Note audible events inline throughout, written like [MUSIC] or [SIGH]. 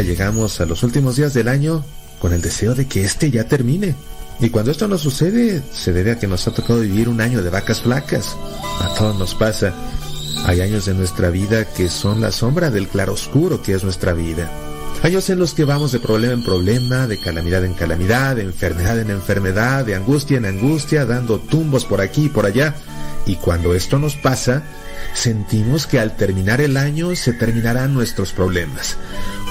llegamos a los últimos días del año con el deseo de que este ya termine? Y cuando esto no sucede, se debe a que nos ha tocado vivir un año de vacas flacas. A todos nos pasa. Hay años de nuestra vida que son la sombra del claroscuro que es nuestra vida. Años en los que vamos de problema en problema, de calamidad en calamidad, de enfermedad en enfermedad, de angustia en angustia, dando tumbos por aquí y por allá. Y cuando esto nos pasa, sentimos que al terminar el año se terminarán nuestros problemas.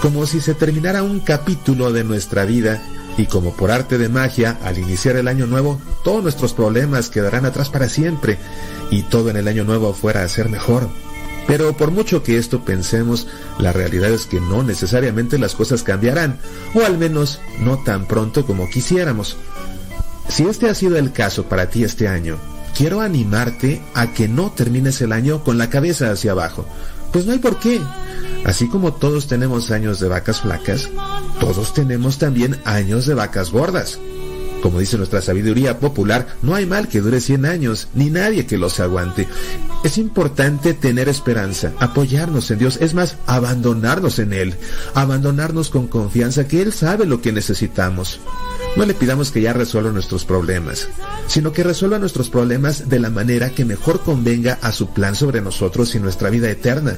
Como si se terminara un capítulo de nuestra vida y como por arte de magia, al iniciar el año nuevo, todos nuestros problemas quedarán atrás para siempre y todo en el año nuevo fuera a ser mejor. Pero por mucho que esto pensemos, la realidad es que no necesariamente las cosas cambiarán, o al menos no tan pronto como quisiéramos. Si este ha sido el caso para ti este año, quiero animarte a que no termines el año con la cabeza hacia abajo. Pues no hay por qué. Así como todos tenemos años de vacas flacas, todos tenemos también años de vacas gordas. Como dice nuestra sabiduría popular, no hay mal que dure 100 años, ni nadie que los aguante. Es importante tener esperanza, apoyarnos en Dios, es más, abandonarnos en Él, abandonarnos con confianza que Él sabe lo que necesitamos. No le pidamos que ya resuelva nuestros problemas, sino que resuelva nuestros problemas de la manera que mejor convenga a su plan sobre nosotros y nuestra vida eterna.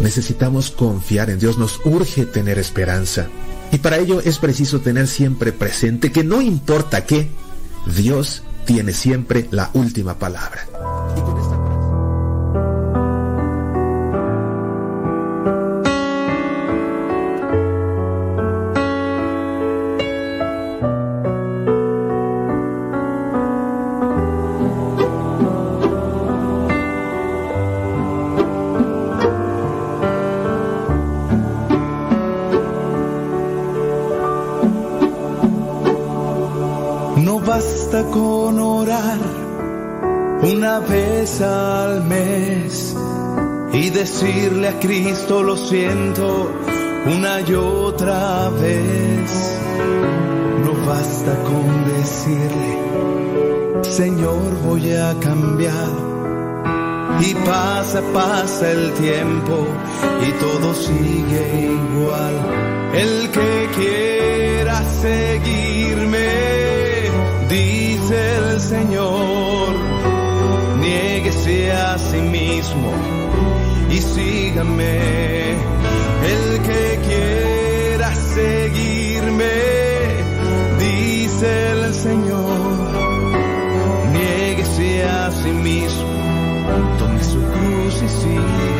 Necesitamos confiar en Dios, nos urge tener esperanza. Y para ello es preciso tener siempre presente que no importa qué, Dios tiene siempre la última palabra. Decirle a Cristo lo siento una y otra vez. No basta con decirle, Señor voy a cambiar. Y pasa, pasa el tiempo y todo sigue igual. El que quiera seguirme el Señor, niéguese a sí mismo sígame. El que quiera seguirme, dice el Señor, niéguese a sí mismo, tome su cruz y sígame.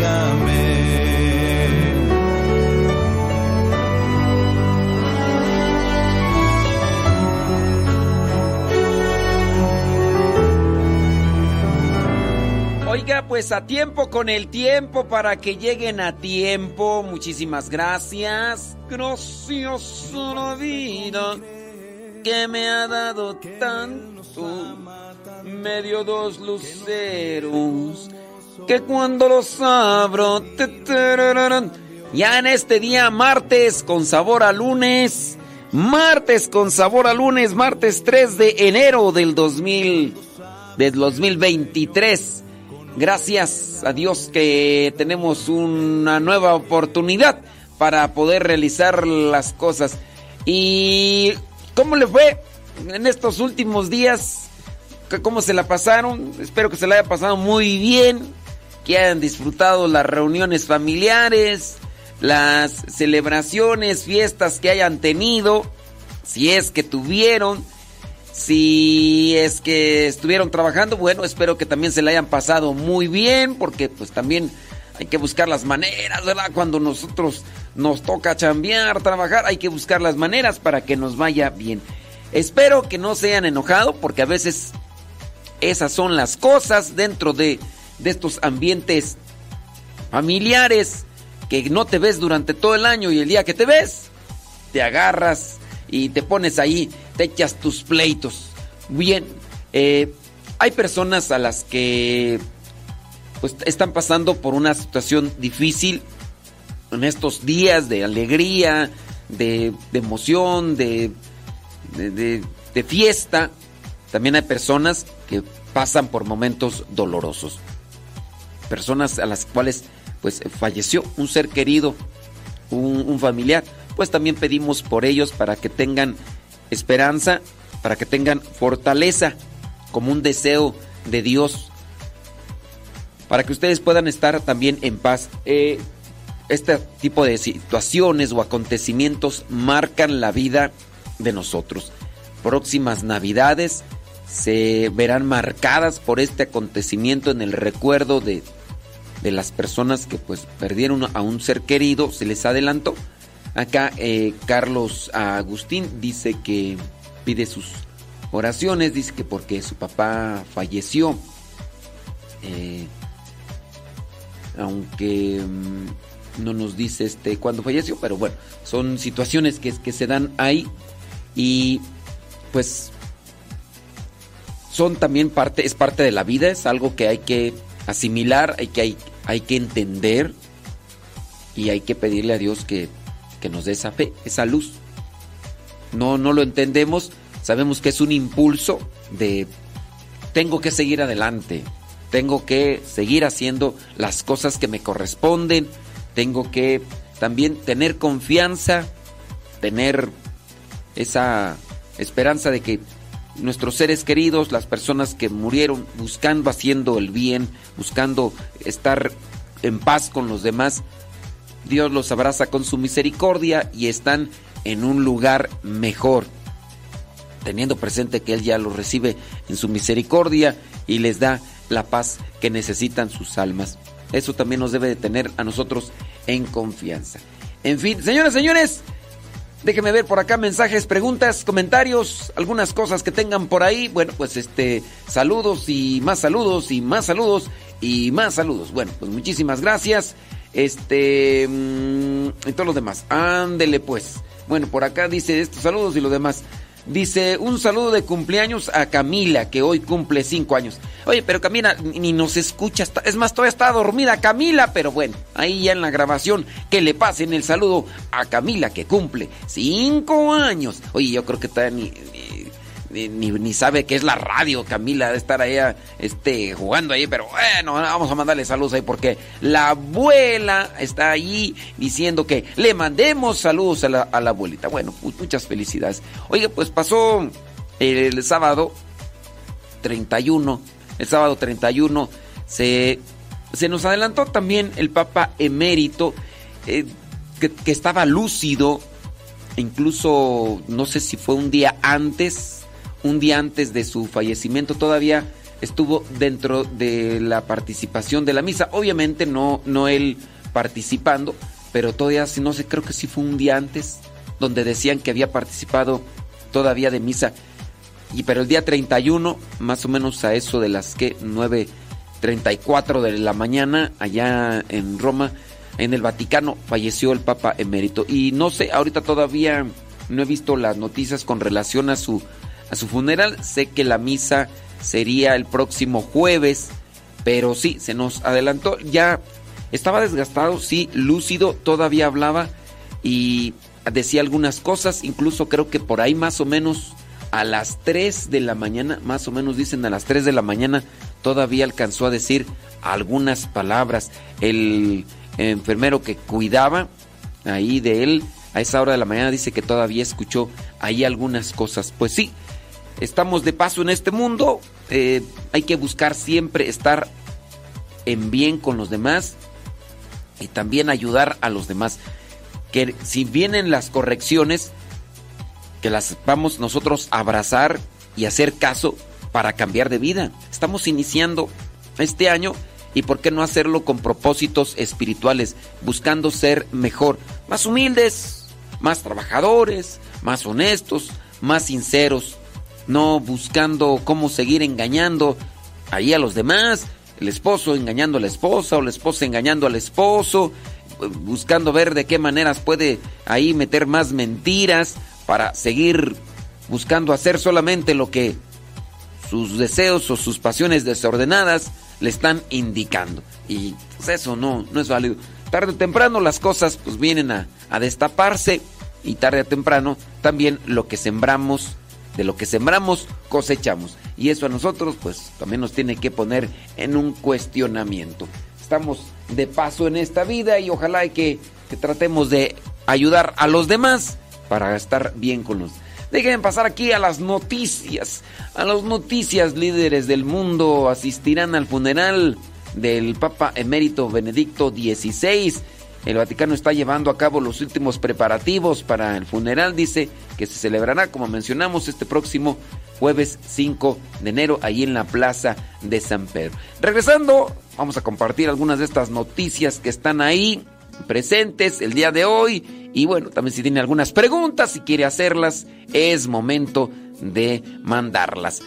Pues a tiempo con el tiempo para que lleguen a tiempo. Muchísimas gracias. Gracias a la vida que me ha dado tanto. Me dio dos luceros que cuando los abro. Ya en este día, martes con sabor a lunes. Martes con sabor a lunes, martes 3 de enero del 2000, del 2023. Gracias a Dios que tenemos una nueva oportunidad para poder realizar las cosas. ¿Y cómo le fue en estos últimos días? ¿Cómo se la pasaron? Espero que se la haya pasado muy bien, que hayan disfrutado las reuniones familiares, las celebraciones, fiestas que hayan tenido, si es que tuvieron. Si es que estuvieron trabajando, bueno, espero que también se la hayan pasado muy bien, porque pues también hay que buscar las maneras, ¿verdad? Cuando nosotros nos toca chambear, trabajar, hay que buscar las maneras para que nos vaya bien. Espero que no se hayan enojado, porque a veces esas son las cosas dentro de, de estos ambientes familiares que no te ves durante todo el año y el día que te ves, te agarras y te pones ahí, echas tus pleitos. Bien, eh, hay personas a las que pues están pasando por una situación difícil en estos días de alegría, de, emoción, de, de, fiesta. También hay personas que pasan por momentos dolorosos. Personas a las cuales pues falleció un ser querido un, familiar, pues también pedimos por ellos para que tengan esperanza, para que tengan fortaleza, como un deseo de Dios, para que ustedes puedan estar también en paz. Eh, este tipo de situaciones o acontecimientos marcan la vida de nosotros. Próximas navidades se verán marcadas por este acontecimiento en el recuerdo de, las personas que pues perdieron a un ser querido, se les adelantó. Acá eh, Carlos Agustín dice que pide sus oraciones, dice que porque su papá falleció, eh, aunque mm, no nos dice este cuándo falleció, pero bueno, son situaciones que, que se dan ahí. Y pues son también parte, es parte de la vida, es algo que hay que asimilar, hay que, hay, hay que entender y hay que pedirle a Dios que, que nos dé esa fe, esa luz. No, no lo entendemos, sabemos que es un impulso de tengo que seguir adelante, tengo que seguir haciendo las cosas que me corresponden, tengo que también tener confianza, tener esa esperanza de que nuestros seres queridos, las personas que murieron buscando haciendo el bien, buscando estar en paz con los demás, Dios los abraza con su misericordia y están en un lugar mejor, teniendo presente que Él ya los recibe en su misericordia y les da la paz que necesitan sus almas. Eso también nos debe de tener a nosotros en confianza. En fin, señoras, señores, Déjenme ver por acá mensajes, preguntas, comentarios, algunas cosas que tengan por ahí. Bueno, pues este, saludos y más saludos y más saludos y más saludos. Bueno, pues muchísimas gracias. Este, mm, y todo lo demás. Ándele pues. Bueno, por acá dice estos saludos y lo demás. Dice, un saludo de cumpleaños a Camila, que hoy cumple cinco años. Oye, pero Camila ni nos escucha, es más, todavía está dormida Camila, pero bueno, ahí ya en la grabación, que le pasen el saludo a Camila, que cumple cinco años. Oye, yo creo que está ni, sabe qué es la radio, Camila, de estar ahí este, jugando ahí, pero bueno, vamos a mandarle saludos ahí porque la abuela está ahí diciendo que le mandemos saludos a la, abuelita. Bueno, muchas felicidades. Oye, pues pasó el sábado 31, el sábado 31 se, se nos adelantó también el Papa emérito eh, que, que estaba lúcido, incluso no sé si fue un día antes un día antes de su fallecimiento todavía estuvo dentro de la participación de la misa. Obviamente no, no él participando, pero todavía, no sé, creo que sí fue un día antes, donde decían que había participado todavía de misa. Y pero el día 31, más o menos a eso de las que 9.34 de la mañana, allá en Roma, en el Vaticano, falleció el Papa emérito. Y no sé, ahorita todavía no he visto las noticias con relación a su a su funeral. Sé que la misa sería el próximo jueves, pero sí, se nos adelantó. Ya estaba desgastado, sí, lúcido, todavía hablaba y decía algunas cosas, incluso creo que por ahí más o menos a las 3 de la mañana, más o menos dicen a las 3 de la mañana, todavía alcanzó a decir algunas palabras. El enfermero que cuidaba ahí de él, a esa hora de la mañana dice que todavía escuchó ahí algunas cosas. Pues sí, estamos de paso en este mundo, eh, hay que buscar siempre estar en bien con los demás y también ayudar a los demás. Que si vienen las correcciones, que las vamos nosotros a abrazar y hacer caso para cambiar de vida. Estamos iniciando este año y por qué no hacerlo con propósitos espirituales, buscando ser mejor, más humildes, más trabajadores, más honestos, más sinceros no buscando cómo seguir engañando ahí a los demás, el esposo engañando a la esposa o la esposa engañando al esposo, buscando ver de qué maneras puede ahí meter más mentiras para seguir buscando hacer solamente lo que sus deseos o sus pasiones desordenadas le están indicando. Y pues eso no, no es válido. Tarde o temprano las cosas pues vienen a, a destaparse y tarde o temprano también lo que sembramos de lo que sembramos cosechamos. Y eso a nosotros pues también nos tiene que poner en un cuestionamiento. Estamos de paso en esta vida y ojalá que que tratemos de ayudar a los demás para estar bien con los. Déjenme pasar aquí a las noticias. A las noticias, líderes del mundo asistirán al funeral del Papa Emérito Benedicto XVI. El Vaticano está llevando a cabo los últimos preparativos para el funeral. Dice que se celebrará, como mencionamos, este próximo jueves 5 de enero, ahí en la Plaza de San Pedro. Regresando, vamos a compartir algunas de estas noticias que están ahí presentes el día de hoy. Y bueno, también si tiene algunas preguntas, si quiere hacerlas, es momento de mandarlas.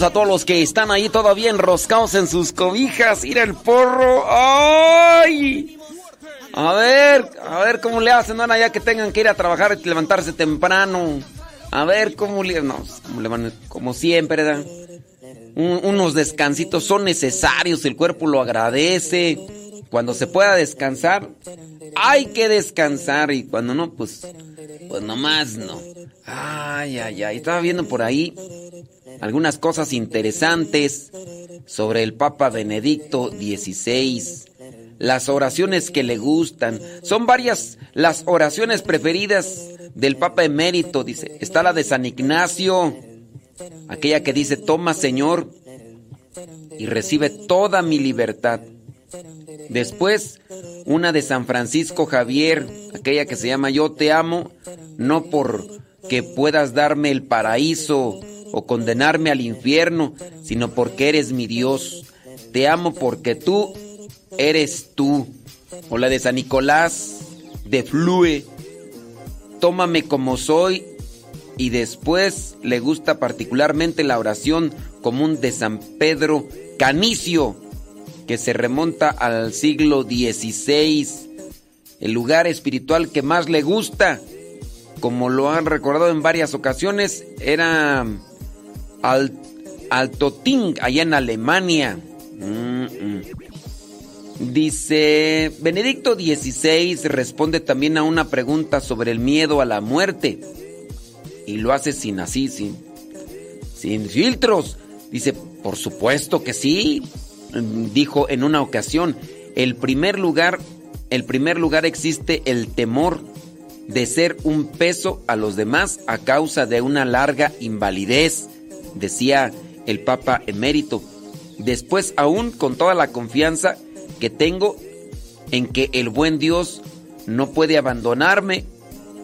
A todos los que están ahí todavía enroscados en sus cobijas. Ir el porro. ¡Ay! A ver, a ver cómo le hacen ahora ya que tengan que ir a trabajar y levantarse temprano. A ver cómo le, no, cómo le van, como siempre, unos descansitos son necesarios, el cuerpo lo agradece. Cuando se pueda descansar, hay que descansar y cuando no, pues, pues nomás no. Ay, ay, ay, estaba viendo por ahí algunas cosas interesantes sobre el Papa Benedicto XVI. Las oraciones que le gustan. Son varias las oraciones preferidas del Papa Emérito. Dice, está la de San Ignacio, aquella que dice, toma Señor y recibe toda mi libertad. Después, una de San Francisco Javier, aquella que se llama Yo te amo, no por que puedas darme el paraíso o condenarme al infierno, sino porque eres mi Dios. Te amo porque tú eres tú. O la de San Nicolás de Flue, tómame como soy. Y después le gusta particularmente la oración común de San Pedro Canicio, que se remonta al siglo XVI. El lugar espiritual que más le gusta, como lo han recordado en varias ocasiones, era Al- Altoting, allá en Alemania. Mm, mm. Dice, Benedicto XVI responde también a una pregunta sobre el miedo a la muerte. Y lo hace sin así, sin, sin filtros. Dice, por supuesto que sí. Dijo en una ocasión, el primer lugar, el primer lugar existe el temor de ser un peso a los demás a causa de una larga invalidez, decía el Papa emérito. Después aún con toda la confianza que tengo en que el buen Dios no puede abandonarme,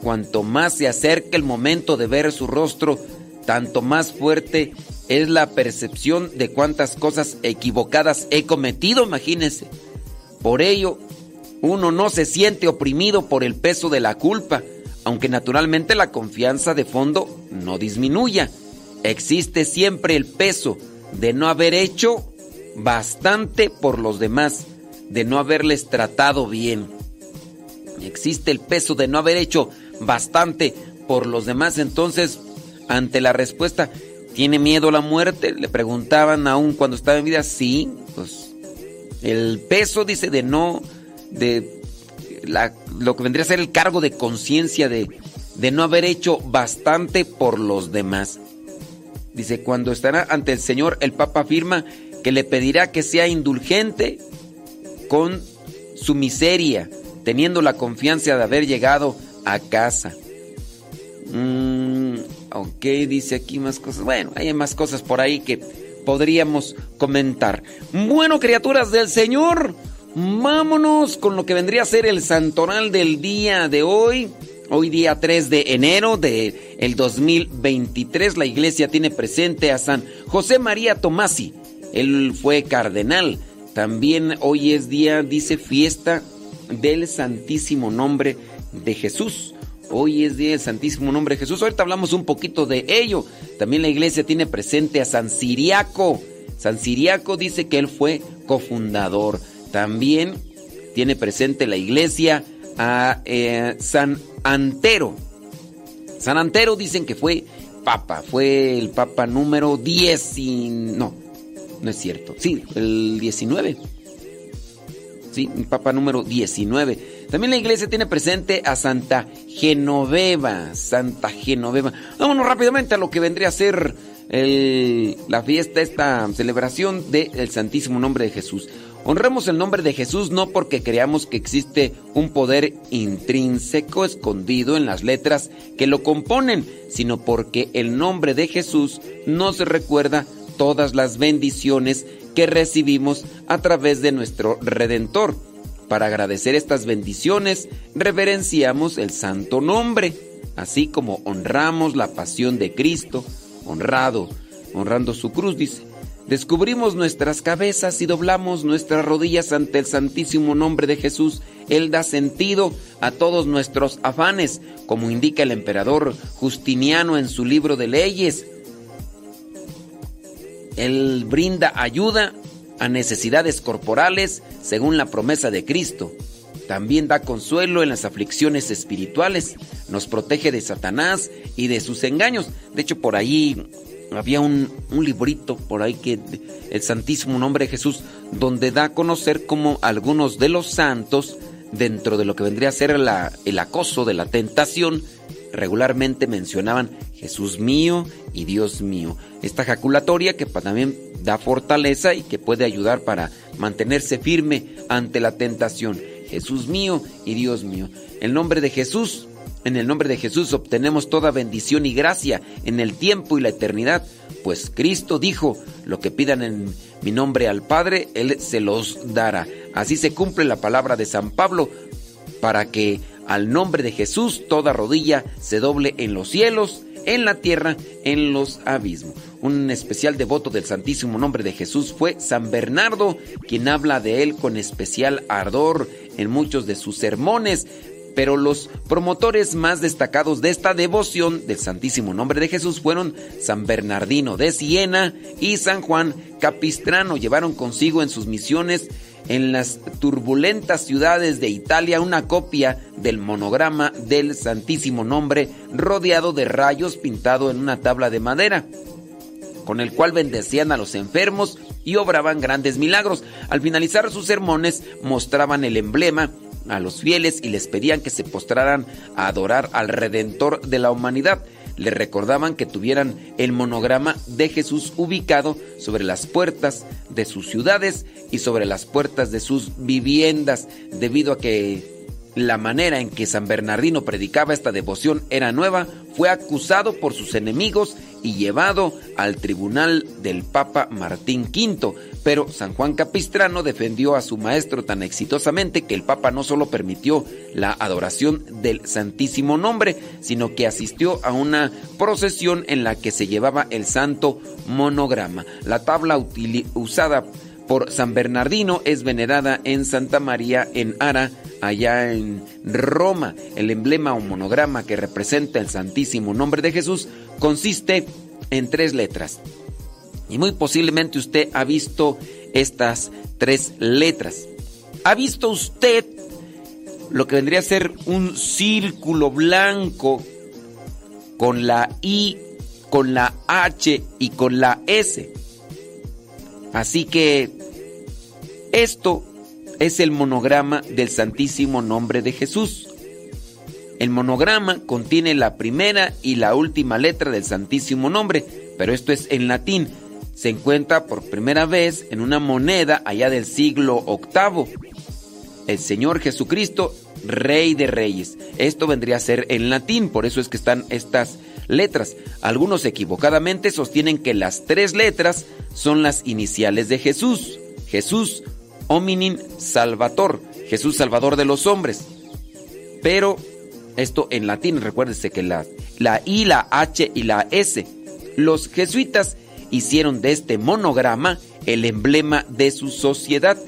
cuanto más se acerca el momento de ver su rostro, tanto más fuerte es la percepción de cuántas cosas equivocadas he cometido, imagínense. Por ello, uno no se siente oprimido por el peso de la culpa, aunque naturalmente la confianza de fondo no disminuya. Existe siempre el peso de no haber hecho bastante por los demás, de no haberles tratado bien. Existe el peso de no haber hecho bastante por los demás, entonces, ante la respuesta, ¿tiene miedo a la muerte? Le preguntaban aún cuando estaba en vida, sí, pues el peso, dice, de no, de la- lo que vendría a ser el cargo de conciencia de, de no haber hecho bastante por los demás. Dice, cuando estará ante el Señor, el Papa afirma que le pedirá que sea indulgente con su miseria, teniendo la confianza de haber llegado a casa. Mm, ok, dice aquí más cosas. Bueno, hay más cosas por ahí que podríamos comentar. Bueno, criaturas del Señor, vámonos con lo que vendría a ser el santoral del día de hoy. Hoy día 3 de enero de el 2023 la iglesia tiene presente a San José María Tomasi. Él fue cardenal. También hoy es día, dice, fiesta del Santísimo Nombre de Jesús. Hoy es día del Santísimo Nombre de Jesús. Ahorita hablamos un poquito de ello. También la iglesia tiene presente a San Siriaco. San Siriaco dice que él fue cofundador. También tiene presente la iglesia a eh, San Antero. San Antero dicen que fue papa, fue el papa número 10 y... No, no es cierto. Sí, el 19. Sí, el papa número 19. También la iglesia tiene presente a Santa Genoveva. Santa Genoveva. Vámonos rápidamente a lo que vendría a ser la fiesta, esta celebración del Santísimo Nombre de Jesús. Honremos el nombre de Jesús no porque creamos que existe un poder intrínseco escondido en las letras que lo componen, sino porque el nombre de Jesús nos recuerda todas las bendiciones que recibimos a través de nuestro Redentor. Para agradecer estas bendiciones, reverenciamos el santo nombre, así como honramos la pasión de Cristo, honrado, honrando su cruz, dice. Descubrimos nuestras cabezas y doblamos nuestras rodillas ante el santísimo nombre de Jesús, Él da sentido a todos nuestros afanes, como indica el emperador Justiniano en su libro de leyes. Él brinda ayuda a necesidades corporales según la promesa de Cristo. También da consuelo en las aflicciones espirituales, nos protege de Satanás y de sus engaños. De hecho, por ahí había un, librito por ahí que el Santísimo Nombre de Jesús, donde da a conocer como algunos de los santos, dentro de lo que vendría a ser el acoso de la tentación, regularmente mencionaban Jesús mío y Dios mío. Esta jaculatoria que también da fortaleza y que puede ayudar para mantenerse firme ante la tentación. Jesús mío y Dios mío. El nombre de Jesús en el nombre de Jesús obtenemos toda bendición y gracia en el tiempo y la eternidad, pues Cristo dijo, lo que pidan en mi nombre al Padre, Él se los dará. Así se cumple la palabra de San Pablo, para que al nombre de Jesús toda rodilla se doble en los cielos, en la tierra, en los abismos. Un especial devoto del Santísimo Nombre de Jesús fue San Bernardo, quien habla de él con especial ardor en muchos de sus sermones pero los promotores más destacados de esta devoción del Santísimo Nombre de Jesús fueron San Bernardino de Siena y San Juan Capistrano. Llevaron consigo en sus misiones en las turbulentas ciudades de Italia una copia del monograma del Santísimo Nombre rodeado de rayos pintado en una tabla de madera con el cual bendecían a los enfermos y obraban grandes milagros. Al finalizar sus sermones mostraban el emblema a los fieles y les pedían que se postraran a adorar al Redentor de la humanidad. Les recordaban que tuvieran el monograma de Jesús ubicado sobre las puertas de sus ciudades y sobre las puertas de sus viviendas, debido a que la manera en que San Bernardino predicaba esta devoción era nueva, fue acusado por sus enemigos y llevado al tribunal del Papa Martín V. Pero San Juan Capistrano defendió a su maestro tan exitosamente que el Papa no solo permitió la adoración del Santísimo Nombre, sino que asistió a una procesión en la que se llevaba el santo monograma. La tabla usada por San Bernardino es venerada en Santa María en Ara, allá en Roma. El emblema o monograma que representa el Santísimo Nombre de Jesús consiste en tres letras. Y muy posiblemente usted ha visto estas tres letras. ¿Ha visto usted lo que vendría a ser un círculo blanco con la I, con la H y con la S? Así que esto es el monograma del Santísimo Nombre de Jesús. El monograma contiene la primera y la última letra del Santísimo Nombre, pero esto es en latín. Se encuentra por primera vez en una moneda allá del siglo VIII. El Señor Jesucristo, Rey de Reyes. Esto vendría a ser en latín, por eso es que están estas letras. Algunos equivocadamente sostienen que las tres letras son las iniciales de Jesús. Jesús, hominin salvator, Jesús salvador de los hombres. Pero esto en latín, recuérdese que la, la I, la H y la S. Los jesuitas hicieron de este monograma el emblema de su sociedad,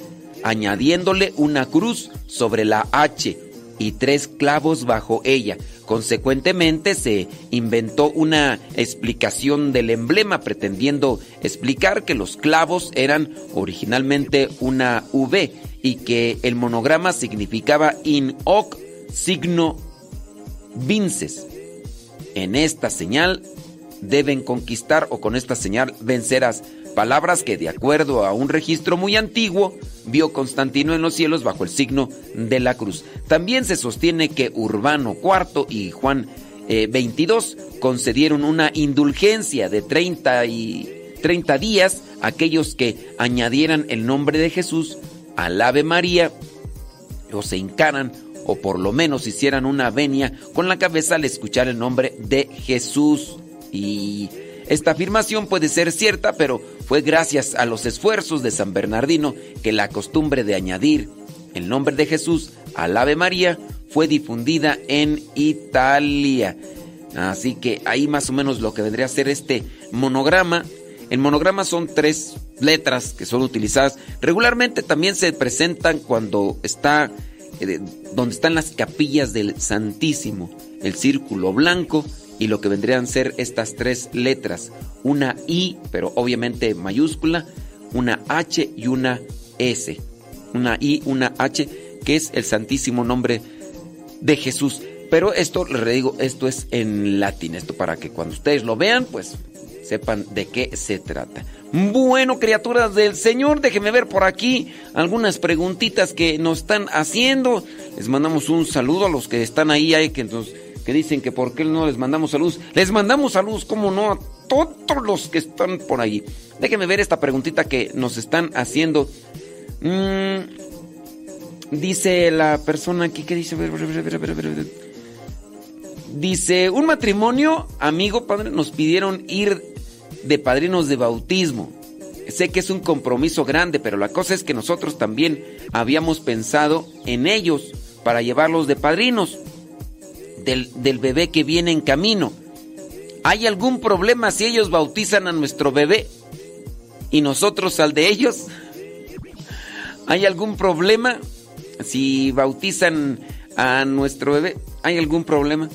añadiéndole una cruz sobre la H y tres clavos bajo ella. Consecuentemente se inventó una explicación del emblema pretendiendo explicar que los clavos eran originalmente una V y que el monograma significaba in hoc signo vinces. En esta señal deben conquistar o con esta señal vencerás palabras que de acuerdo a un registro muy antiguo vio Constantino en los cielos bajo el signo de la cruz. También se sostiene que Urbano IV y Juan eh, concedieron una indulgencia de 30, y, 30 días a aquellos que añadieran el nombre de Jesús al Ave María o se encaran o por lo menos hicieran una venia con la cabeza al escuchar el nombre de Jesús. Y esta afirmación puede ser cierta, pero fue gracias a los esfuerzos de San Bernardino que la costumbre de añadir el nombre de Jesús al Ave María fue difundida en Italia. Así que ahí más o menos lo que vendría a ser este monograma. El monograma son tres letras que son utilizadas. Regularmente también se presentan cuando está, eh, donde están las capillas del Santísimo, el círculo blanco y lo que vendrían a ser estas tres letras. Una I, pero obviamente mayúscula, una H y una S. Una I, una H, que es el Santísimo Nombre de Jesús. Pero esto, les digo, esto es en latín, esto para que cuando ustedes lo vean, pues sepan de qué se trata. Bueno, criaturas del Señor, déjenme ver por aquí algunas preguntitas que nos están haciendo. Les mandamos un saludo a los que están ahí, hay que, que dicen que por qué no les mandamos saludos. Les mandamos saludos, como no, a todos los que están por ahí. Déjenme ver esta preguntita que nos están haciendo. Mm, dice la persona aquí que dice... Dice, un matrimonio, amigo padre, nos pidieron ir de padrinos de bautismo. Sé que es un compromiso grande, pero la cosa es que nosotros también habíamos pensado en ellos para llevarlos de padrinos del, bebé que viene en camino. ¿Hay algún problema si ellos bautizan a nuestro bebé y nosotros al de ellos? ¿Hay algún problema si bautizan a nuestro bebé? ¿Hay algún problema?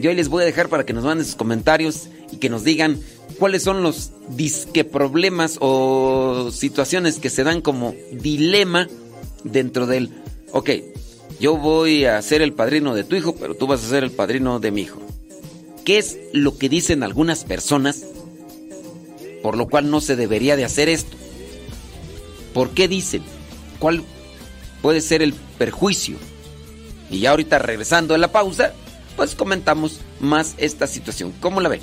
Yo ahí les voy a dejar para que nos manden sus comentarios y que nos digan cuáles son los disque problemas o situaciones que se dan como dilema dentro del, ok, yo voy a ser el padrino de tu hijo, pero tú vas a ser el padrino de mi hijo. ¿Qué es lo que dicen algunas personas por lo cual no se debería de hacer esto? ¿Por qué dicen? ¿Cuál puede ser el perjuicio? Y ya ahorita regresando a la pausa, pues comentamos más esta situación. ¿Cómo la ven?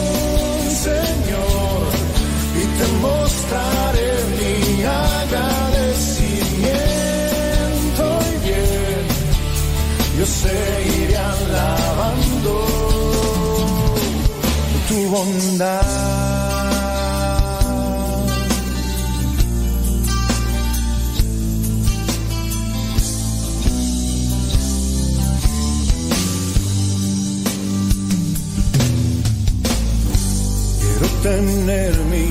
mostraré mi agradecimiento y bien, yo seguiré alabando tu bondad. Quiero tener mis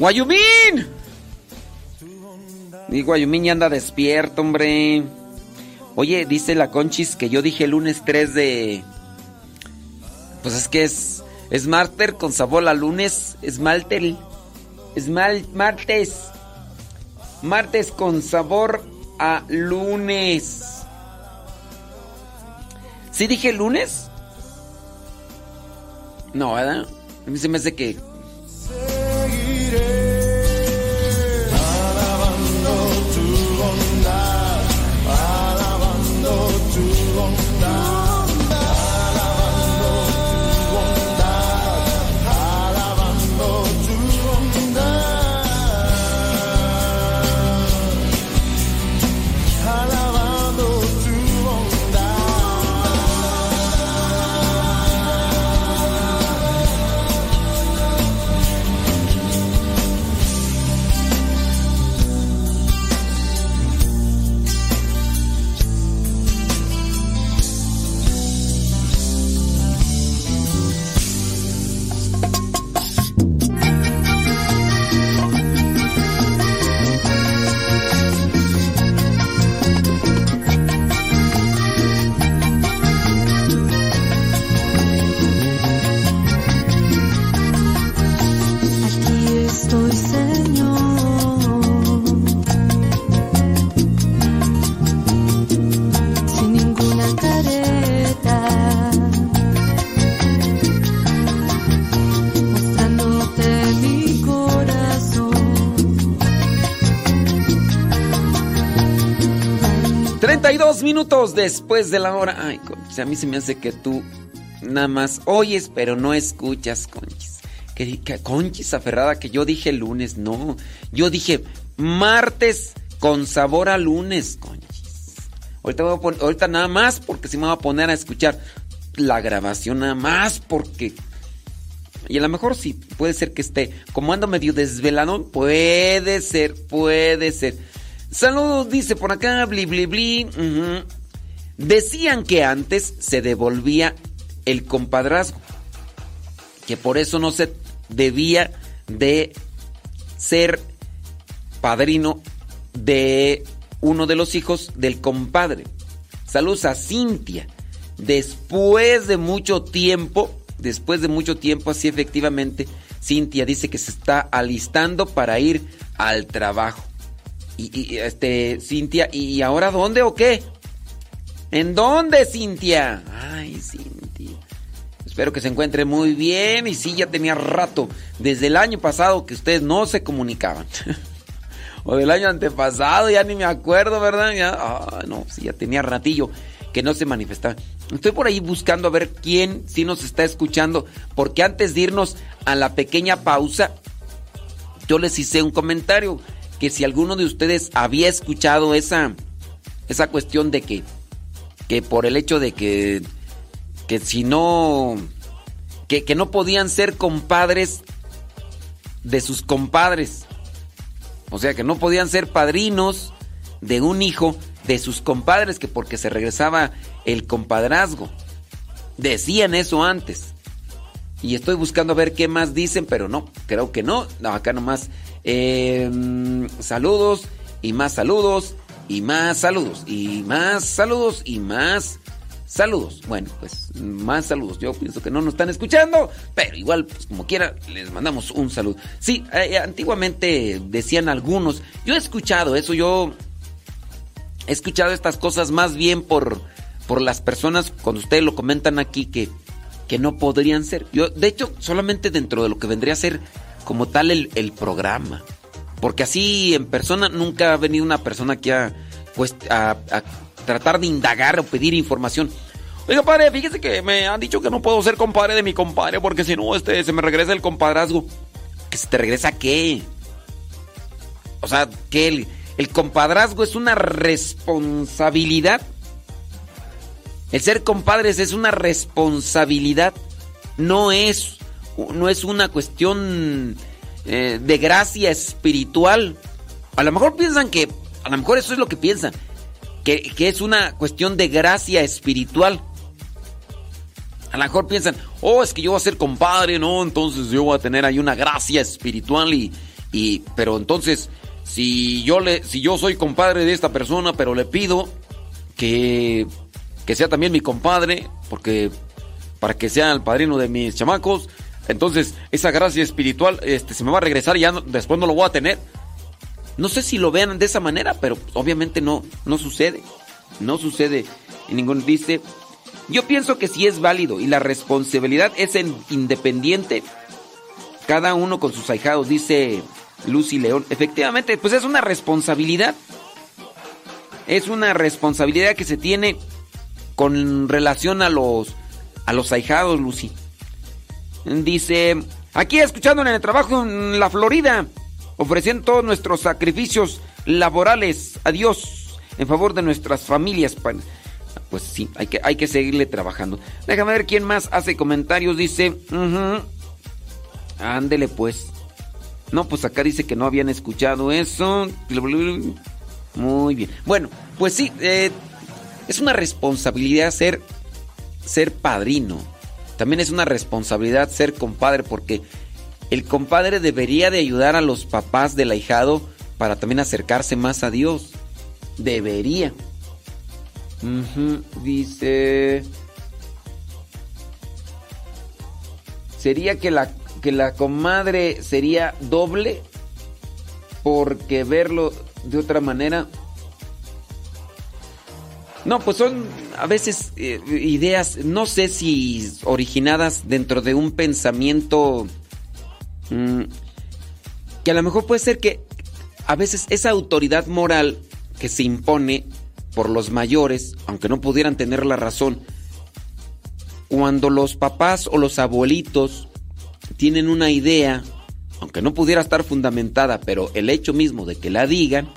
¡Guayumín! Y Guayumín ya anda despierto, hombre. Oye, dice la Conchis que yo dije el lunes 3 de. Pues es que es. Es marter con sabor a lunes. Es malter. Es mal, martes. Martes con sabor a lunes. ¿Sí dije lunes? No, ¿verdad? A mí se me hace que minutos después de la hora. Ay, a mí se me hace que tú nada más oyes, pero no escuchas, Conchis. Que, Conchis aferrada que yo dije lunes, no. Yo dije martes con sabor a lunes, Conchis. Ahorita, voy a ahorita nada más porque si me voy a poner a escuchar la grabación nada más porque... Y a lo mejor sí, puede ser que esté, como ando medio desvelado, puede ser, puede ser. Saludos, dice por acá, bli, bli, bli. Decían que antes se devolvía el compadrazgo, que por eso no se debía de ser padrino de uno de los hijos del compadre. Saludos a Cintia. Después de mucho tiempo, después de mucho tiempo, así efectivamente, Cintia dice que se está alistando para ir al trabajo. Y, este, Cintia, ¿y ahora dónde o qué? ¿En dónde, Cintia? Ay, Cintia. Espero que se encuentre muy bien. Y sí, ya tenía rato, desde el año pasado, que ustedes no se comunicaban. [LAUGHS] o del año antepasado, ya ni me acuerdo, ¿verdad? Ya, ah, no, sí, ya tenía ratillo que no se manifestaba. Estoy por ahí buscando a ver quién sí nos está escuchando, porque antes de irnos a la pequeña pausa, yo les hice un comentario que si alguno de ustedes había escuchado esa, esa cuestión de que, que por el hecho de que, que si no, que, que no podían ser compadres de sus compadres. O sea, que no podían ser padrinos de un hijo de sus compadres, que porque se regresaba el compadrazgo. Decían eso antes. Y estoy buscando a ver qué más dicen, pero no, creo que no. no acá nomás Em, saludos y más saludos y más saludos y más saludos y más saludos. Bueno, pues más saludos. Yo pienso que no nos están escuchando, pero igual, pues como quiera, les mandamos un saludo. Sí, eh, antiguamente decían algunos, yo he escuchado eso, yo he escuchado estas cosas más bien por, por las personas, cuando ustedes lo comentan aquí, que, que no podrían ser. Yo, de hecho, solamente dentro de lo que vendría a ser como tal el, programa. Porque así en persona nunca ha venido una persona que ha pues a, tratar de indagar o pedir información. Oiga, padre, fíjese que me han dicho que no puedo ser compadre de mi compadre porque si no, este, se me regresa el compadrazgo. ¿Que se te regresa qué? O sea, que el, el compadrazgo es una responsabilidad. El ser compadres es una responsabilidad. No es no es una cuestión eh, de gracia espiritual. A lo mejor piensan que, a lo mejor eso es lo que piensan, que, que es una cuestión de gracia espiritual. A lo mejor piensan, oh, es que yo voy a ser compadre, ¿no? Entonces yo voy a tener ahí una gracia espiritual y, y pero entonces, si yo le, si yo soy compadre de esta persona, pero le pido que, que sea también mi compadre, porque para que sea el padrino de mis chamacos, entonces, esa gracia espiritual este, se me va a regresar y ya después no lo voy a tener. No sé si lo vean de esa manera, pero obviamente no, no sucede. No sucede. Y ningún dice, Yo pienso que sí es válido y la responsabilidad es independiente. Cada uno con sus ahijados, dice Lucy León. Efectivamente, pues es una responsabilidad. Es una responsabilidad que se tiene con relación a los a los ahijados, Lucy. Dice, aquí escuchando en el trabajo en la Florida, ofreciendo todos nuestros sacrificios laborales a Dios en favor de nuestras familias. Pues sí, hay que, hay que seguirle trabajando. Déjame ver quién más hace comentarios. Dice, ándele pues. No, pues acá dice que no habían escuchado eso. Muy bien. Bueno, pues sí, eh, es una responsabilidad ser, ser padrino. También es una responsabilidad ser compadre porque el compadre debería de ayudar a los papás del ahijado para también acercarse más a Dios. Debería. Dice... Sería que la, que la comadre sería doble porque verlo de otra manera no, pues son a veces eh, ideas, no sé si originadas dentro de un pensamiento mm, que a lo mejor puede ser que a veces esa autoridad moral que se impone por los mayores, aunque no pudieran tener la razón, cuando los papás o los abuelitos tienen una idea, aunque no pudiera estar fundamentada, pero el hecho mismo de que la digan,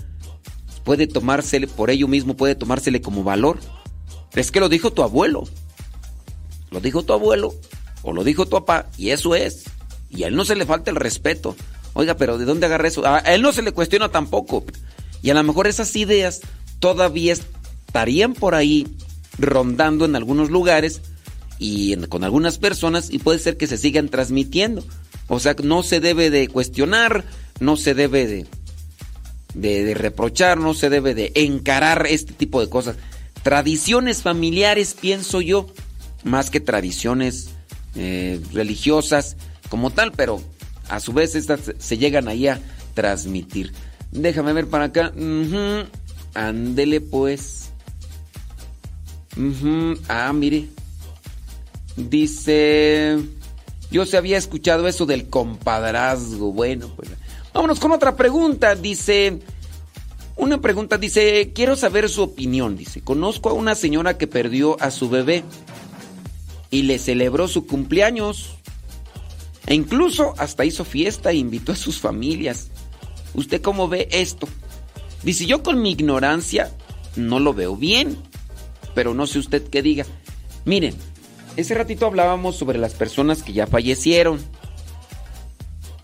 puede tomársele, por ello mismo puede tomársele como valor. Es que lo dijo tu abuelo. Lo dijo tu abuelo o lo dijo tu papá y eso es. Y a él no se le falta el respeto. Oiga, pero ¿de dónde agarra eso? A él no se le cuestiona tampoco. Y a lo mejor esas ideas todavía estarían por ahí rondando en algunos lugares y con algunas personas y puede ser que se sigan transmitiendo. O sea, no se debe de cuestionar, no se debe de de, reprochar, no se debe de encarar este tipo de cosas. Tradiciones familiares, pienso yo, más que tradiciones eh, religiosas como tal, pero a su vez estas se llegan ahí a transmitir. Déjame ver para acá. Ándele pues. Ah, mire. Dice... Yo se había escuchado eso del compadrazgo. Bueno, pues Vámonos con otra pregunta. Dice, una pregunta dice, quiero saber su opinión. Dice, conozco a una señora que perdió a su bebé y le celebró su cumpleaños. E incluso hasta hizo fiesta e invitó a sus familias. ¿Usted cómo ve esto? Dice, yo con mi ignorancia no lo veo bien, pero no sé usted qué diga. Miren, ese ratito hablábamos sobre las personas que ya fallecieron.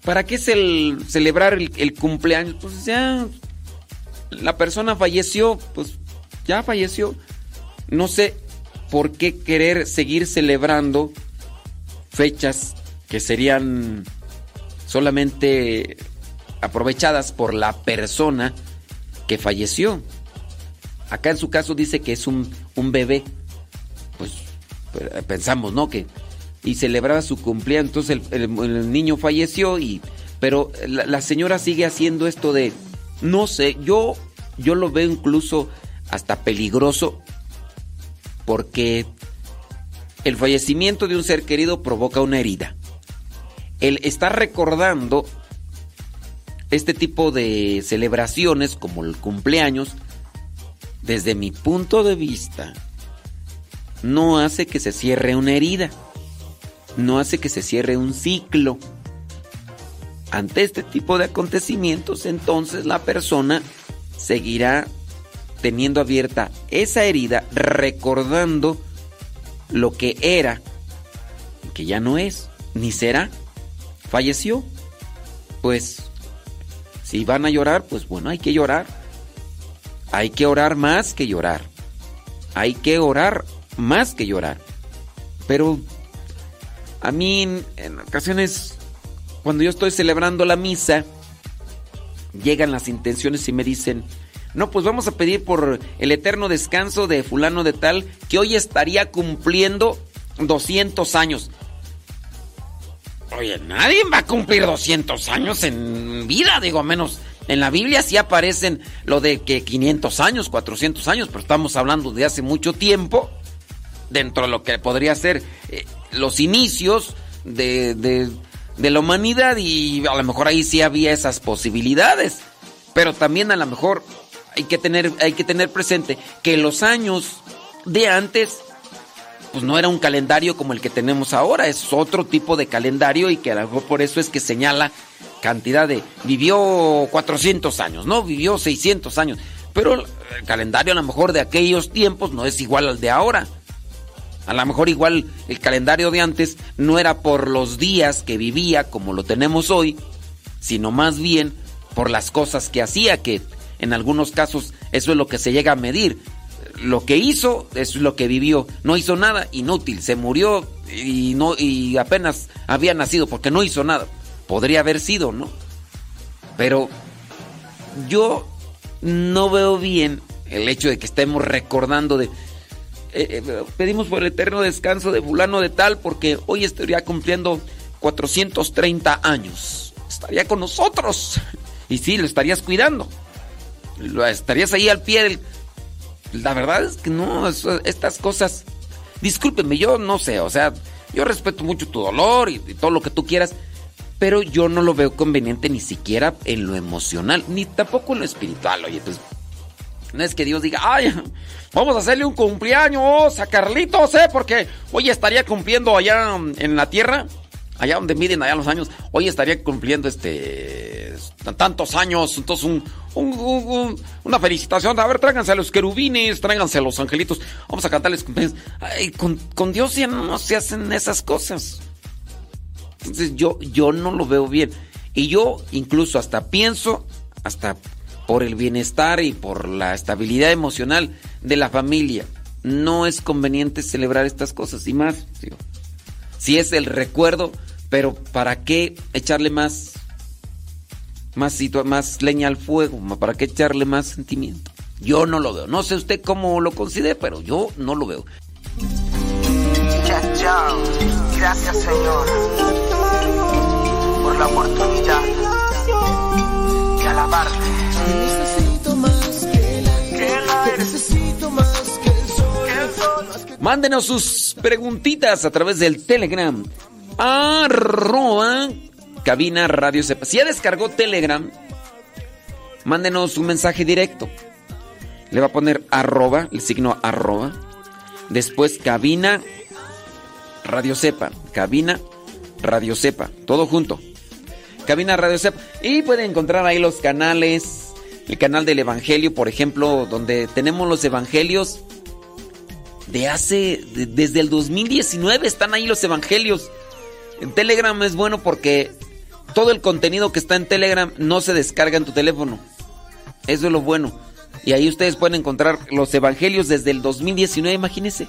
¿Para qué es el celebrar el, cumpleaños? Pues ya la persona falleció, pues ya falleció. No sé por qué querer seguir celebrando fechas que serían solamente aprovechadas por la persona que falleció. Acá en su caso dice que es un, un bebé. Pues, pensamos, ¿no? Que y celebraba su cumpleaños. Entonces el, niño falleció y... Pero la, señora sigue haciendo esto de... No sé, yo, yo lo veo incluso hasta peligroso porque el fallecimiento de un ser querido provoca una herida. El estar recordando este tipo de celebraciones como el cumpleaños, desde mi punto de vista, no hace que se cierre una herida no hace que se cierre un ciclo. Ante este tipo de acontecimientos, entonces la persona seguirá teniendo abierta esa herida, recordando lo que era, que ya no es, ni será. Falleció. Pues, si van a llorar, pues bueno, hay que llorar. Hay que orar más que llorar. Hay que orar más que llorar. Pero a mí en, ocasiones, cuando yo estoy celebrando la misa, llegan las intenciones y me dicen, no, pues vamos a pedir por el eterno descanso de fulano de tal, que hoy estaría cumpliendo 200 años. Oye, nadie va a cumplir 200 años en vida, digo, menos. En la Biblia sí aparecen lo de que 500 años, 400 años, pero estamos hablando de hace mucho tiempo. Dentro de lo que podría ser eh, los inicios de, de, de la humanidad y a lo mejor ahí sí había esas posibilidades. Pero también a lo mejor hay que tener, hay que tener presente que los años de antes pues no era un calendario como el que tenemos ahora, es otro tipo de calendario y que a lo mejor por eso es que señala cantidad de vivió 400 años, no vivió 600 años, pero el calendario a lo mejor de aquellos tiempos no es igual al de ahora. A lo mejor igual el calendario de antes no era por los días que vivía como lo tenemos hoy, sino más bien por las cosas que hacía, que en algunos casos eso es lo que se llega a medir. Lo que hizo es lo que vivió. No hizo nada, inútil. Se murió y, no, y apenas había nacido porque no hizo nada. Podría haber sido, ¿no? Pero yo no veo bien el hecho de que estemos recordando de... Eh, eh, pedimos por el eterno descanso de fulano de tal porque hoy estaría cumpliendo 430 años. Estaría con nosotros. Y sí, lo estarías cuidando. Lo estarías ahí al pie del... La verdad es que no, estas cosas... Discúlpeme, yo no sé, o sea, yo respeto mucho tu dolor y, y todo lo que tú quieras, pero yo no lo veo conveniente ni siquiera en lo emocional, ni tampoco en lo espiritual, oye, pues no es que Dios diga, ay, vamos a hacerle un cumpleaños a Carlitos, ¿eh? Porque hoy estaría cumpliendo allá en la tierra, allá donde miden allá los años, hoy estaría cumpliendo este tantos años, entonces un, un, un, una felicitación. A ver, tráiganse a los querubines, tráiganse a los angelitos, vamos a cantarles cumpleaños. Con Dios ya no se hacen esas cosas. Entonces yo, yo no lo veo bien. Y yo incluso hasta pienso, hasta por el bienestar y por la estabilidad emocional de la familia, no es conveniente celebrar estas cosas. Y más, digo, si es el recuerdo, pero ¿para qué echarle más, más, más leña al fuego? ¿Para qué echarle más sentimiento? Yo no lo veo. No sé usted cómo lo considere, pero yo no lo veo. Ya. Gracias, Señor, por la oportunidad de alabarte. Mándenos sus preguntitas a través del Telegram. Arroba cabina radio sepa. Si ya descargó Telegram, mándenos un mensaje directo. Le va a poner arroba, el signo arroba. Después cabina radio sepa. Cabina radio sepa. Todo junto. Cabina radio sepa. Y pueden encontrar ahí los canales. El canal del Evangelio, por ejemplo, donde tenemos los Evangelios de hace, de- desde el 2019 están ahí los evangelios. En Telegram es bueno porque todo el contenido que está en Telegram no se descarga en tu teléfono. Eso es lo bueno. Y ahí ustedes pueden encontrar los evangelios desde el 2019, imagínense.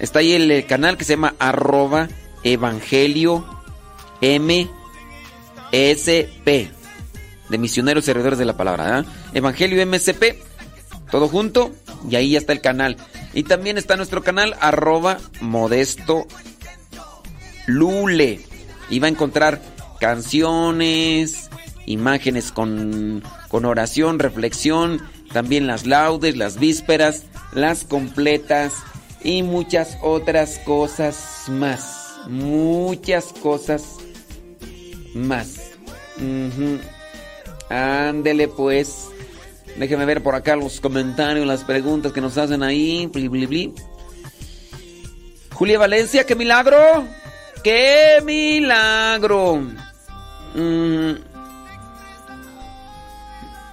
Está ahí el, canal que se llama arroba evangelio MSP. De misioneros servidores de la palabra. ¿ah? Evangelio MSP. Todo junto. Y ahí ya está el canal. Y también está nuestro canal arroba modesto lule. Y va a encontrar canciones, imágenes con, con oración, reflexión, también las laudes, las vísperas, las completas y muchas otras cosas más. Muchas cosas más. Ándele pues. Déjeme ver por acá los comentarios, las preguntas que nos hacen ahí. Bli, bli, bli. Julia Valencia, qué milagro. ¡Qué milagro! Mm.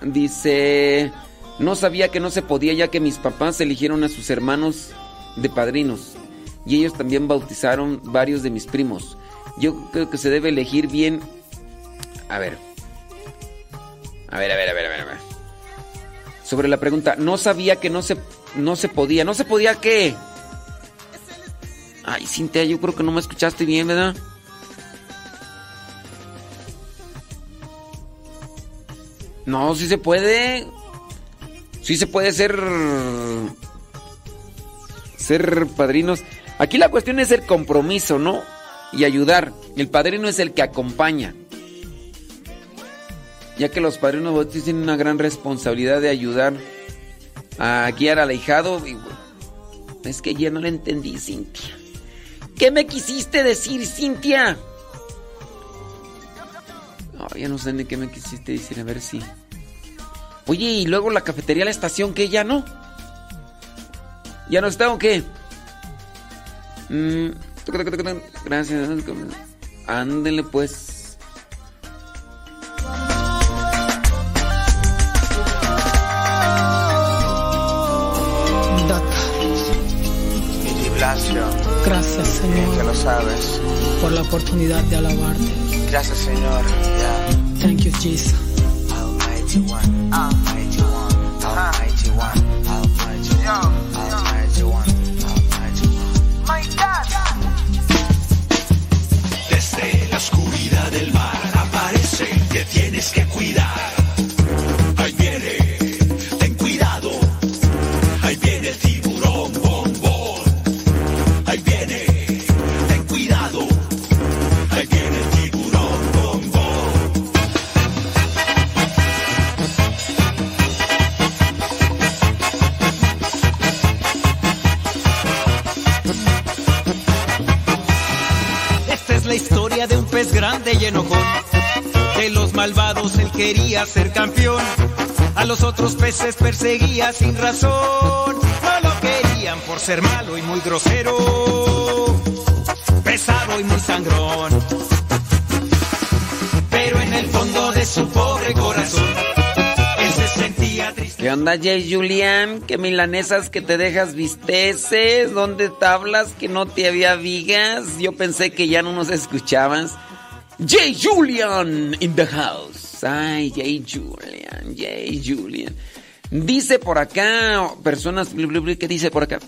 Dice, no sabía que no se podía ya que mis papás eligieron a sus hermanos de padrinos y ellos también bautizaron varios de mis primos. Yo creo que se debe elegir bien. A ver. A ver, a ver, a ver, a ver. Sobre la pregunta, no sabía que no se, no se podía. ¿No se podía qué? Ay, Cintia, yo creo que no me escuchaste bien, ¿verdad? No, sí se puede. Sí se puede ser. Ser padrinos. Aquí la cuestión es el compromiso, ¿no? Y ayudar. El padrino es el que acompaña. Ya que los padrinos bautistas tienen una gran responsabilidad de ayudar a guiar al ahijado. Es que ya no le entendí, Cintia. ¿Qué me quisiste decir, Cintia? Oh, ya no sé ni qué me quisiste decir, a ver si. Oye, y luego la cafetería, la estación, ¿qué? ¿Ya no? ¿Ya no está o qué? Mm, gracias. Ándele pues. Por la oportunidad de alabarte. Gracias, Señor. Yeah. Thank you, Jesus. Almighty One. Almighty quería ser campeón. A los otros peces perseguía sin razón. No lo querían por ser malo y muy grosero. Pesado y muy sangrón. Pero en el fondo de su pobre corazón, él se sentía triste. ¿Qué onda, Jay Julian? ¿Qué milanesas que te dejas visteces? ¿Dónde tablas que no te había vigas? Yo pensé que ya no nos escuchabas. Jay Julian in the house. Ay, Jay Julian, Jay Julian. Dice por acá, personas, ¿qué dice por acá?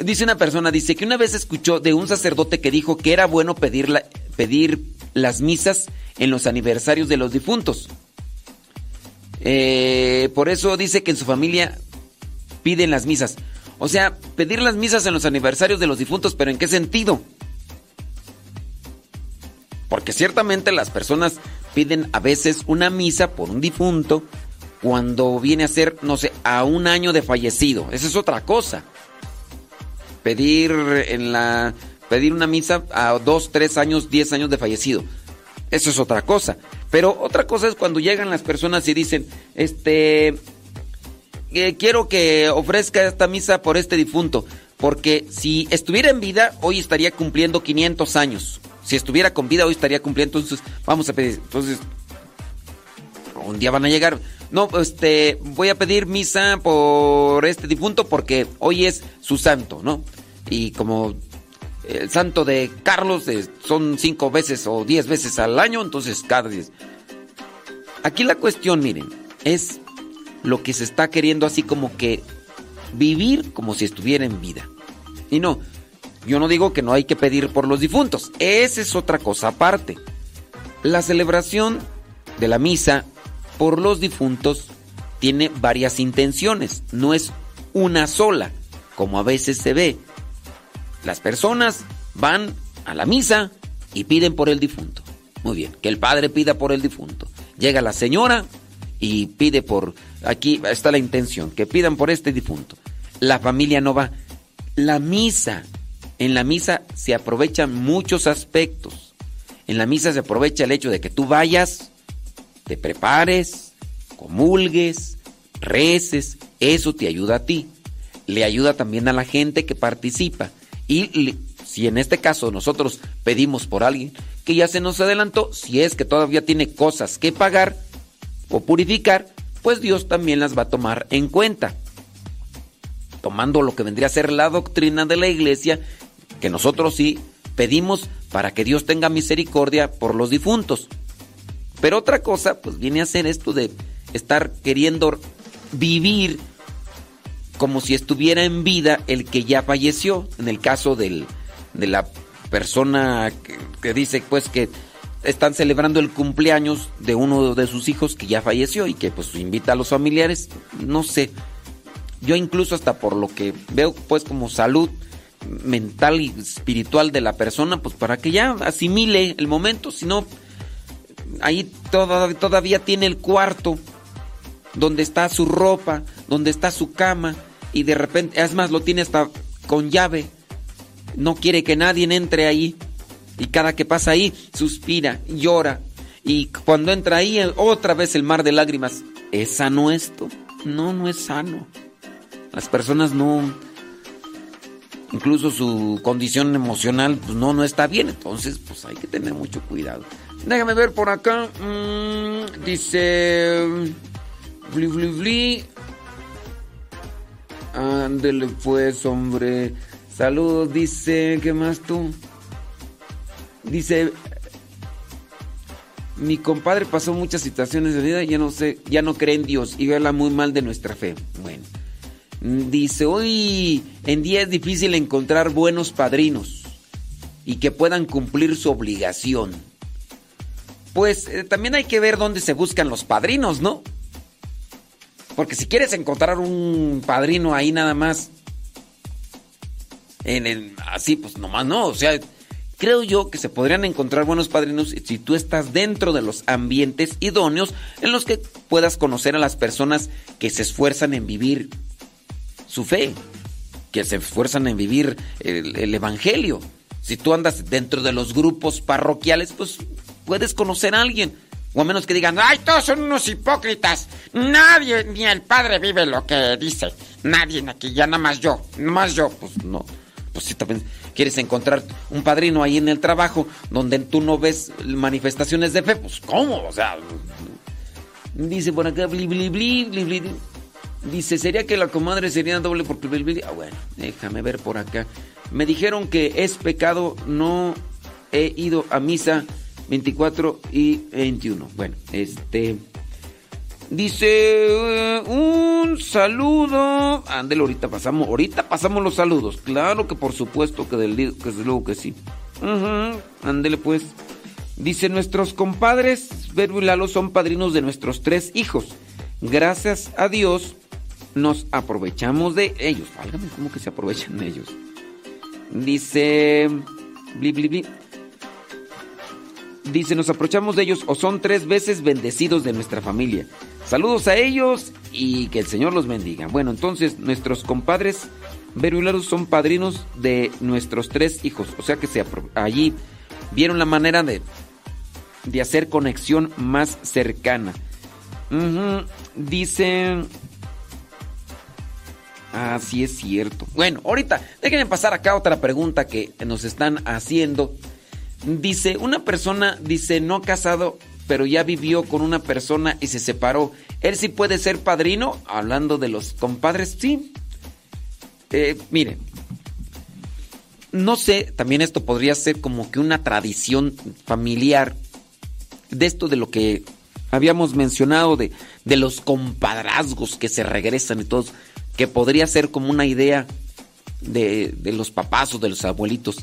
Dice una persona, dice que una vez escuchó de un sacerdote que dijo que era bueno pedir, la- pedir las misas en los aniversarios de los difuntos. Eh, por eso dice que en su familia piden las misas. O sea, pedir las misas en los aniversarios de los difuntos, pero ¿en qué sentido? Porque ciertamente las personas piden a veces una misa por un difunto cuando viene a ser, no sé, a un año de fallecido. Esa es otra cosa. Pedir en la pedir una misa a dos, tres años, diez años de fallecido. Eso es otra cosa. Pero otra cosa es cuando llegan las personas y dicen, este, eh, quiero que ofrezca esta misa por este difunto, porque si estuviera en vida, hoy estaría cumpliendo 500 años. Si estuviera con vida, hoy estaría cumpliendo, entonces vamos a pedir, entonces, un día van a llegar. No, este, voy a pedir misa por este difunto porque hoy es su santo, ¿no? Y como el santo de Carlos eh, son cinco veces o diez veces al año, entonces cada diez. Aquí la cuestión, miren, es lo que se está queriendo así como que vivir como si estuviera en vida. Y no, yo no digo que no hay que pedir por los difuntos, esa es otra cosa aparte. La celebración de la misa por los difuntos tiene varias intenciones, no es una sola, como a veces se ve. Las personas van a la misa y piden por el difunto. Muy bien, que el padre pida por el difunto. Llega la señora y pide por... Aquí está la intención, que pidan por este difunto. La familia no va. La misa, en la misa se aprovechan muchos aspectos. En la misa se aprovecha el hecho de que tú vayas, te prepares, comulgues, reces, eso te ayuda a ti. Le ayuda también a la gente que participa. Y si en este caso nosotros pedimos por alguien que ya se nos adelantó, si es que todavía tiene cosas que pagar o purificar, pues Dios también las va a tomar en cuenta. Tomando lo que vendría a ser la doctrina de la iglesia, que nosotros sí pedimos para que Dios tenga misericordia por los difuntos. Pero otra cosa, pues viene a ser esto de estar queriendo vivir como si estuviera en vida el que ya falleció. En el caso del, de la persona que, que dice pues que están celebrando el cumpleaños de uno de sus hijos que ya falleció y que pues invita a los familiares, no sé. Yo incluso hasta por lo que veo pues como salud mental y espiritual de la persona, pues para que ya asimile el momento, si no, ahí toda- todavía tiene el cuarto donde está su ropa, donde está su cama, y de repente, es más, lo tiene hasta con llave. No quiere que nadie entre ahí. Y cada que pasa ahí, suspira, llora. Y cuando entra ahí, otra vez el mar de lágrimas. ¿Es sano esto? No, no es sano. Las personas no... Incluso su condición emocional, pues no, no está bien. Entonces, pues hay que tener mucho cuidado. Déjame ver por acá. Mm, dice... Bli, bli, bli. Ándele pues, hombre. Saludos, dice. ¿Qué más tú? Dice. Mi compadre pasó muchas situaciones de vida ya no sé, ya no cree en Dios y habla muy mal de nuestra fe. Bueno. Dice, hoy en día es difícil encontrar buenos padrinos y que puedan cumplir su obligación. Pues eh, también hay que ver dónde se buscan los padrinos, ¿no? Porque si quieres encontrar un padrino ahí nada más, en el, así pues nomás no, o sea, creo yo que se podrían encontrar buenos padrinos si tú estás dentro de los ambientes idóneos en los que puedas conocer a las personas que se esfuerzan en vivir su fe, que se esfuerzan en vivir el, el evangelio. Si tú andas dentro de los grupos parroquiales, pues puedes conocer a alguien. O a menos que digan, ay, todos son unos hipócritas. Nadie, ni el padre vive lo que dice. Nadie aquí, ya nada más yo, nada más yo. Pues no, pues si también quieres encontrar un padrino ahí en el trabajo donde tú no ves manifestaciones de fe, pues ¿cómo? O sea, dice por acá, bli, bli, bli, bli, bli. Dice, ¿sería que la comadre sería doble porque bli? Ah, bueno, déjame ver por acá. Me dijeron que es pecado, no he ido a misa 24 y 21. Bueno, este. Dice un saludo. Ándale, ahorita pasamos. Ahorita pasamos los saludos. Claro que por supuesto que del que desde luego que sí. Ándele pues. Dice, nuestros compadres Verbo y Lalo son padrinos de nuestros tres hijos. Gracias a Dios nos aprovechamos de ellos. Válgame, ¿cómo que se aprovechan de ellos? Dice. Dice, nos aprovechamos de ellos o son tres veces bendecidos de nuestra familia. Saludos a ellos y que el Señor los bendiga. Bueno, entonces nuestros compadres verularos son padrinos de nuestros tres hijos. O sea que allí vieron la manera de, de hacer conexión más cercana. Dice... Ah, sí es cierto. Bueno, ahorita déjenme pasar acá otra pregunta que nos están haciendo. Dice, una persona, dice, no casado, pero ya vivió con una persona y se separó. ¿Él sí puede ser padrino? Hablando de los compadres, sí. Eh, mire, no sé, también esto podría ser como que una tradición familiar de esto de lo que habíamos mencionado, de, de los compadrazgos que se regresan y todos, que podría ser como una idea de, de los papás o de los abuelitos.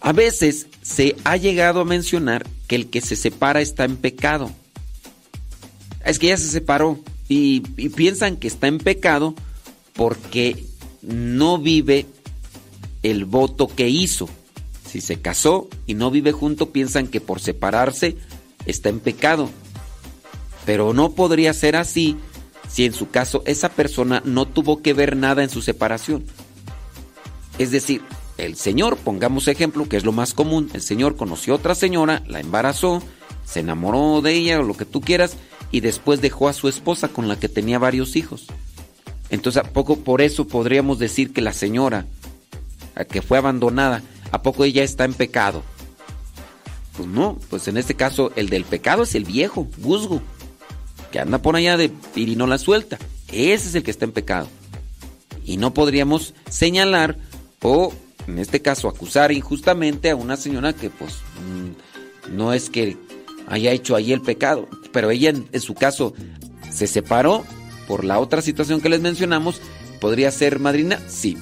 A veces se ha llegado a mencionar que el que se separa está en pecado. Es que ya se separó y, piensan que está en pecado porque no vive el voto que hizo. Si se casó y no vive junto, piensan que por separarse está en pecado. Pero no podría ser así si en su caso esa persona no tuvo que ver nada en su separación. Es decir, el señor, pongamos ejemplo, que es lo más común, el señor conoció a otra señora, la embarazó, se enamoró de ella o lo que tú quieras, y después dejó a su esposa con la que tenía varios hijos. Entonces, ¿a poco por eso podríamos decir que la señora, que fue abandonada, ¿a poco ella está en pecado? Pues no, pues en este caso el del pecado es el viejo, Guzgo, que anda por allá de y no la suelta. Ese es el que está en pecado. Y no podríamos señalar o en este caso, acusar injustamente a una señora que pues mm, no es que haya hecho ahí el pecado, pero ella en, su caso se separó por la otra situación que les mencionamos, ¿podría ser madrina? Sí.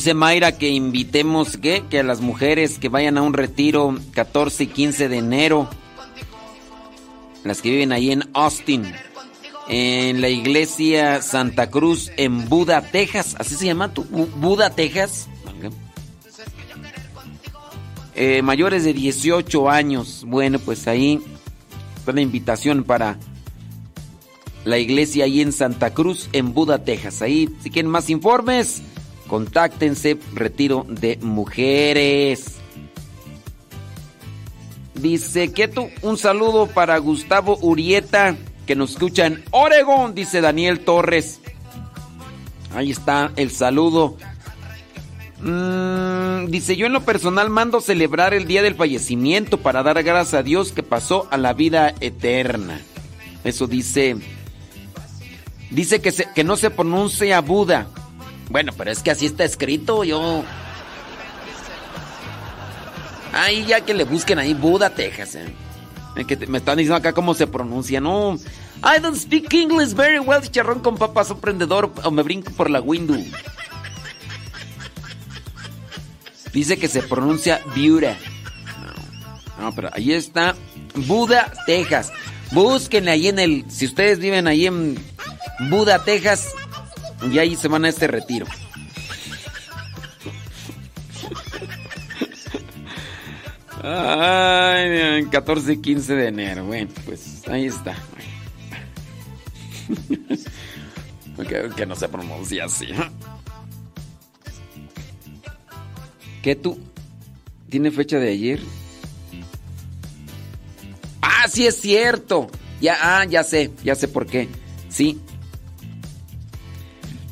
Dice Mayra que invitemos que a las mujeres que vayan a un retiro 14 y 15 de enero. Las que viven ahí en Austin. En la iglesia Santa Cruz en Buda, Texas. ¿Así se llama? ¿Buda, Texas? eh, mayores de 18 años. Bueno, pues ahí está la invitación para la iglesia ahí en Santa Cruz, en Buda, Texas. Ahí, si quieren más informes, contáctense, retiro de mujeres. Dice que un saludo para Gustavo Urieta, que nos escucha en Oregón, dice Daniel Torres. Ahí está el saludo. Mm, dice, yo en lo personal mando celebrar el día del fallecimiento para dar gracias a Dios que pasó a la vida eterna. Eso dice... Dice que, se- que no se pronuncia Buda. Bueno, pero es que así está escrito, yo... Ahí ya que le busquen ahí Buda, Texas. eh. Me están diciendo acá cómo se pronuncia, no. I don't speak English very well, chicharrón con papas sorprendedor o me brinco por la window. Dice que se pronuncia Buda. No, no, pero ahí está Buda, Texas. Búsquenle ahí en el. Si ustedes viven ahí en Buda, Texas, y ahí se van a este retiro. Ay, 14 y 15 de enero. Bueno, pues ahí está. [LAUGHS] que, no se pronuncia así. ¿Qué tú? ¿Tiene fecha de ayer? Ah, sí es cierto. Ya, ah, ya sé, ya sé por qué. Sí.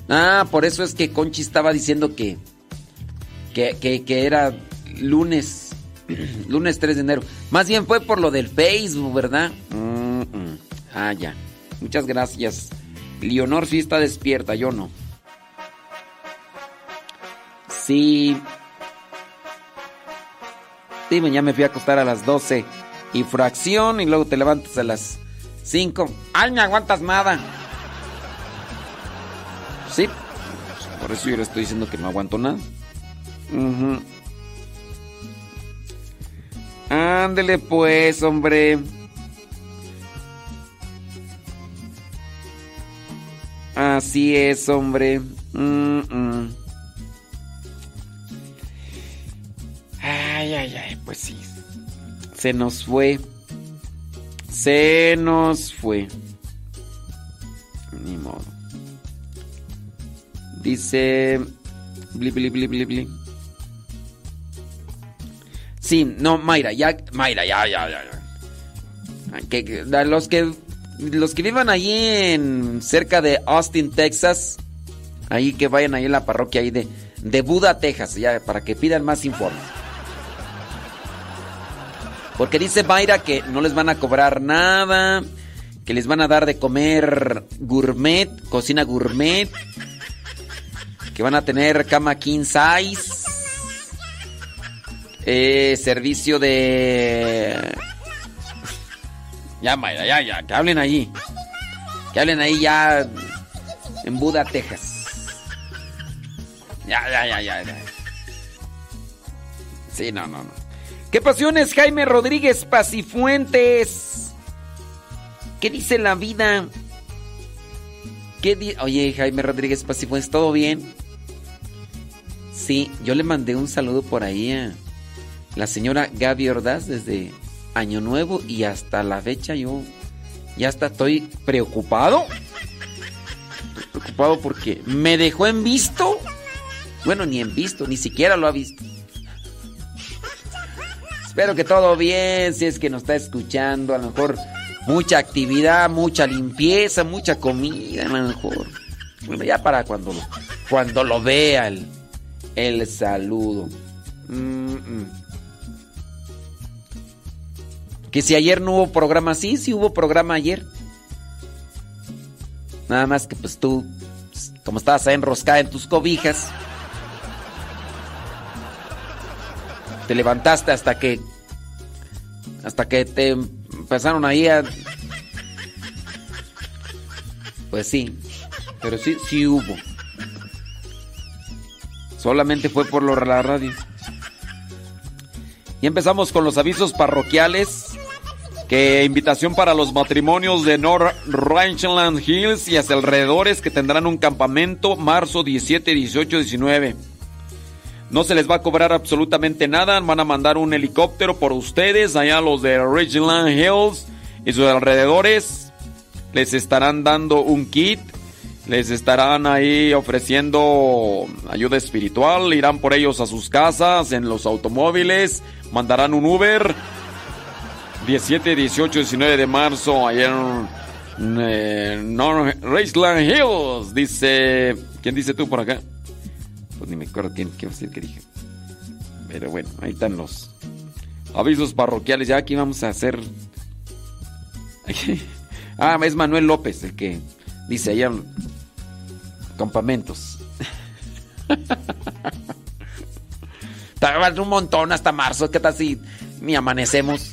Ah, por eso es que Conchi estaba diciendo que que, que, que era lunes, [CLEARS THROAT] lunes 3 de enero. Más bien fue por lo del Facebook, ¿verdad? Ah, ya. Muchas gracias. Leonor sí está despierta, yo no. Sí. Sí, ya me fui a acostar a las 12 y fracción y luego te levantas a las 5. ¡Ay, me aguantas nada! Por eso yo le estoy diciendo que no aguanto nada. Ujú. Ándele pues, hombre. Así es, hombre. Mm. Ay, ay, ay, pues sí. Se nos fue. Se nos fue. Dice. Bli, bli, bli. Sí, no, Mayra, ya. Mayra, ya, ya, ya. ya. Que, los que. Los que vivan allí en. cerca de Austin, Texas. Ahí que vayan ahí en la parroquia ahí de. De Buda, Texas, ya, para que pidan más informes. Porque dice Mayra que no les van a cobrar nada, que les van a dar de comer gourmet, cocina gourmet, que van a tener cama king size, eh, servicio de... Ya, Mayra, ya, ya, que hablen allí. Que hablen ahí ya en Buda, Texas. Ya, ya, ya, ya. ya. Sí, no, no, no. ¿Qué pasiones, Jaime Rodríguez Pacifuentes? ¿Qué dice la vida? ¿Qué di- Oye, Jaime Rodríguez Pacifuentes, ¿todo bien? Sí, yo le mandé un saludo por ahí a la señora Gaby Ordaz desde Año Nuevo y hasta la fecha yo ya hasta estoy preocupado. Preocupado porque me dejó en visto. Bueno, ni en visto, ni siquiera lo ha visto. Espero que todo bien, si es que nos está escuchando, a lo mejor mucha actividad, mucha limpieza, mucha comida, a lo mejor. Bueno, ya para cuando cuando lo vea el, el saludo. Mm, mm. Que si ayer no hubo programa, sí, sí hubo programa ayer. Nada más que pues tú, como estabas ahí enroscada en tus cobijas, te levantaste hasta que hasta que te empezaron ahí a pues sí pero sí sí hubo solamente fue por la radio y empezamos con los avisos parroquiales que invitación para los matrimonios de North Ranchland Hills y hacia alrededores que tendrán un campamento marzo 17, 18, 19 No se les va a cobrar absolutamente nada. Van a mandar un helicóptero por ustedes allá los de Ridgeland Hills y sus alrededores. Les estarán dando un kit. Les estarán ahí ofreciendo ayuda espiritual. Irán por ellos a sus casas, en los automóviles. Mandarán un Uber. 17, 18, 19 de marzo, allá en eh, North Ridgeland Hills. Dice. ¿Quién dice tú por acá? Pues ni me acuerdo quién, qué decir que dije. Pero bueno, ahí están los avisos parroquiales. Ya aquí vamos a hacer. [LAUGHS] ah, es Manuel López el que dice allá campamentos. un montón hasta marzo. ¿Qué tal si ni amanecemos?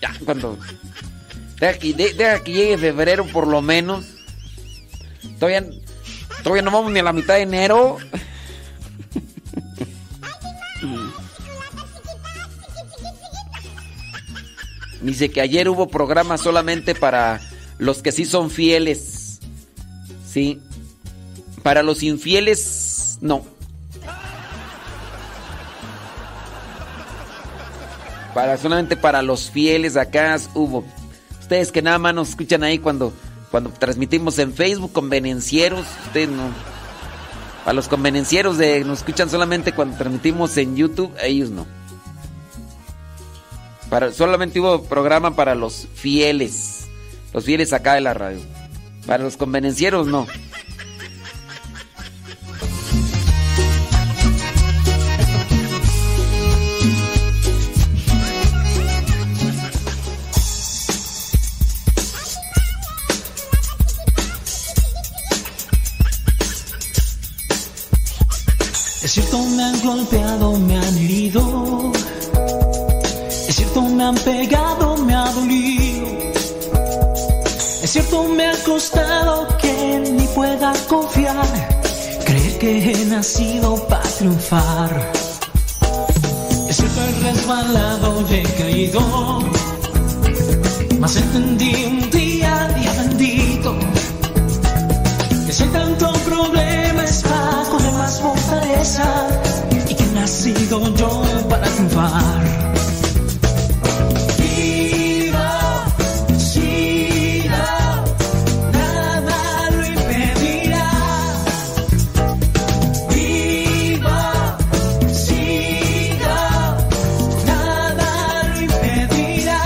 Ya, cuando. Deja que, deja que llegue febrero por lo menos. Todavía, todavía no vamos ni a la mitad de enero. Dice que ayer hubo programa solamente para los que sí son fieles. Sí. Para los infieles, no. Para solamente para los fieles acá hubo. Ustedes que nada más nos escuchan ahí cuando, cuando transmitimos en Facebook, convenencieros, ustedes no. Para los convenencieros de nos escuchan solamente cuando transmitimos en YouTube, ellos no. Para, solamente hubo programa para los fieles. Los fieles acá de la radio. Para los convenencieros no. Cierto, me han golpeado, me han herido. Es cierto, me han pegado, me ha dolido. Es cierto, me ha costado que ni pueda confiar. Creer que he nacido para triunfar. Es cierto, he resbalado y he caído. Mas entendí impedirá. Vivo, sigo, nada lo impedirá.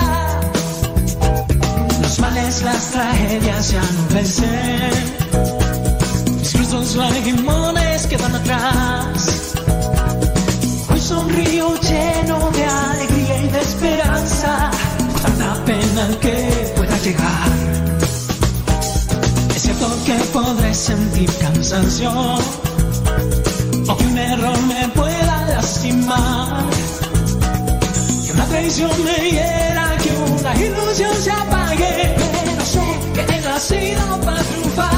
Los males, las tragedias ya no vencen. Mis cruzos lagimones quedan atrás. Hoy sonrío lleno de alegría y de esperanza. Tanta pena que pueda llegar. Es cierto que podré sentir cansancio. O que un error me pueda lastimar. Que una traición me hiera, que una ilusión se apague. Pero sé que he nacido para triunfar.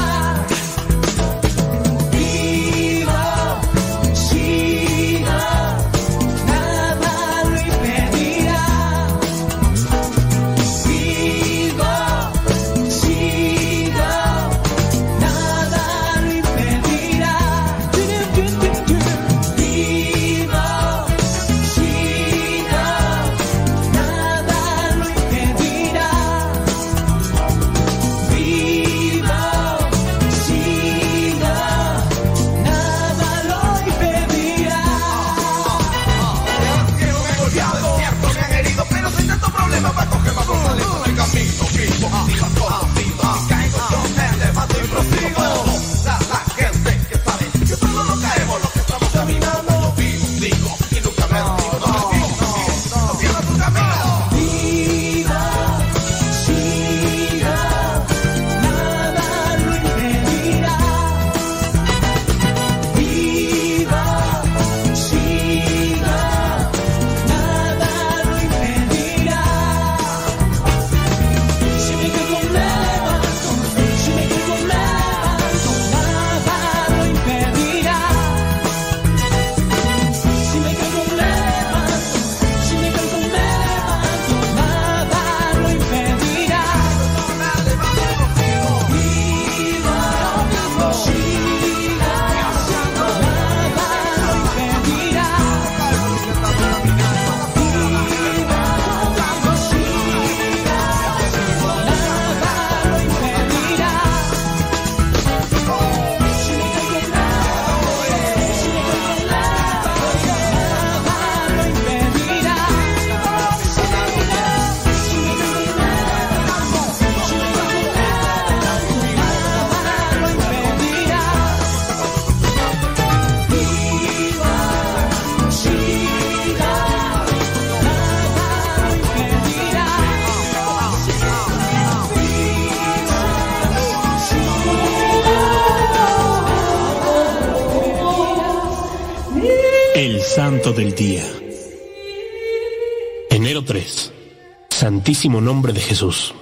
Nombre de Jesús.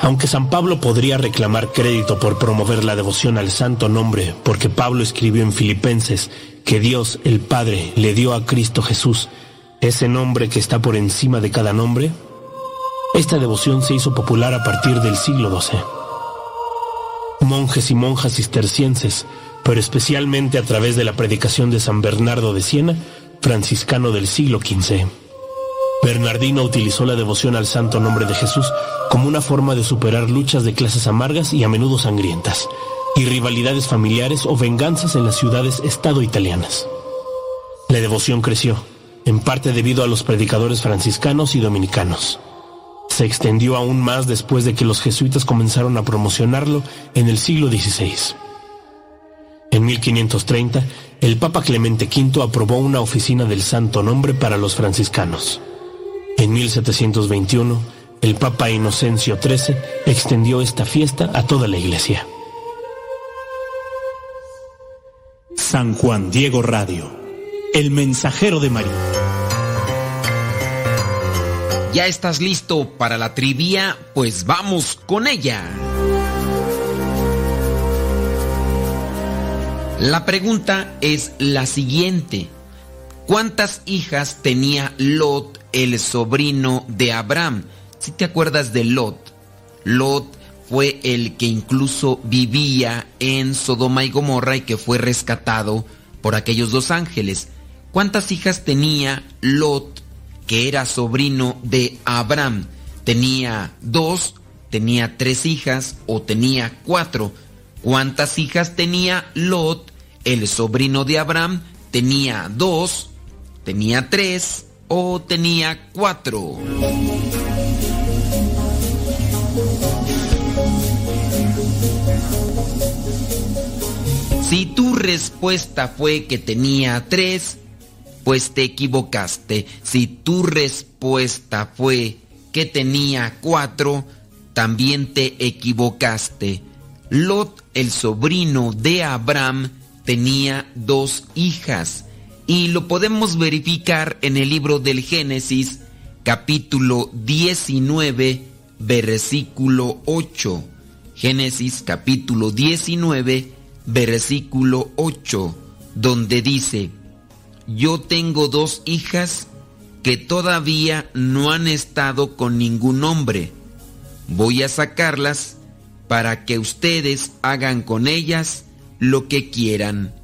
Aunque San Pablo podría reclamar crédito por promover la devoción al santo nombre, porque Pablo escribió en Filipenses que Dios el Padre le dio a Cristo Jesús ese nombre que está por encima de cada nombre, esta devoción se hizo popular a partir del siglo XII. Monjes y monjas cistercienses, pero especialmente a través de la predicación de San Bernardo de Siena, franciscano del siglo XV. Bernardino utilizó la devoción al santo nombre de Jesús como una forma de superar luchas de clases amargas y a menudo sangrientas, y rivalidades familiares o venganzas en las ciudades-estado italianas. La devoción creció, en parte debido a los predicadores franciscanos y dominicanos. Se extendió aún más después de que los jesuitas comenzaron a promocionarlo en el siglo XVI. En 1530, el Papa Clemente V aprobó una oficina del Santo Nombre para los franciscanos. En 1721, el Papa Inocencio XIII extendió esta fiesta a toda la Iglesia. San Juan Diego Radio, el mensajero de María. ¿Ya estás listo para la trivia? Pues vamos con ella. La pregunta es la siguiente. ¿Cuántas hijas tenía Lot, el sobrino de Abraham? Si te acuerdas de Lot, Lot fue el que incluso vivía en Sodoma y Gomorra y que fue rescatado por aquellos dos ángeles. ¿Cuántas hijas tenía Lot, que era sobrino de Abraham? ¿Tenía dos, tenía tres hijas o tenía cuatro? ¿Cuántas hijas tenía Lot, el sobrino de Abraham? ¿Tenía dos, tenía tres o tenía cuatro? Si tu respuesta fue que tenía tres, pues te equivocaste. Si tu respuesta fue que tenía cuatro, también te equivocaste. Lot, el sobrino de Abraham, tenía dos hijas y lo podemos verificar en el libro del Génesis, capítulo 19, versículo 8. Génesis capítulo 19, versículo 8, donde dice, yo tengo dos hijas que todavía no han estado con ningún hombre. Voy a sacarlas para que ustedes hagan con ellas lo que quieran,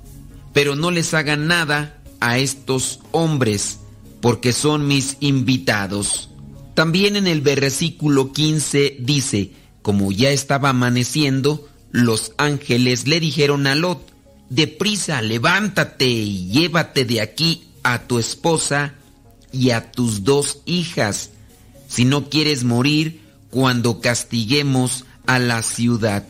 pero no les hagan nada a estos hombres, porque son mis invitados. También en el versículo 15 dice, como ya estaba amaneciendo, los ángeles le dijeron a Lot, deprisa, levántate y llévate de aquí a tu esposa y a tus dos hijas, si no quieres morir cuando castiguemos a la ciudad.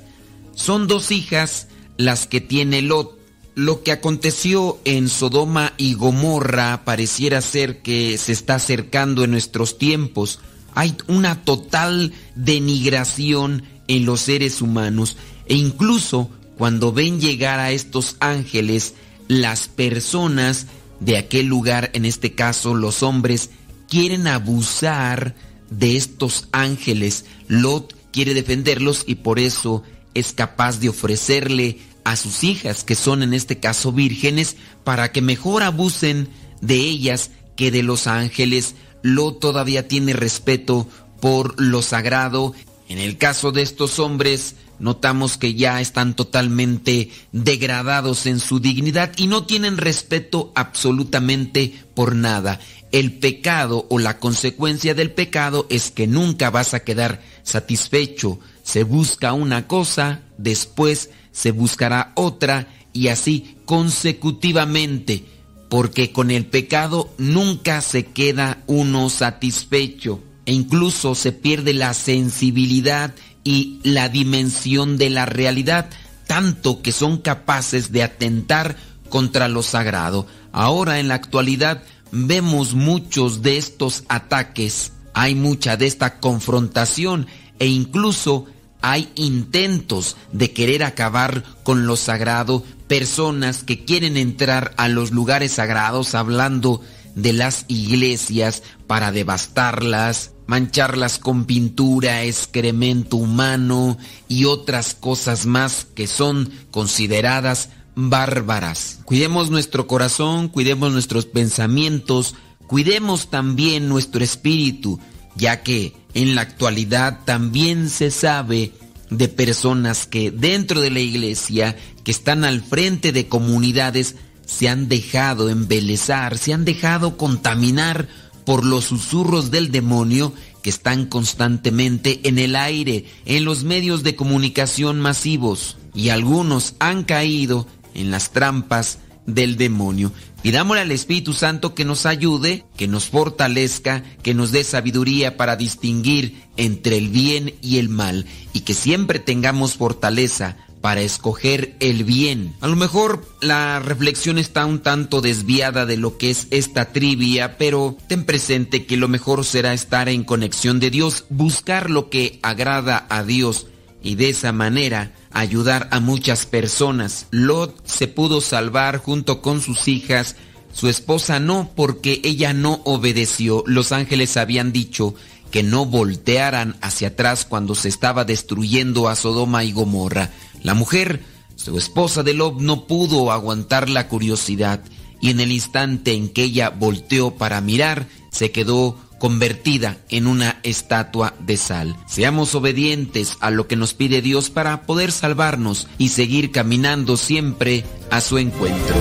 Son dos hijas las que tiene Lot. Lo que aconteció en Sodoma y Gomorra pareciera ser que se está acercando en nuestros tiempos. Hay una total denigración en los seres humanos e incluso cuando ven llegar a estos ángeles, las personas de aquel lugar, en este caso los hombres, quieren abusar de estos ángeles. Lot quiere defenderlos y por eso es capaz de ofrecerle a sus hijas, que son en este caso vírgenes, para que mejor abusen de ellas que de los ángeles. Lot todavía tiene respeto por lo sagrado. En el caso de estos hombres, notamos que ya están totalmente degradados en su dignidad y no tienen respeto absolutamente por nada. El pecado o la consecuencia del pecado es que nunca vas a quedar satisfecho. Se busca una cosa, después se buscará otra y así consecutivamente, porque con el pecado nunca se queda uno satisfecho e incluso se pierde la sensibilidad y la dimensión de la realidad, tanto que son capaces de atentar contra lo sagrado. Ahora en la actualidad vemos muchos de estos ataques, hay mucha de esta confrontación e incluso hay intentos de querer acabar con lo sagrado, personas que quieren entrar a los lugares sagrados hablando de las iglesias para devastarlas, mancharlas con pintura, excremento humano y otras cosas más que son consideradas bárbaras. Cuidemos nuestro corazón, cuidemos nuestros pensamientos, cuidemos también nuestro espíritu, ya que en la actualidad también se sabe de personas que dentro de la iglesia, que están al frente de comunidades, se han dejado embelezar, se han dejado contaminar por los susurros del demonio que están constantemente en el aire, en los medios de comunicación masivos, y algunos han caído en las trampas del demonio. Pidámosle al Espíritu Santo que nos ayude, que nos fortalezca, que nos dé sabiduría para distinguir entre el bien y el mal y que siempre tengamos fortaleza para escoger el bien. A lo mejor la reflexión está un tanto desviada de lo que es esta trivia, pero ten presente que lo mejor será estar en conexión de Dios, buscar lo que agrada a Dios y de esa manera ayudar a muchas personas. Lot se pudo salvar junto con sus hijas, su esposa no porque ella no obedeció. Los ángeles habían dicho que no voltearan hacia atrás cuando se estaba destruyendo a Sodoma y Gomorra. La mujer, su esposa de Lot, no pudo aguantar la curiosidad y en el instante en que ella volteó para mirar, se quedó convertida en una estatua de sal. Seamos obedientes a lo que nos pide Dios para poder salvarnos y seguir caminando siempre a su encuentro.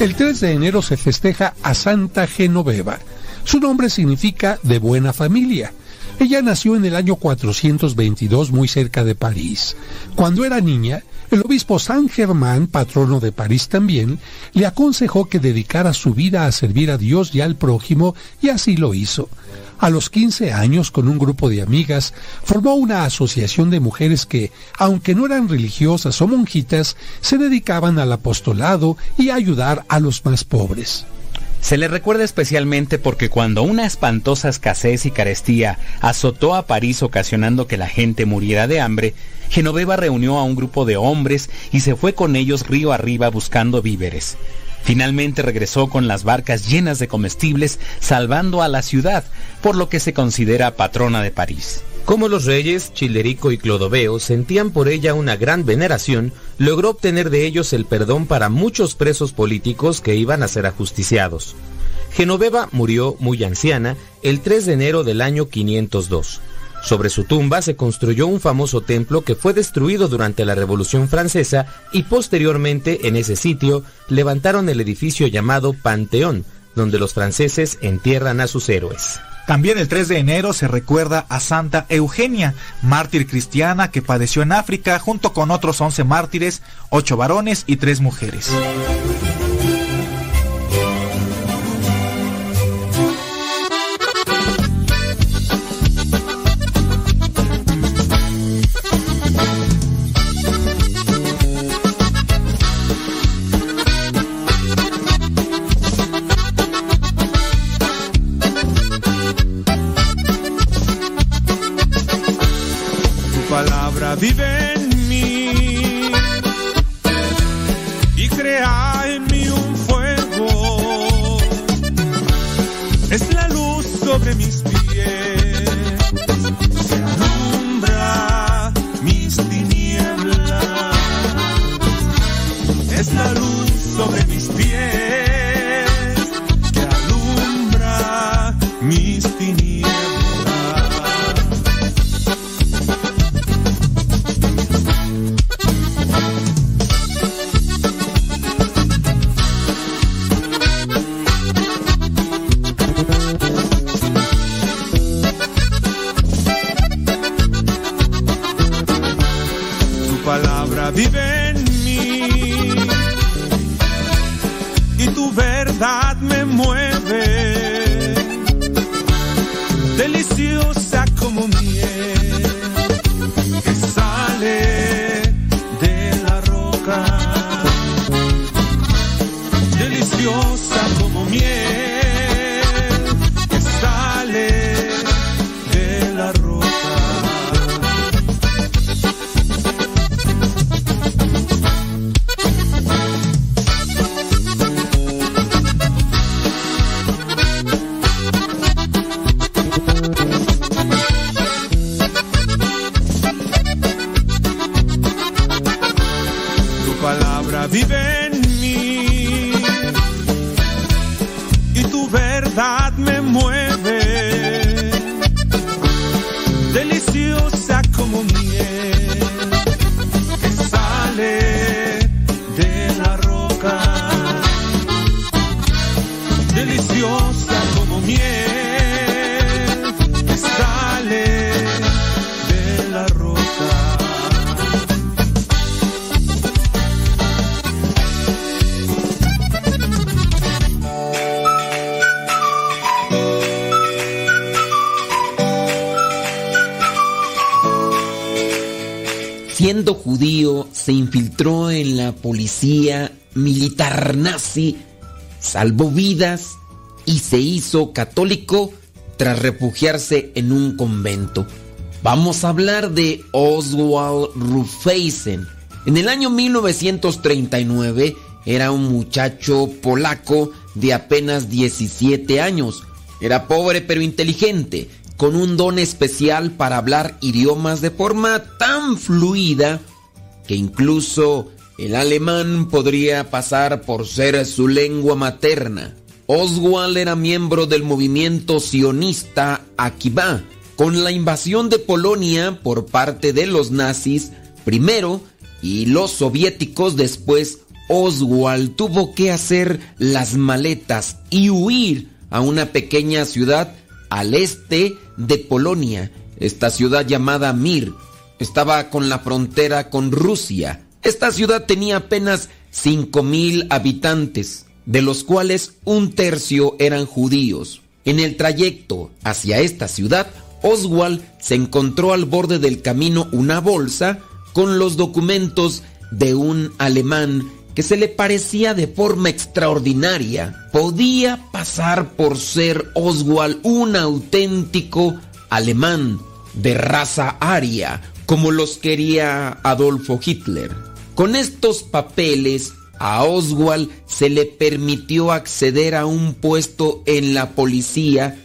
El 3 de enero se festeja a Santa Genoveva. Su nombre significa de buena familia. Ella nació en el año 422 muy cerca de París. Cuando era niña, el obispo San Germán, patrono de París también, le aconsejó que dedicara su vida a servir a Dios y al prójimo, y así lo hizo. A los 15 años, con un grupo de amigas, formó una asociación de mujeres que, aunque no eran religiosas o monjitas, se dedicaban al apostolado y a ayudar a los más pobres. Se le recuerda especialmente porque cuando una espantosa escasez y carestía azotó a París ocasionando que la gente muriera de hambre, Genoveva reunió a un grupo de hombres y se fue con ellos río arriba buscando víveres. Finalmente regresó con las barcas llenas de comestibles, salvando a la ciudad, por lo que se considera patrona de París. Como los reyes Childerico y Clodoveo sentían por ella una gran veneración, logró obtener de ellos el perdón para muchos presos políticos que iban a ser ajusticiados. Genoveva murió muy anciana el 3 de enero del año 502. Sobre su tumba se construyó un famoso templo que fue destruido durante la Revolución Francesa y posteriormente en ese sitio levantaron el edificio llamado Panteón, donde los franceses entierran a sus héroes. También el 3 de enero se recuerda a Santa Eugenia, mártir cristiana que padeció en África junto con otros 11 mártires, 8 varones y 3 mujeres. Crea en mí un fuego. Es la luz sobre mis pies militar nazi, salvó vidas y se hizo católico tras refugiarse en un convento. Vamos a hablar de Oswald Rufeisen. En el año 1939 era un muchacho polaco de apenas 17 años. Era pobre pero inteligente, con un don especial para hablar idiomas de forma tan fluida que incluso el alemán podría pasar por ser su lengua materna. Oswald era miembro del movimiento sionista Akiba. Con la invasión de Polonia por parte de los nazis primero y los soviéticos después, Oswald tuvo que hacer las maletas y huir a una pequeña ciudad al este de Polonia. Esta ciudad llamada Mir estaba con la frontera con Rusia. Esta ciudad tenía apenas 5.000 habitantes, de los cuales un tercio eran judíos. En el trayecto hacia esta ciudad, Oswald se encontró al borde del camino una bolsa con los documentos de un alemán que se le parecía de forma extraordinaria. Podía pasar por ser Oswald un auténtico alemán de raza aria, como los quería Adolfo Hitler. Con estos papeles, a Oswald se le permitió acceder a un puesto en la policía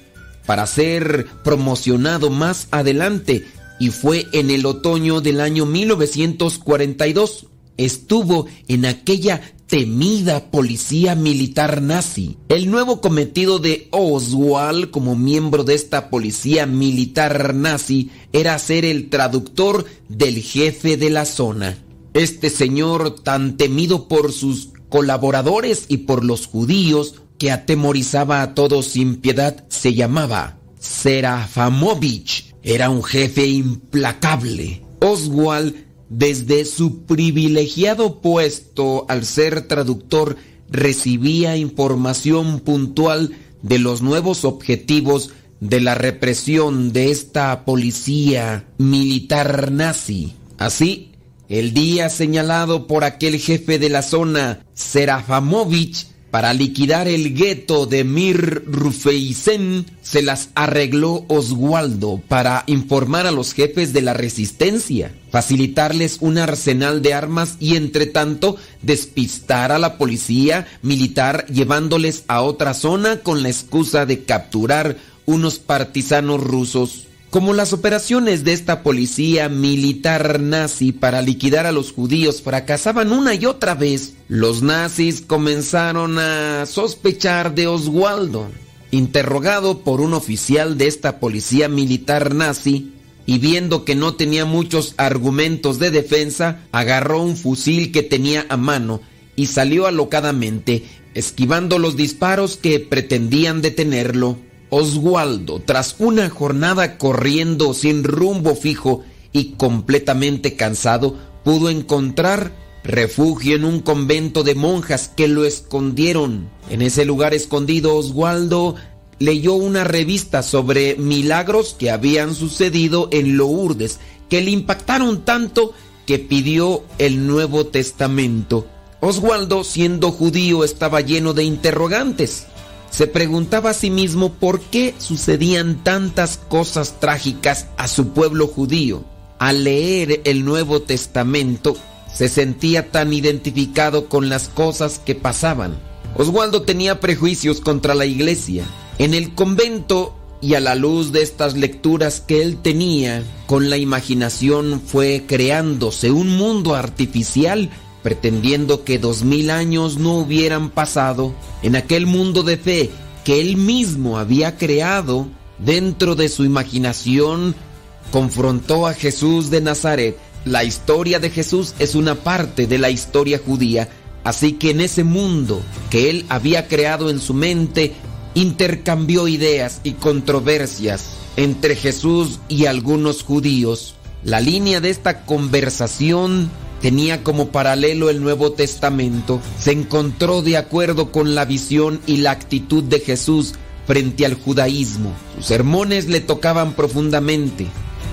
para ser promocionado más adelante y fue en el otoño del año 1942. Estuvo en aquella temida policía militar nazi. El nuevo cometido de Oswald como miembro de esta policía militar nazi era ser el traductor del jefe de la zona. Este señor tan temido por sus colaboradores y por los judíos que atemorizaba a todos sin piedad se llamaba Serafamovich. Era un jefe implacable. Oswald desde su privilegiado puesto al ser traductor recibía información puntual de los nuevos objetivos de la represión de esta policía militar nazi. Así, el día señalado por aquel jefe de la zona, Serafamovich, para liquidar el gueto de Mir Rufeisen, se las arregló Oswaldo para informar a los jefes de la resistencia, facilitarles un arsenal de armas y entre tanto despistar a la policía militar llevándoles a otra zona con la excusa de capturar unos partisanos rusos. Como las operaciones de esta policía militar nazi para liquidar a los judíos fracasaban una y otra vez, los nazis comenzaron a sospechar de Oswaldo. Interrogado por un oficial de esta policía militar nazi, y viendo que no tenía muchos argumentos de defensa, agarró un fusil que tenía a mano y salió alocadamente, esquivando los disparos que pretendían detenerlo. Oswaldo, tras una jornada corriendo sin rumbo fijo y completamente cansado, pudo encontrar refugio en un convento de monjas que lo escondieron. En ese lugar escondido, Oswaldo leyó una revista sobre milagros que habían sucedido en Lourdes, que le impactaron tanto que pidió el Nuevo Testamento. Oswaldo, siendo judío, estaba lleno de interrogantes se preguntaba a sí mismo por qué sucedían tantas cosas trágicas a su pueblo judío. Al leer el Nuevo Testamento, se sentía tan identificado con las cosas que pasaban. Oswaldo tenía prejuicios contra la iglesia. En el convento y a la luz de estas lecturas que él tenía, con la imaginación fue creándose un mundo artificial pretendiendo que dos mil años no hubieran pasado, en aquel mundo de fe que él mismo había creado dentro de su imaginación, confrontó a Jesús de Nazaret. La historia de Jesús es una parte de la historia judía, así que en ese mundo que él había creado en su mente, intercambió ideas y controversias entre Jesús y algunos judíos. La línea de esta conversación tenía como paralelo el Nuevo Testamento. Se encontró de acuerdo con la visión y la actitud de Jesús frente al judaísmo. Sus sermones le tocaban profundamente.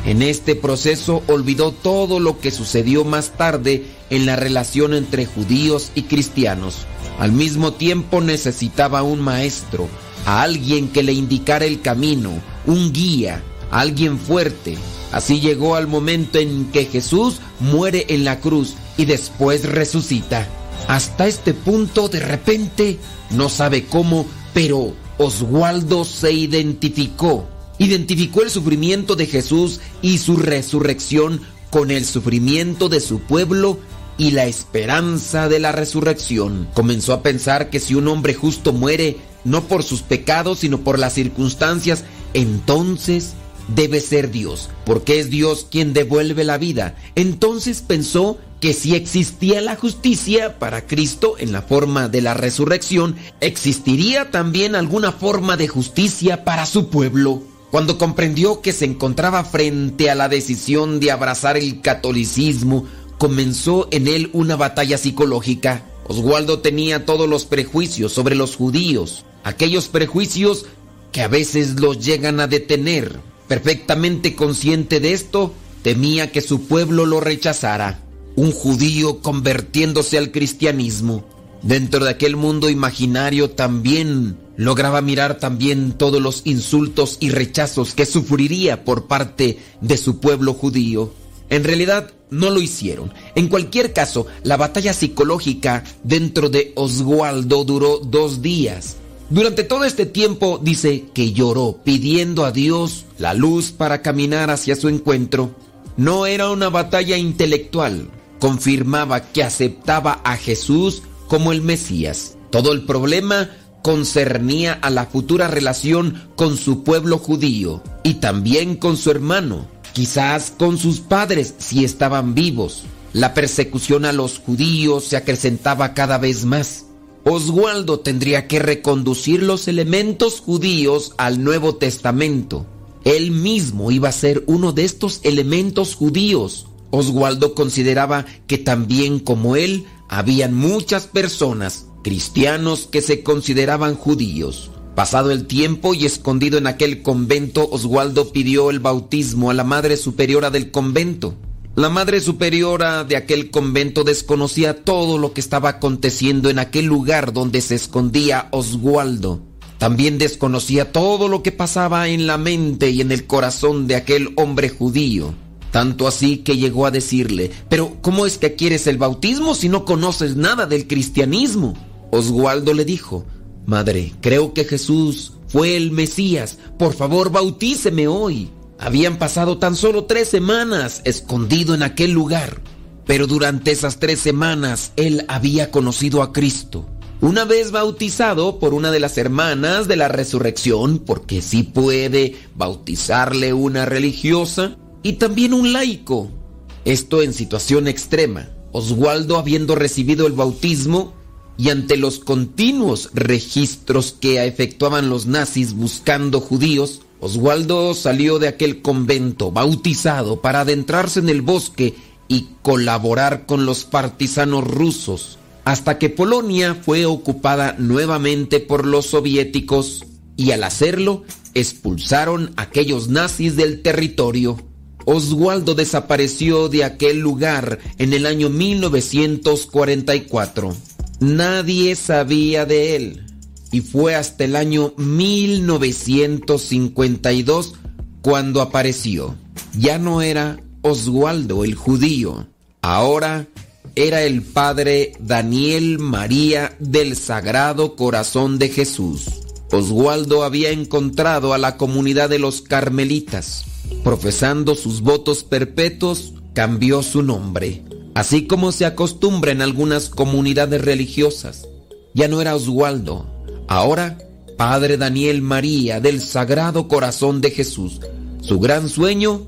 En este proceso olvidó todo lo que sucedió más tarde en la relación entre judíos y cristianos. Al mismo tiempo necesitaba un maestro, a alguien que le indicara el camino, un guía, alguien fuerte. Así llegó al momento en que Jesús muere en la cruz y después resucita. Hasta este punto de repente, no sabe cómo, pero Oswaldo se identificó. Identificó el sufrimiento de Jesús y su resurrección con el sufrimiento de su pueblo y la esperanza de la resurrección. Comenzó a pensar que si un hombre justo muere, no por sus pecados, sino por las circunstancias, entonces debe ser Dios, porque es Dios quien devuelve la vida. Entonces pensó que si existía la justicia para Cristo en la forma de la resurrección, existiría también alguna forma de justicia para su pueblo. Cuando comprendió que se encontraba frente a la decisión de abrazar el catolicismo, comenzó en él una batalla psicológica. Oswaldo tenía todos los prejuicios sobre los judíos, aquellos prejuicios que a veces los llegan a detener. Perfectamente consciente de esto, temía que su pueblo lo rechazara. Un judío convirtiéndose al cristianismo. Dentro de aquel mundo imaginario también lograba mirar también todos los insultos y rechazos que sufriría por parte de su pueblo judío. En realidad no lo hicieron. En cualquier caso, la batalla psicológica dentro de Oswaldo duró dos días. Durante todo este tiempo dice que lloró pidiendo a Dios la luz para caminar hacia su encuentro. No era una batalla intelectual, confirmaba que aceptaba a Jesús como el Mesías. Todo el problema concernía a la futura relación con su pueblo judío y también con su hermano, quizás con sus padres si estaban vivos. La persecución a los judíos se acrecentaba cada vez más. Oswaldo tendría que reconducir los elementos judíos al Nuevo Testamento. Él mismo iba a ser uno de estos elementos judíos. Oswaldo consideraba que también como él habían muchas personas, cristianos, que se consideraban judíos. Pasado el tiempo y escondido en aquel convento, Oswaldo pidió el bautismo a la Madre Superiora del convento. La Madre Superiora de aquel convento desconocía todo lo que estaba aconteciendo en aquel lugar donde se escondía Oswaldo. También desconocía todo lo que pasaba en la mente y en el corazón de aquel hombre judío. Tanto así que llegó a decirle, pero ¿cómo es que quieres el bautismo si no conoces nada del cristianismo? Oswaldo le dijo, Madre, creo que Jesús fue el Mesías, por favor bautíceme hoy. Habían pasado tan solo tres semanas escondido en aquel lugar, pero durante esas tres semanas él había conocido a Cristo. Una vez bautizado por una de las hermanas de la resurrección, porque sí puede bautizarle una religiosa, y también un laico. Esto en situación extrema. Oswaldo, habiendo recibido el bautismo y ante los continuos registros que efectuaban los nazis buscando judíos, Oswaldo salió de aquel convento bautizado para adentrarse en el bosque y colaborar con los partisanos rusos, hasta que Polonia fue ocupada nuevamente por los soviéticos y al hacerlo expulsaron a aquellos nazis del territorio. Oswaldo desapareció de aquel lugar en el año 1944. Nadie sabía de él y fue hasta el año 1952 cuando apareció. Ya no era Oswaldo el judío, ahora era el padre Daniel María del Sagrado Corazón de Jesús. Oswaldo había encontrado a la comunidad de los carmelitas. Profesando sus votos perpetuos, cambió su nombre, así como se acostumbra en algunas comunidades religiosas. Ya no era Oswaldo, ahora padre Daniel María del Sagrado Corazón de Jesús. Su gran sueño,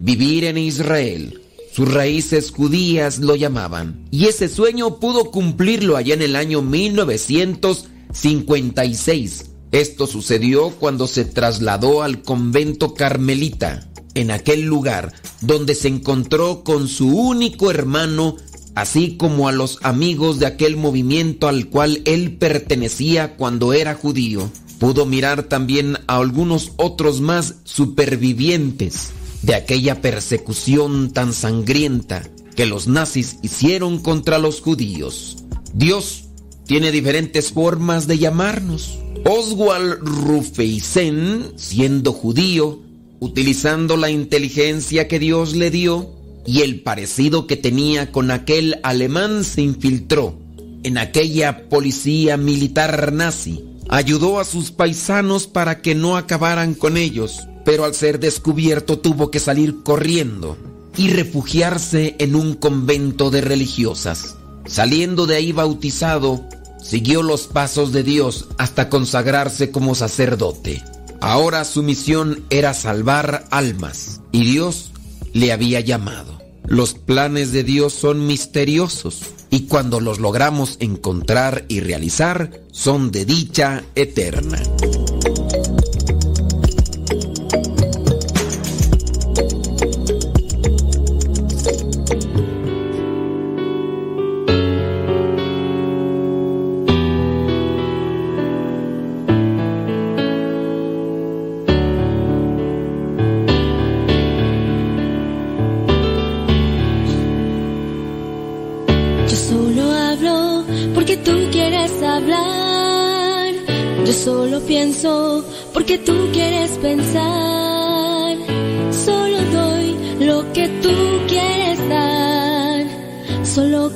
vivir en Israel. Sus raíces judías lo llamaban. Y ese sueño pudo cumplirlo allá en el año 1956. Esto sucedió cuando se trasladó al convento carmelita, en aquel lugar donde se encontró con su único hermano, así como a los amigos de aquel movimiento al cual él pertenecía cuando era judío. Pudo mirar también a algunos otros más supervivientes de aquella persecución tan sangrienta que los nazis hicieron contra los judíos. Dios tiene diferentes formas de llamarnos. Oswald Rufeisen, siendo judío, utilizando la inteligencia que Dios le dio y el parecido que tenía con aquel alemán, se infiltró en aquella policía militar nazi. Ayudó a sus paisanos para que no acabaran con ellos, pero al ser descubierto tuvo que salir corriendo y refugiarse en un convento de religiosas. Saliendo de ahí bautizado, siguió los pasos de Dios hasta consagrarse como sacerdote. Ahora su misión era salvar almas y Dios le había llamado. Los planes de Dios son misteriosos y cuando los logramos encontrar y realizar son de dicha eterna.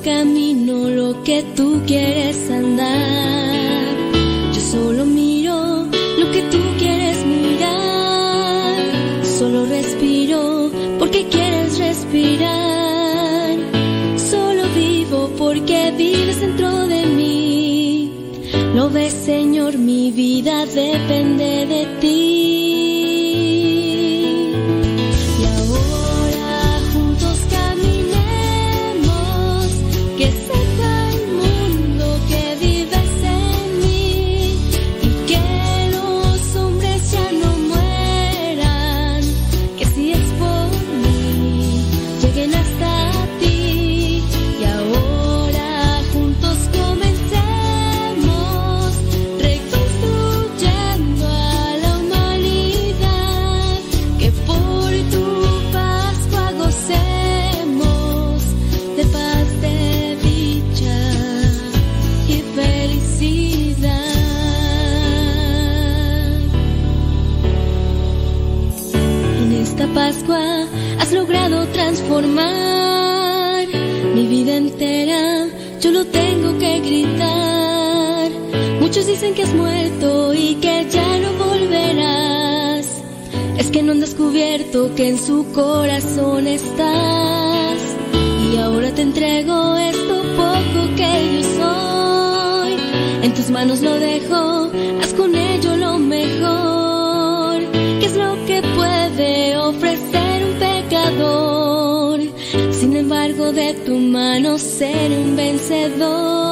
Camino lo que tú quieres andar. Yo solo miro lo que tú quieres mirar. Solo respiro porque quieres respirar. Solo vivo porque vives dentro de mí. Lo ves, Señor, mi vida depende transformar mi vida entera. Yo lo tengo que gritar. Muchos dicen que has muerto y que ya no volverás. Es que no han descubierto que en su corazón estás. Y ahora te entrego esto poco que yo soy. En tus manos lo dejo, haz con de tu mano ser un vencedor.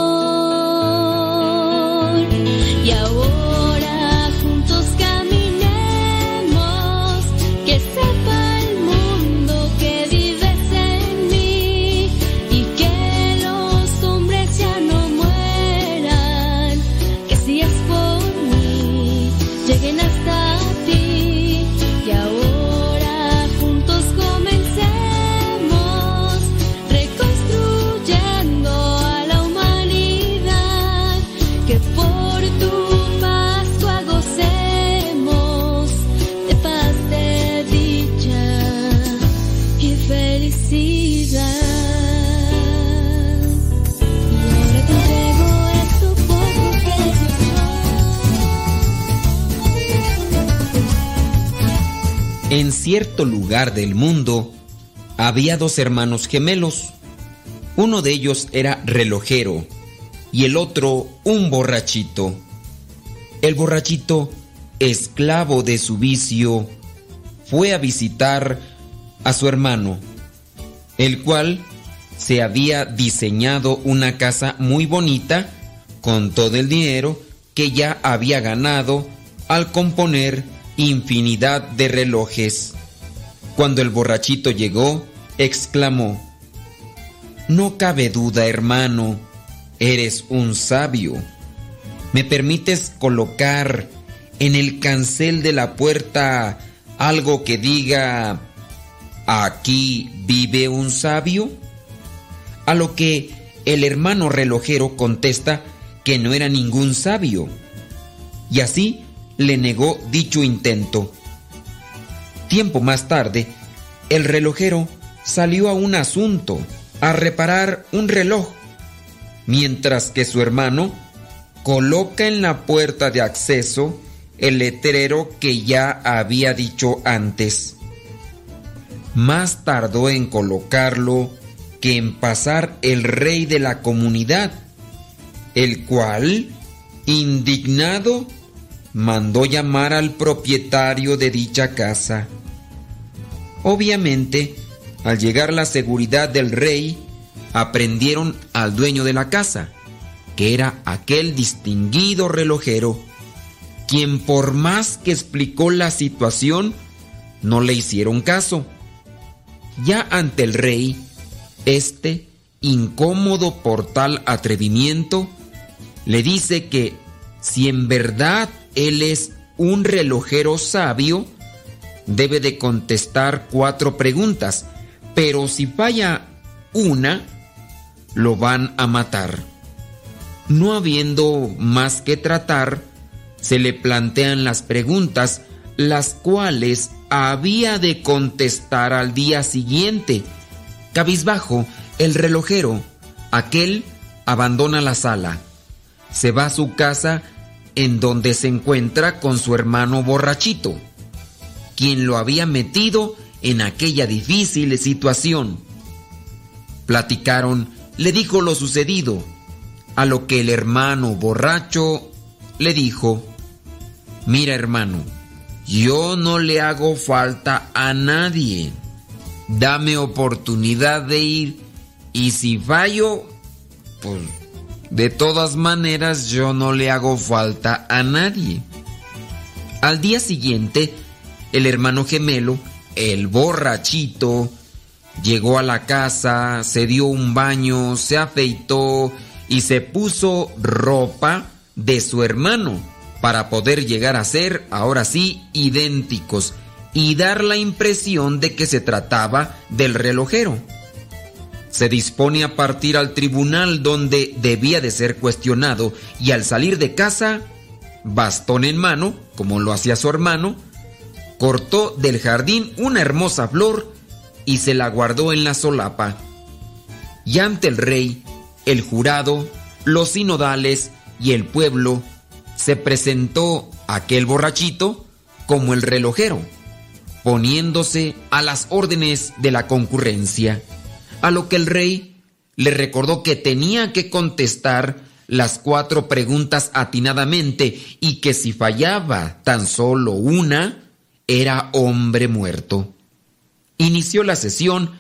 Cierto lugar del mundo había dos hermanos gemelos. Uno de ellos era relojero y el otro un borrachito. el borrachito, esclavo de su vicio, fue a visitar a su hermano, el cual se había diseñado una casa muy bonita con todo el dinero que ya había ganado al componer infinidad de relojes. Cuando el borrachito llegó, exclamó, No cabe duda, hermano, eres un sabio. ¿Me permites colocar en el cancel de la puerta algo que diga, aquí vive un sabio? A lo que el hermano relojero contesta que no era ningún sabio. Y así le negó dicho intento. Tiempo más tarde, el relojero salió a un asunto, a reparar un reloj, mientras que su hermano coloca en la puerta de acceso el letrero que ya había dicho antes. Más tardó en colocarlo que en pasar el rey de la comunidad, el cual, indignado, mandó llamar al propietario de dicha casa. Obviamente, al llegar la seguridad del rey, aprendieron al dueño de la casa, que era aquel distinguido relojero, quien por más que explicó la situación, no le hicieron caso. Ya ante el rey, este, incómodo por tal atrevimiento, le dice que si en verdad él es un relojero sabio, debe de contestar cuatro preguntas, pero si falla una, lo van a matar. No habiendo más que tratar, se le plantean las preguntas, las cuales había de contestar al día siguiente. Cabizbajo, el relojero, aquel abandona la sala, se va a su casa en donde se encuentra con su hermano borrachito, quien lo había metido en aquella difícil situación. Platicaron, le dijo lo sucedido, a lo que el hermano borracho le dijo, mira hermano, yo no le hago falta a nadie, dame oportunidad de ir y si fallo, pues de todas maneras, yo no le hago falta a nadie. Al día siguiente, el hermano gemelo, el borrachito, llegó a la casa, se dio un baño, se afeitó y se puso ropa de su hermano para poder llegar a ser, ahora sí, idénticos y dar la impresión de que se trataba del relojero. Se dispone a partir al tribunal donde debía de ser cuestionado y al salir de casa, bastón en mano, como lo hacía su hermano, cortó del jardín una hermosa flor y se la guardó en la solapa. Y ante el rey, el jurado, los sinodales y el pueblo, se presentó aquel borrachito como el relojero, poniéndose a las órdenes de la concurrencia a lo que el rey le recordó que tenía que contestar las cuatro preguntas atinadamente y que si fallaba tan solo una, era hombre muerto. Inició la sesión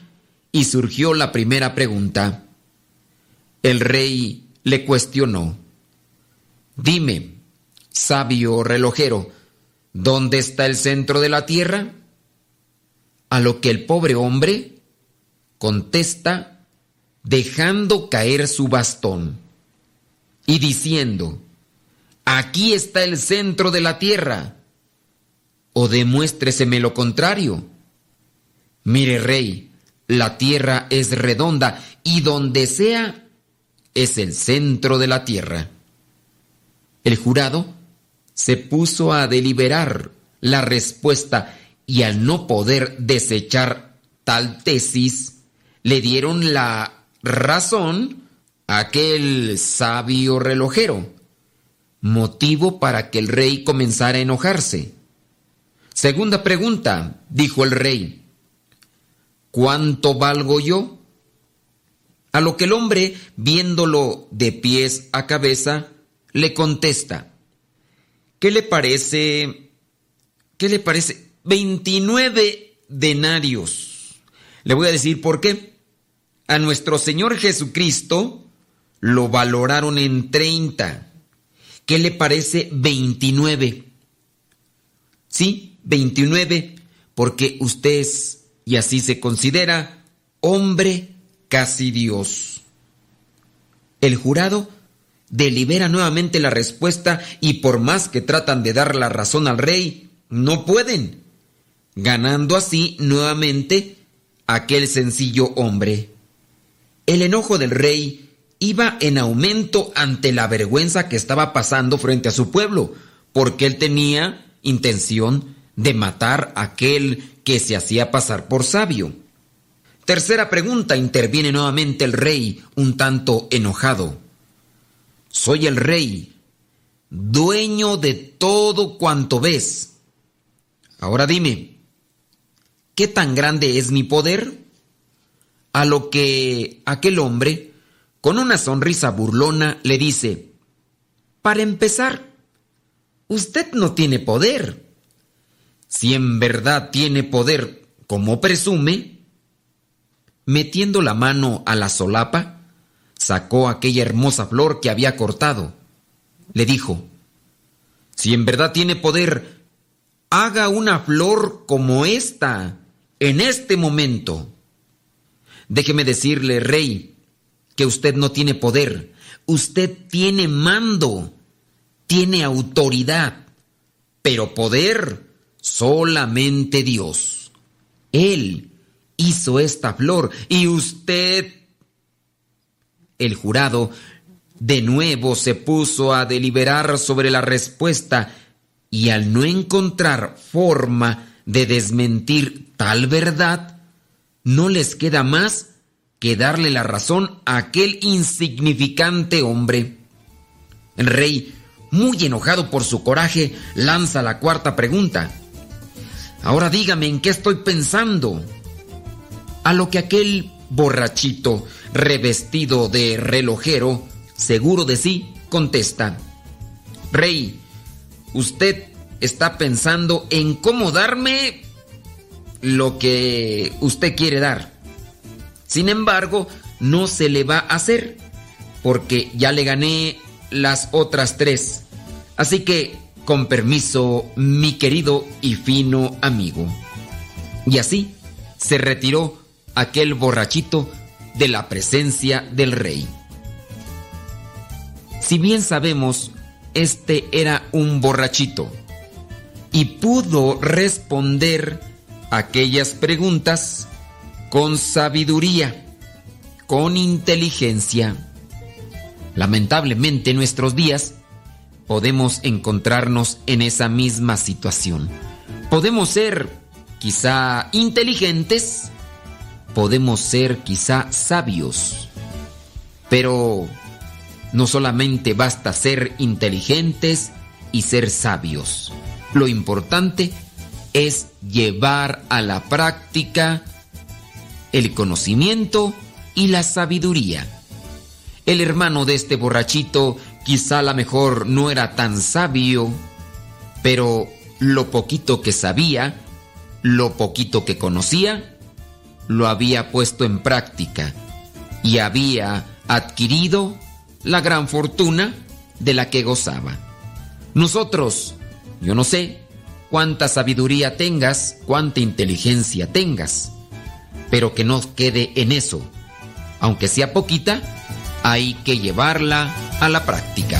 y surgió la primera pregunta. El rey le cuestionó, Dime, sabio relojero, ¿dónde está el centro de la tierra? A lo que el pobre hombre contesta dejando caer su bastón y diciendo, aquí está el centro de la tierra, o demuéstreseme lo contrario. Mire, rey, la tierra es redonda y donde sea es el centro de la tierra. El jurado se puso a deliberar la respuesta y al no poder desechar tal tesis, le dieron la razón a aquel sabio relojero, motivo para que el rey comenzara a enojarse. Segunda pregunta, dijo el rey, ¿cuánto valgo yo? A lo que el hombre, viéndolo de pies a cabeza, le contesta, ¿Qué le parece? ¿Qué le parece? 29 denarios. Le voy a decir por qué. A nuestro Señor Jesucristo lo valoraron en 30. ¿Qué le parece 29? Sí, 29, porque usted es, y así se considera, hombre casi Dios. El jurado delibera nuevamente la respuesta y por más que tratan de dar la razón al rey, no pueden, ganando así nuevamente aquel sencillo hombre. El enojo del rey iba en aumento ante la vergüenza que estaba pasando frente a su pueblo, porque él tenía intención de matar a aquel que se hacía pasar por sabio. Tercera pregunta, interviene nuevamente el rey, un tanto enojado. Soy el rey, dueño de todo cuanto ves. Ahora dime, ¿qué tan grande es mi poder? A lo que aquel hombre, con una sonrisa burlona, le dice, para empezar, usted no tiene poder. Si en verdad tiene poder como presume, metiendo la mano a la solapa, sacó aquella hermosa flor que había cortado. Le dijo, si en verdad tiene poder, haga una flor como esta, en este momento. Déjeme decirle, rey, que usted no tiene poder, usted tiene mando, tiene autoridad, pero poder solamente Dios. Él hizo esta flor y usted... El jurado de nuevo se puso a deliberar sobre la respuesta y al no encontrar forma de desmentir tal verdad, no les queda más que darle la razón a aquel insignificante hombre. El rey, muy enojado por su coraje, lanza la cuarta pregunta. Ahora dígame en qué estoy pensando. A lo que aquel borrachito, revestido de relojero, seguro de sí, contesta. Rey, usted está pensando en cómo darme lo que usted quiere dar. Sin embargo, no se le va a hacer, porque ya le gané las otras tres. Así que, con permiso, mi querido y fino amigo. Y así se retiró aquel borrachito de la presencia del rey. Si bien sabemos, este era un borrachito y pudo responder aquellas preguntas con sabiduría, con inteligencia. Lamentablemente en nuestros días podemos encontrarnos en esa misma situación. Podemos ser quizá inteligentes, podemos ser quizá sabios, pero no solamente basta ser inteligentes y ser sabios. Lo importante es llevar a la práctica el conocimiento y la sabiduría. El hermano de este borrachito quizá a lo mejor no era tan sabio, pero lo poquito que sabía, lo poquito que conocía, lo había puesto en práctica y había adquirido la gran fortuna de la que gozaba. Nosotros, yo no sé cuánta sabiduría tengas, cuánta inteligencia tengas, pero que no quede en eso. Aunque sea poquita, hay que llevarla a la práctica.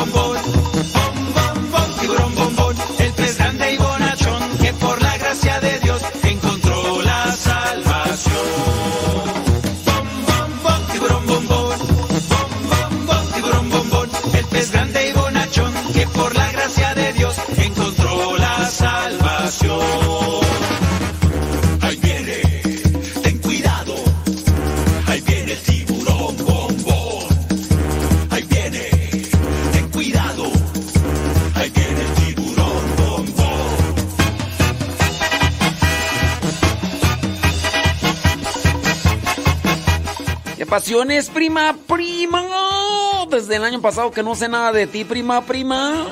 ¿Qué pasiones, prima, prima? Desde el año pasado que no sé nada de ti, prima, prima.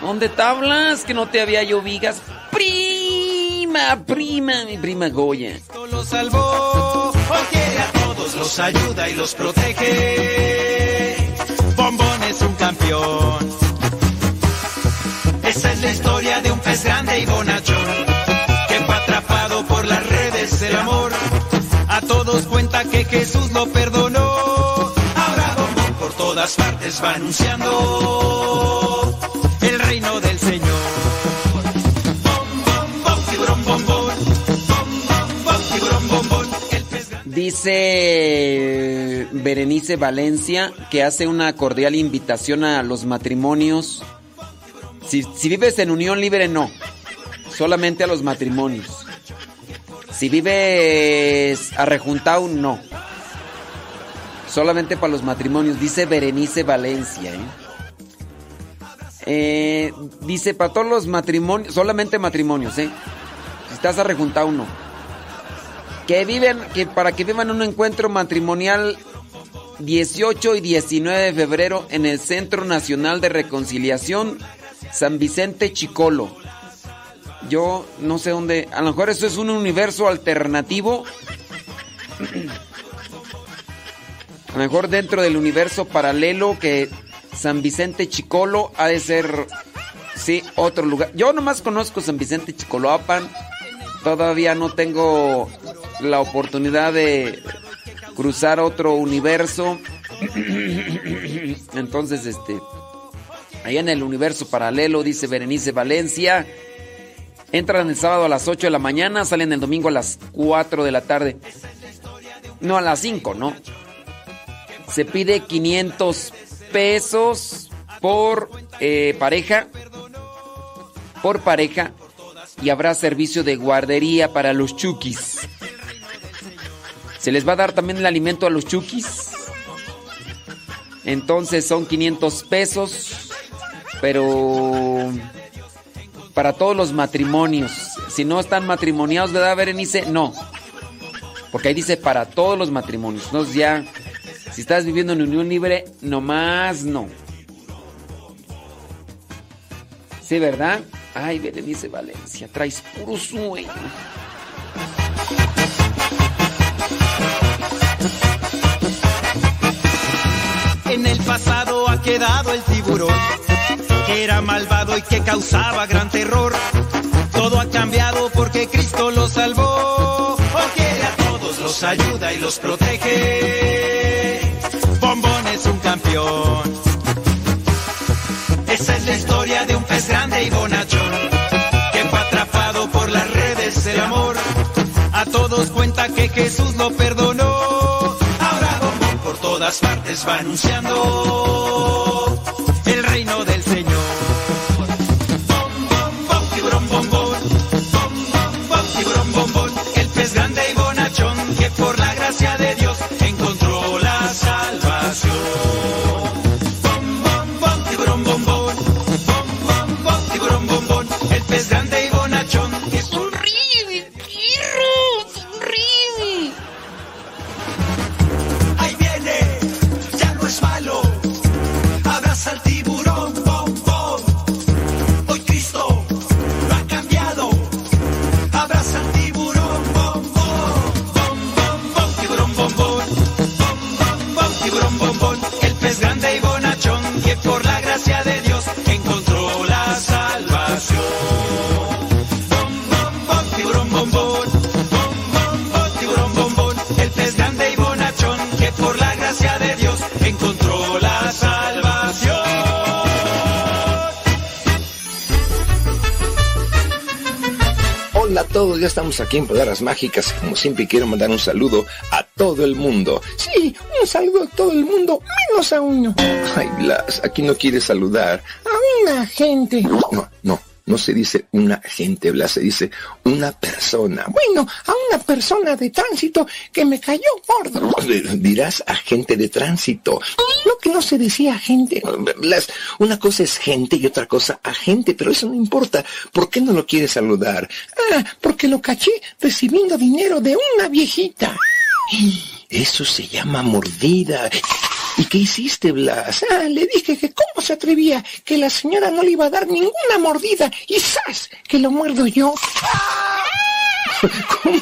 ¿Dónde te hablas? Que no te había yo vigas. Prima, prima, mi prima Goya. los salvó, hoy quiere a todos, los ayuda y los protege. Bombón es un campeón. Esa es la historia de un pez grande y bonachón, que Jesús lo perdonó. Ahora por todas partes va anunciando el reino del Señor. Dice Berenice Valencia que hace una cordial invitación a los matrimonios. Si, si vives en unión libre, no. Solamente a los matrimonios. Si vives arrejuntado, no. Solamente para los matrimonios, dice Berenice Valencia. ¿eh? Eh, dice para todos los matrimonios, solamente matrimonios, ¿eh? Si estás arrejuntado, no. Que viven, que para que vivan un encuentro matrimonial 18 y 19 de febrero en el Centro Nacional de Reconciliación San Vicente Chicolo. Yo no sé dónde, a lo mejor eso es un universo alternativo. A lo mejor dentro del universo paralelo que San Vicente Chicolo ha de ser, sí, otro lugar. Yo nomás conozco San Vicente Chicoloapan. Todavía no tengo la oportunidad de cruzar otro universo. Entonces, este, allá en el universo paralelo, dice Berenice Valencia. Entran el sábado a las 8 de la mañana, salen el domingo a las 4 de la tarde. No, a las 5, ¿no? Se pide 500 pesos por eh, pareja. Por pareja. Y habrá servicio de guardería para los chukis. Se les va a dar también el alimento a los chukis. Entonces son 500 pesos. Pero para todos los matrimonios. Si no están matrimoniados, ¿verdad, Berenice? No. Porque ahí dice para todos los matrimonios. Entonces ya, si estás viviendo en unión libre, nomás no. Sí, ¿verdad? Ay, Berenice Valencia, traes puro sueño. En el pasado ha quedado el tiburón, que era malvado y que causaba gran terror. Todo ha cambiado porque Cristo lo salvó. Quiere a todos, los ayuda y los protege. Bombón es un campeón. Esa es la historia de un pez grande y bonachón, que fue atrapado por las redes del amor. A todos cuenta que Jesús lo perdonó. Ahora Bombón por todas partes va anunciando todos, ya estamos aquí en Palabras Mágicas. Como siempre quiero mandar un saludo a todo el mundo. Sí, un saludo a todo el mundo, menos a uno. Ay, Blas, aquí no quiere saludar. A una gente. No, no, no se dice una gente, Blas, se dice una persona. Bueno, a una persona de tránsito que me cayó gordo. Dirás agente de tránsito. Lo que no se decía agente. Blas, una cosa es gente y otra cosa agente, pero eso no importa. ¿Por qué no lo quiere saludar? Ah, porque lo caché recibiendo dinero de una viejita. Eso se llama mordida. ¿Y qué hiciste, Blas? Ah, le dije que cómo se atrevía, que la señora no le iba a dar ninguna mordida. Y ¡zas! que lo muerdo yo. [LAUGHS] ¿Cómo,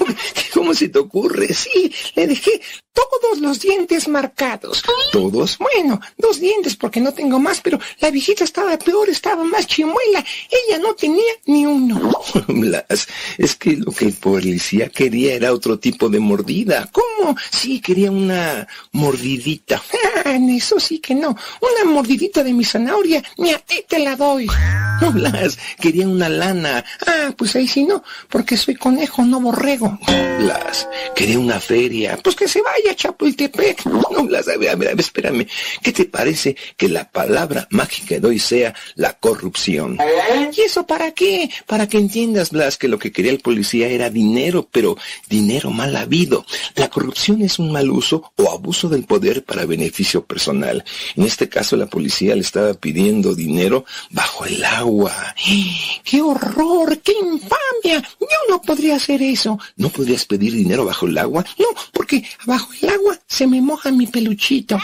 ¿Cómo se te ocurre? Sí, le dejé todos los dientes marcados. ¿Todos? Bueno, dos dientes porque no tengo más, pero la viejita estaba peor, estaba más chimuela. Ella no tenía ni uno. [LAUGHS] Blas, es que lo que el policía quería era otro tipo de mordida. ¿Cómo? Sí, quería una mordidita. Ah, eso sí que no. Una mordidita de mi zanahoria, ni a ti te la doy. [LAUGHS] Blas, quería una lana. Ah, pues ahí sí no, porque soy conejo, no borrego. Blas, quería una feria. Pues que se vaya a Chapultepec. No, Blas, a ver, a ver, a ver, espérame. ¿Qué te parece que la palabra mágica de hoy sea la corrupción? ¿Y eso para qué? Para que entiendas, Blas, que lo que quería el policía era dinero, pero dinero mal habido. La corrupción es un mal uso o abuso del poder para beneficio personal. En este caso, la policía le estaba pidiendo dinero bajo el agua. ¡Qué horror! ¡Qué infamia! Yo no podría hacer eso. ¿No podrías pedir dinero bajo el agua? No, porque bajo el agua se me moja mi peluchito.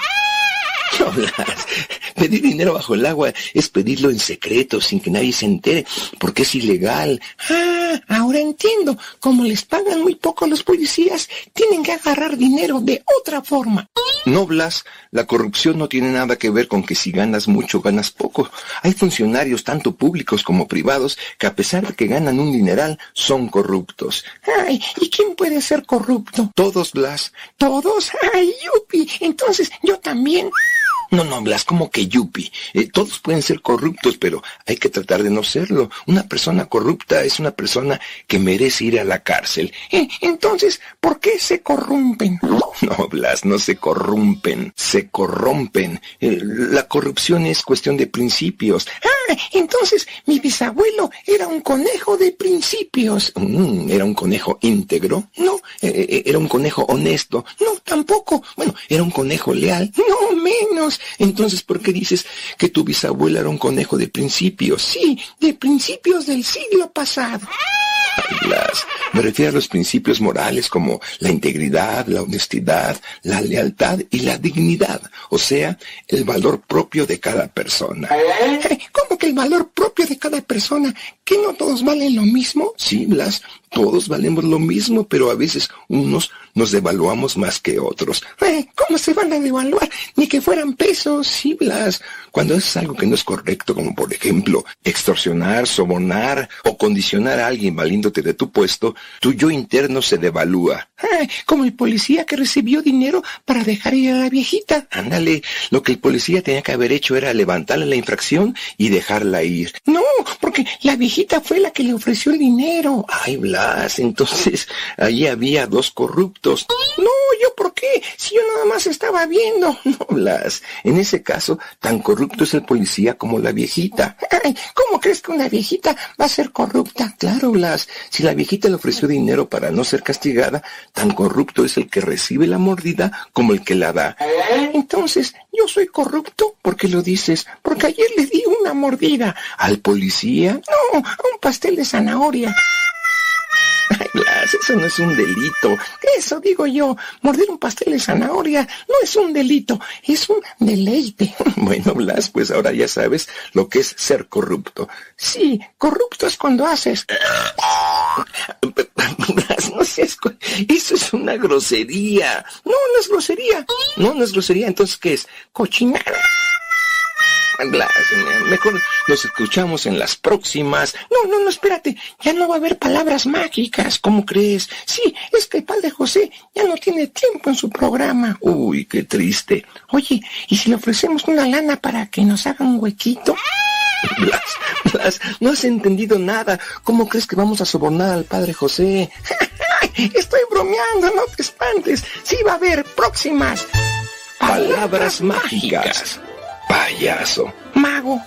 [LAUGHS] No, Blas, pedir dinero bajo el agua es pedirlo en secreto, sin que nadie se entere, porque es ilegal. Ah, ahora entiendo. Como les pagan muy poco a los policías, tienen que agarrar dinero de otra forma. No, Blas, la corrupción no tiene nada que ver con que si ganas mucho, ganas poco. Hay funcionarios, tanto públicos como privados, que a pesar de que ganan un dineral, son corruptos. Ay, ¿y quién puede ser corrupto? Todos, Blas. ¿Todos? Ay, yupi. Entonces, yo también. No, no, Blas, como que yupi. Eh, todos pueden ser corruptos, pero hay que tratar de no serlo. Una persona corrupta es una persona que merece ir a la cárcel. Eh, entonces, ¿por qué se corrompen? [LAUGHS] No, Blas, no se corrompen, se corrompen. Eh, la corrupción es cuestión de principios. Ah, entonces mi bisabuelo era un conejo de principios. Mm, ¿Era un conejo íntegro? No. ¿Era un conejo honesto? No, tampoco. Bueno, ¿era un conejo leal? No, menos. Entonces, ¿por qué dices que tu bisabuela era un conejo de principios? Sí, de principios del siglo pasado. Ay, Blas, me refiero a los principios morales como la integridad, la honestidad, la lealtad y la dignidad, o sea, el valor propio de cada persona. Eh, ¿Cómo que el valor propio de cada persona? ¿Que no todos valen lo mismo? Sí, Blas, todos valemos lo mismo, pero a veces unos nos devaluamos más que otros. Eh, ¿Cómo se van a devaluar? Ni que fueran pesos, sí, Blas. Cuando haces algo que no es correcto, como por ejemplo extorsionar, sobornar o condicionar a alguien valiéndote de tu puesto, tu yo interno se devalúa. Eh, como el policía que recibió dinero para dejar ir a la viejita. Ándale, lo que el policía tenía que haber hecho era levantarle la infracción y dejarla ir. No, porque la viejita fue la que le ofreció el dinero. Ay, Entonces allí había dos corruptos. No, yo por qué, si yo nada más estaba viendo. [LAUGHS] No, Blas, en ese caso, tan corrupto es el policía como la viejita. Ay, ¿Cómo crees que una viejita va a ser corrupta? Claro, Blas, si la viejita le ofreció dinero para no ser castigada, tan corrupto es el que recibe la mordida como el que la da. Entonces, yo soy corrupto porque lo dices, porque ayer le di una mordida al policía. No, a un pastel de zanahoria. Ay, Blas, eso no es un delito. Eso digo yo. Morder un pastel de zanahoria no es un delito, es un deleite. [LAUGHS] Bueno, Blas, pues ahora ya sabes lo que es ser corrupto. Sí, corrupto es cuando haces... [LAUGHS] Blas, no seas... Eso es una grosería. No, no es grosería. No, no es grosería. Entonces, ¿qué es? Cochinada. Blas, mejor nos escuchamos en las próximas. No, no, no, espérate. Ya no va a haber palabras mágicas. ¿Cómo crees? Sí, es que el padre José ya no tiene tiempo en su programa. Uy, qué triste. Oye, ¿y si le ofrecemos una lana para que nos haga un huequito? [LAUGHS] Blas, Blas, no has entendido nada. ¿Cómo crees que vamos a sobornar al padre José? [LAUGHS] Estoy bromeando, no te espantes. Sí va a haber próximas palabras mágicas. Payaso. Mago.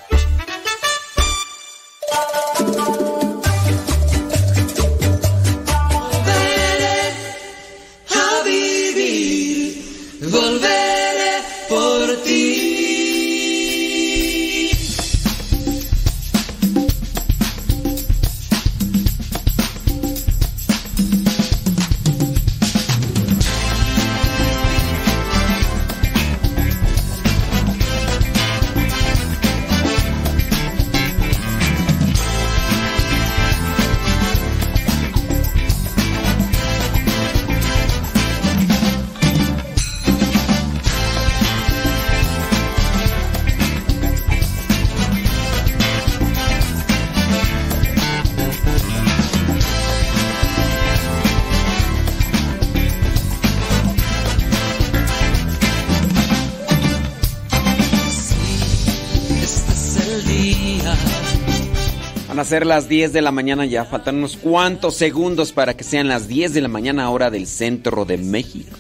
Ser las 10 de la mañana ya. Faltan unos cuantos segundos para que sean las 10 de la mañana hora del centro de México.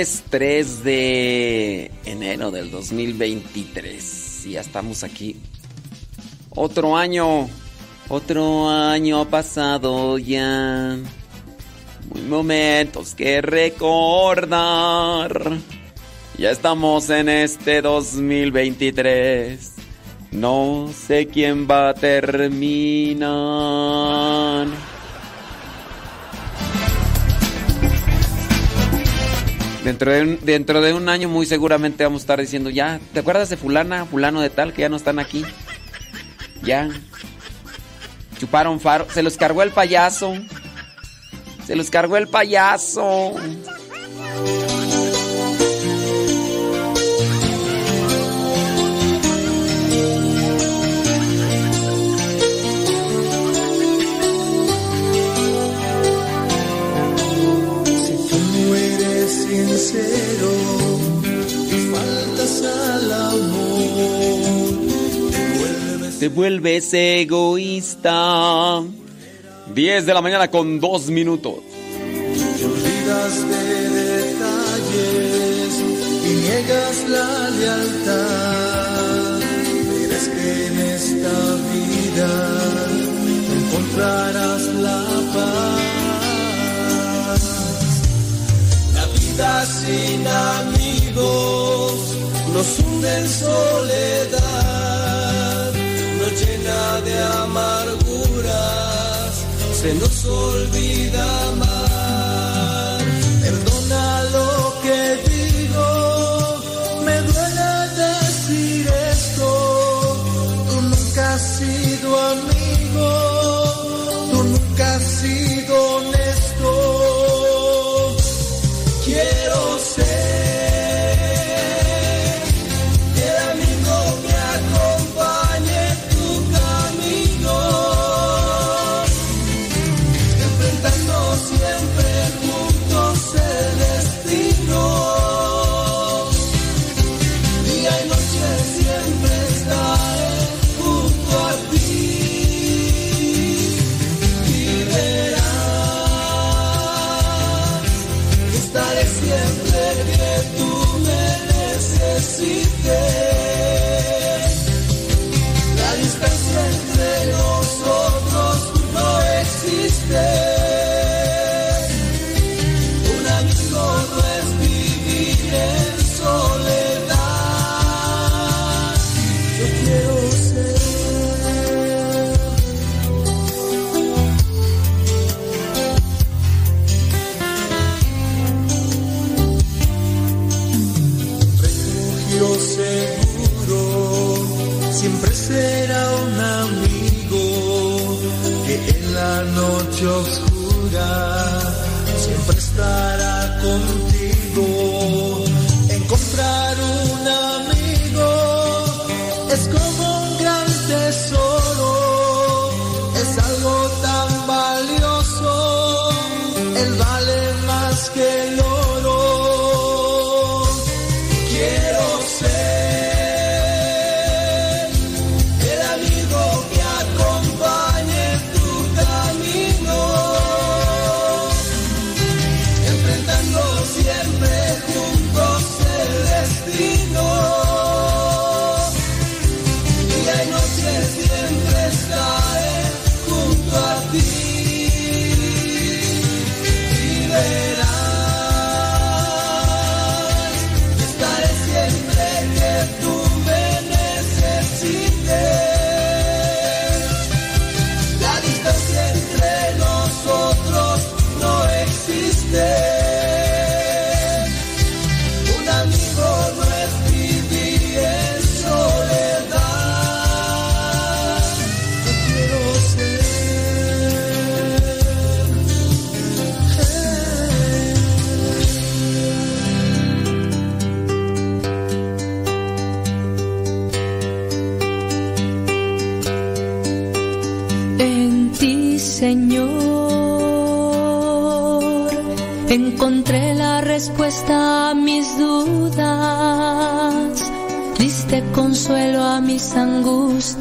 Martes 3 de enero del 2023. Y ya estamos aquí. Otro año. Otro año ha pasado ya. Muy momentos que recordar. Ya estamos en este 2023. No sé quién va a terminar. Dentro de, un, dentro de un año muy seguramente vamos a estar diciendo, ya, ¿te acuerdas de fulana, fulano de tal, que ya no están aquí? Ya. Chuparon faro. Se los cargó el payaso. Se los cargó el payaso. Sincero y faltas al amor, Te vuelves egoísta. 10 de la mañana con 2 minutos. te olvidas de detalles y niegas la lealtad. Verás que en vida encontrarás la paz. Sin amigos nos hunde en soledad, nos llena de amarguras, se nos olvida amar.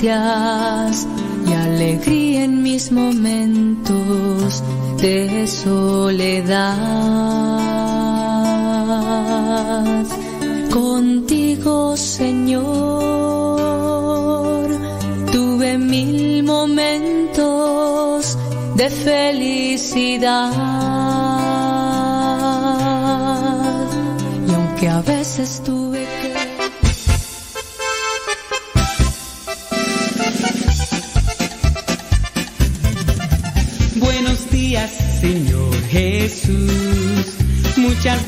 Y alegría en mis momentos de soledad. Contigo, Señor, tuve mil momentos de felicidad. Y aunque a veces tuve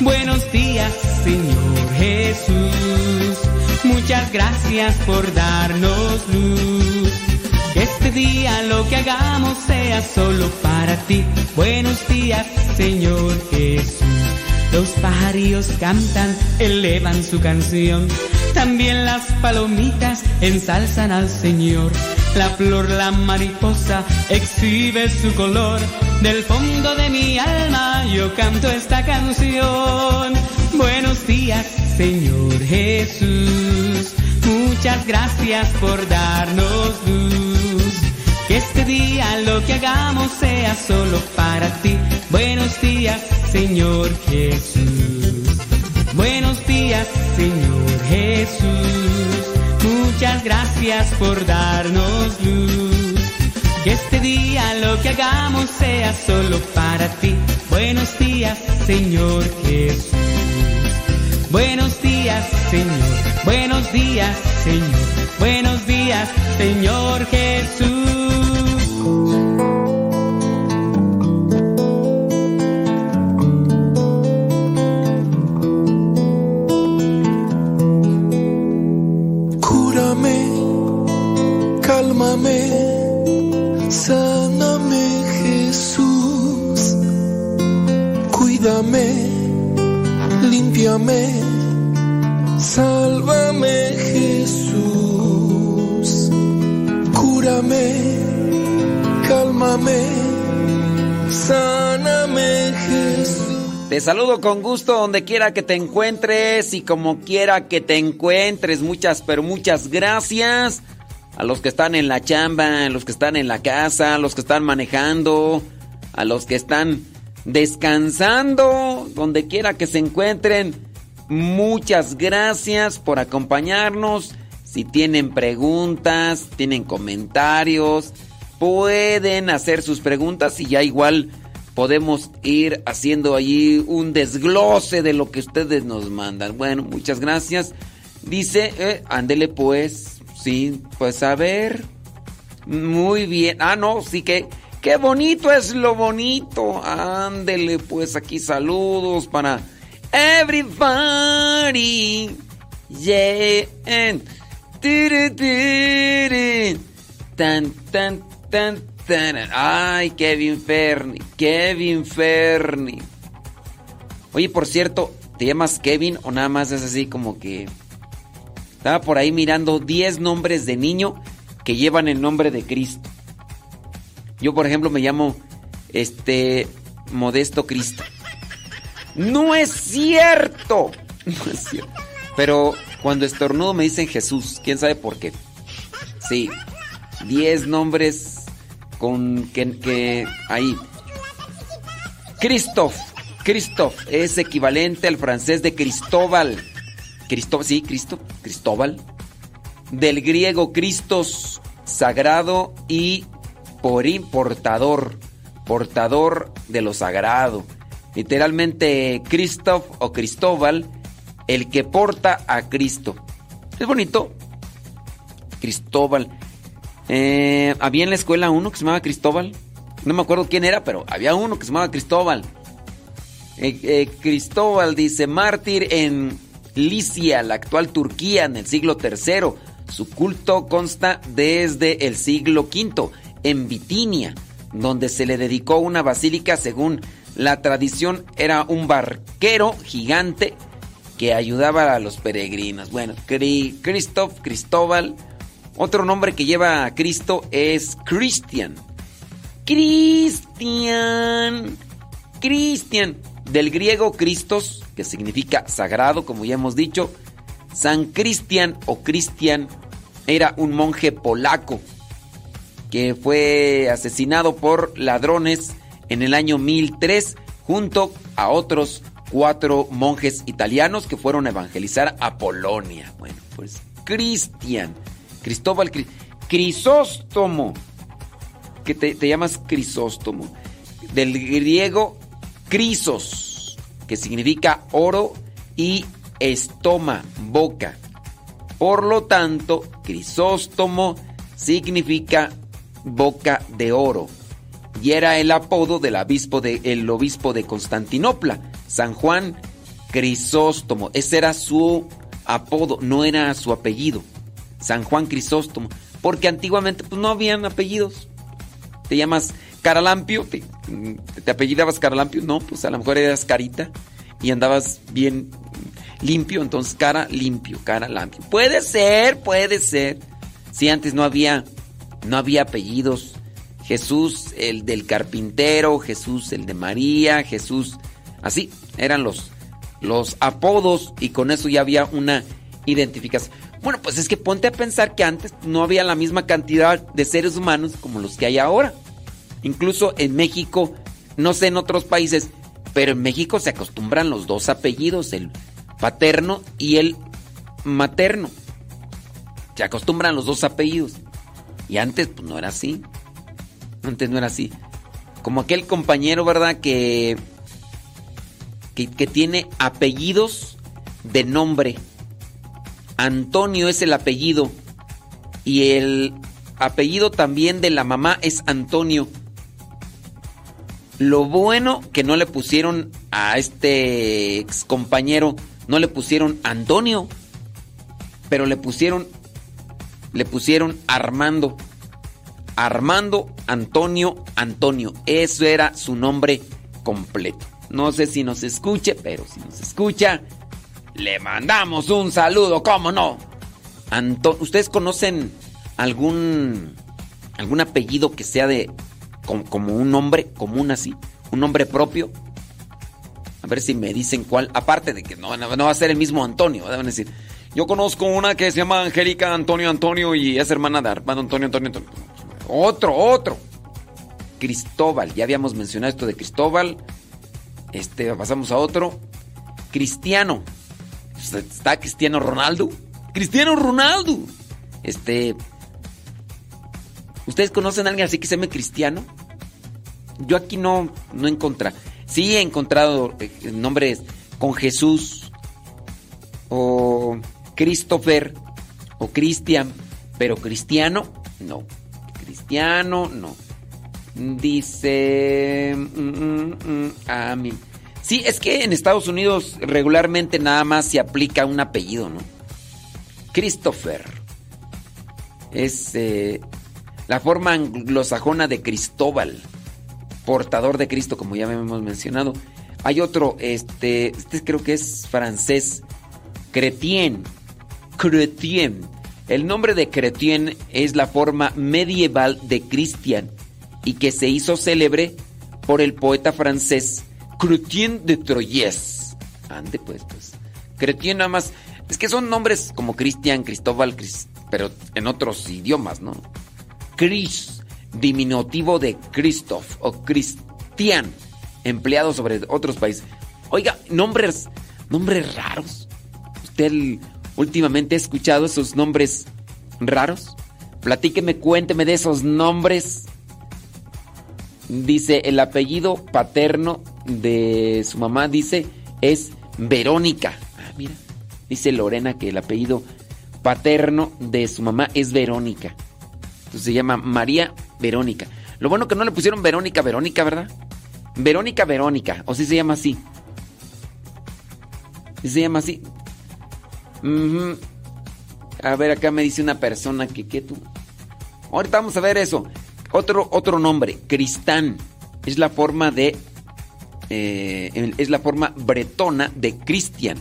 Buenos días, Señor Jesús. Muchas gracias por darnos luz. Este día lo que hagamos sea solo para ti. Buenos días, Señor Jesús. Los pajarillos cantan, elevan su canción. También las palomitas ensalzan al Señor. La flor, la mariposa, exhibe su color. Del fondo de mi alma yo canto esta canción. Buenos días, Señor Jesús. Muchas gracias por darnos luz. Que este día lo que hagamos sea solo para ti. Buenos días, Señor Jesús. Buenos días, Señor Jesús. Muchas gracias por darnos luz. Que este día lo que hagamos sea solo para ti. Buenos días, Señor Jesús. Buenos días, Señor. Buenos días, Señor. Buenos días, Señor Jesús. Cúrame, cálmame, sáname Jesús. Cuídame, límpiame, sálvame Jesús. Cúrame, cálmame, sáname Jesús. Te saludo con gusto donde quiera que te encuentres y como quiera que te encuentres. Muchas, pero muchas gracias a los que están en la chamba, a los que están en la casa, a los que están manejando, a los que están descansando, donde quiera que se encuentren. Muchas gracias por acompañarnos. Si tienen preguntas, tienen comentarios, pueden hacer sus preguntas y ya igual podemos ir haciendo allí un desglose de lo que ustedes nos mandan. Bueno, muchas gracias. Dice, eh, ándele pues, sí, pues a ver. Muy bien. Ah, no, sí que, qué bonito es lo bonito. Ándele pues aquí saludos para everybody. Yeah. Tiri, tiri. Tan, tan, tan, tan. Ay, Kevin Ferni, Kevin Ferni. Oye, por cierto, ¿te llamas Kevin o nada más es así como que... Estaba por ahí mirando 10 nombres de niño que llevan el nombre de Cristo. Yo, por ejemplo, me llamo este Modesto Cristo. No es cierto. [LAUGHS] No es cierto. Pero cuando estornudo me dicen Jesús. ¿Quién sabe por qué? Sí. 10 nombres con que, que ahí. Christoph. Christoph es equivalente al francés de Cristóbal. Cristóbal, sí, Cristo, Cristóbal. Del griego Cristos, sagrado y porín, portador. Portador de lo sagrado. Literalmente Christoph o Cristóbal, el que porta a Cristo. Es bonito. Cristóbal. Eh, había en la escuela uno que se llamaba Cristóbal. No me acuerdo quién era, pero había uno que se llamaba Cristóbal. Eh, eh, Cristóbal dice, mártir en Licia, la actual Turquía, en el siglo III. Su culto consta desde el siglo V, en Bitinia, donde se le dedicó una basílica según la tradición era un barquero gigante que ayudaba a los peregrinos. Bueno, Christoph, Cristóbal. Otro nombre que lleva a Cristo es Christian. Cristian. Cristian. Del griego Christos, que significa sagrado, como ya hemos dicho. San Cristian o Cristian era un monje polaco que fue asesinado por ladrones en el año 1003 junto a otros cuatro monjes italianos que fueron a evangelizar a Polonia. Bueno, pues Cristian, Cristóbal Crisóstomo, que te, te, llamas Crisóstomo, del griego crisos, que significa oro y estoma, boca. Por lo tanto, Crisóstomo significa Boca de Oro. Y era el apodo del obispo de, Constantinopla, San Juan Crisóstomo. Ese era su apodo, no era su apellido. San Juan Crisóstomo. Porque antiguamente pues, no habían apellidos. Te llamas Caralampio, te, te apellidabas Caralampio, no, pues a lo mejor eras Carita y andabas bien limpio, entonces cara limpio, cara limpio. Puede ser, puede ser. Si antes no había no había apellidos. Jesús el del carpintero, Jesús el de María, Jesús así eran los los apodos y con eso ya había una identificación. Bueno, pues es que ponte a pensar que antes no había la misma cantidad de seres humanos como los que hay ahora. Incluso en México, no sé en otros países, pero en México se acostumbran los dos apellidos, el paterno y el materno. Se acostumbran los dos apellidos. Y antes pues no era así. Antes no era así. Como aquel compañero, ¿verdad? Que, que, que tiene apellidos de nombre. Antonio es el apellido. Y el apellido también de la mamá es Antonio. Lo bueno que no le pusieron a este ex compañero, no le pusieron Antonio, pero le pusieron, le pusieron Armando. Armando Antonio Antonio. Eso era su nombre completo. No sé si nos escuche, pero si nos escucha, le mandamos un saludo, ¿cómo no? Anto ¿Ustedes conocen algún algún apellido que sea de como, un nombre común así, un nombre propio? A ver si me dicen cuál, aparte de que no, no va a ser el mismo Antonio, deben decir. Yo conozco una que se llama Angélica Antonio Antonio y es hermana de Armando Antonio Antonio Antonio. Otro, otro. Cristóbal, ya habíamos mencionado esto de Cristóbal. Este, pasamos a otro. Cristiano. Está Cristiano Ronaldo. Cristiano Ronaldo. Este. ¿Ustedes conocen a alguien así que se llame Cristiano? Yo aquí no, no he encontrado. Sí he encontrado eh, nombres con Jesús o Christopher o Cristian, pero Cristiano no. Cristiano no. Dice. Mm, mm, mm, a mí. Sí, es que en Estados Unidos regularmente nada más se aplica un apellido, ¿no? Christopher. Es eh, la forma anglosajona de Cristóbal. Portador de Cristo, como ya hemos mencionado. Hay otro, este, este creo que es francés. Chrétien. Chrétien. El nombre de Chrétien es la forma medieval de Cristian y que se hizo célebre por el poeta francés Chrétien de Troyes. Ande pues, pues. Chrétien nada más. Es que son nombres como Cristian, Cristóbal, Crist pero en otros idiomas, ¿no? Chris, diminutivo de Christoph o Cristian, empleado sobre otros países. Oiga, nombres, nombres raros. ¿Usted últimamente ha escuchado esos nombres raros? Platíqueme, cuénteme de esos nombres. Dice, el apellido paterno de su mamá, dice, es Verónica. Ah, mira. Dice Lorena que el apellido paterno de su mamá es Verónica. Entonces se llama María Verónica. Lo bueno que no le pusieron Verónica Verónica, ¿verdad? Verónica Verónica. O si sí se llama así. ¿Sí se llama así. A ver, acá me dice una persona que, ¿qué tú? Ahorita vamos a ver eso. Otro, otro nombre, Cristán. Es la forma de. Eh, es la forma bretona de Cristian.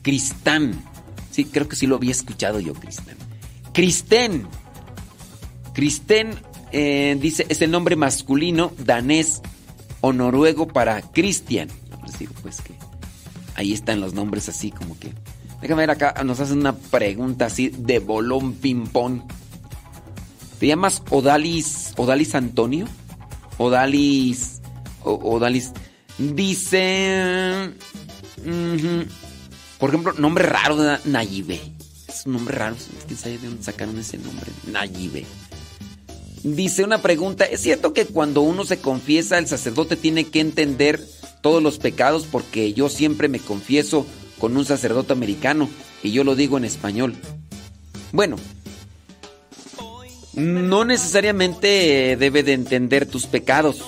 Cristán. Sí, creo que sí lo había escuchado yo, Cristán. Cristén. Cristén eh, dice, es el nombre masculino danés o noruego para Cristian. Les digo, pues que ahí están los nombres así como que. Déjame ver acá, nos hacen una pregunta así de bolón ping-pong. ¿Te llamas Odalis, Odalis Antonio? Odalis, Odalis. Dice. Por ejemplo, nombre raro de Nayibe. Es un nombre raro. ¿Quién sabe de dónde sacaron ese nombre? Nayibe. Dice una pregunta. ¿Es cierto que cuando uno se confiesa, el sacerdote tiene que entender todos los pecados? Porque yo siempre me confieso con un sacerdote americano y yo lo digo en español. Bueno, no necesariamente debe de entender tus pecados.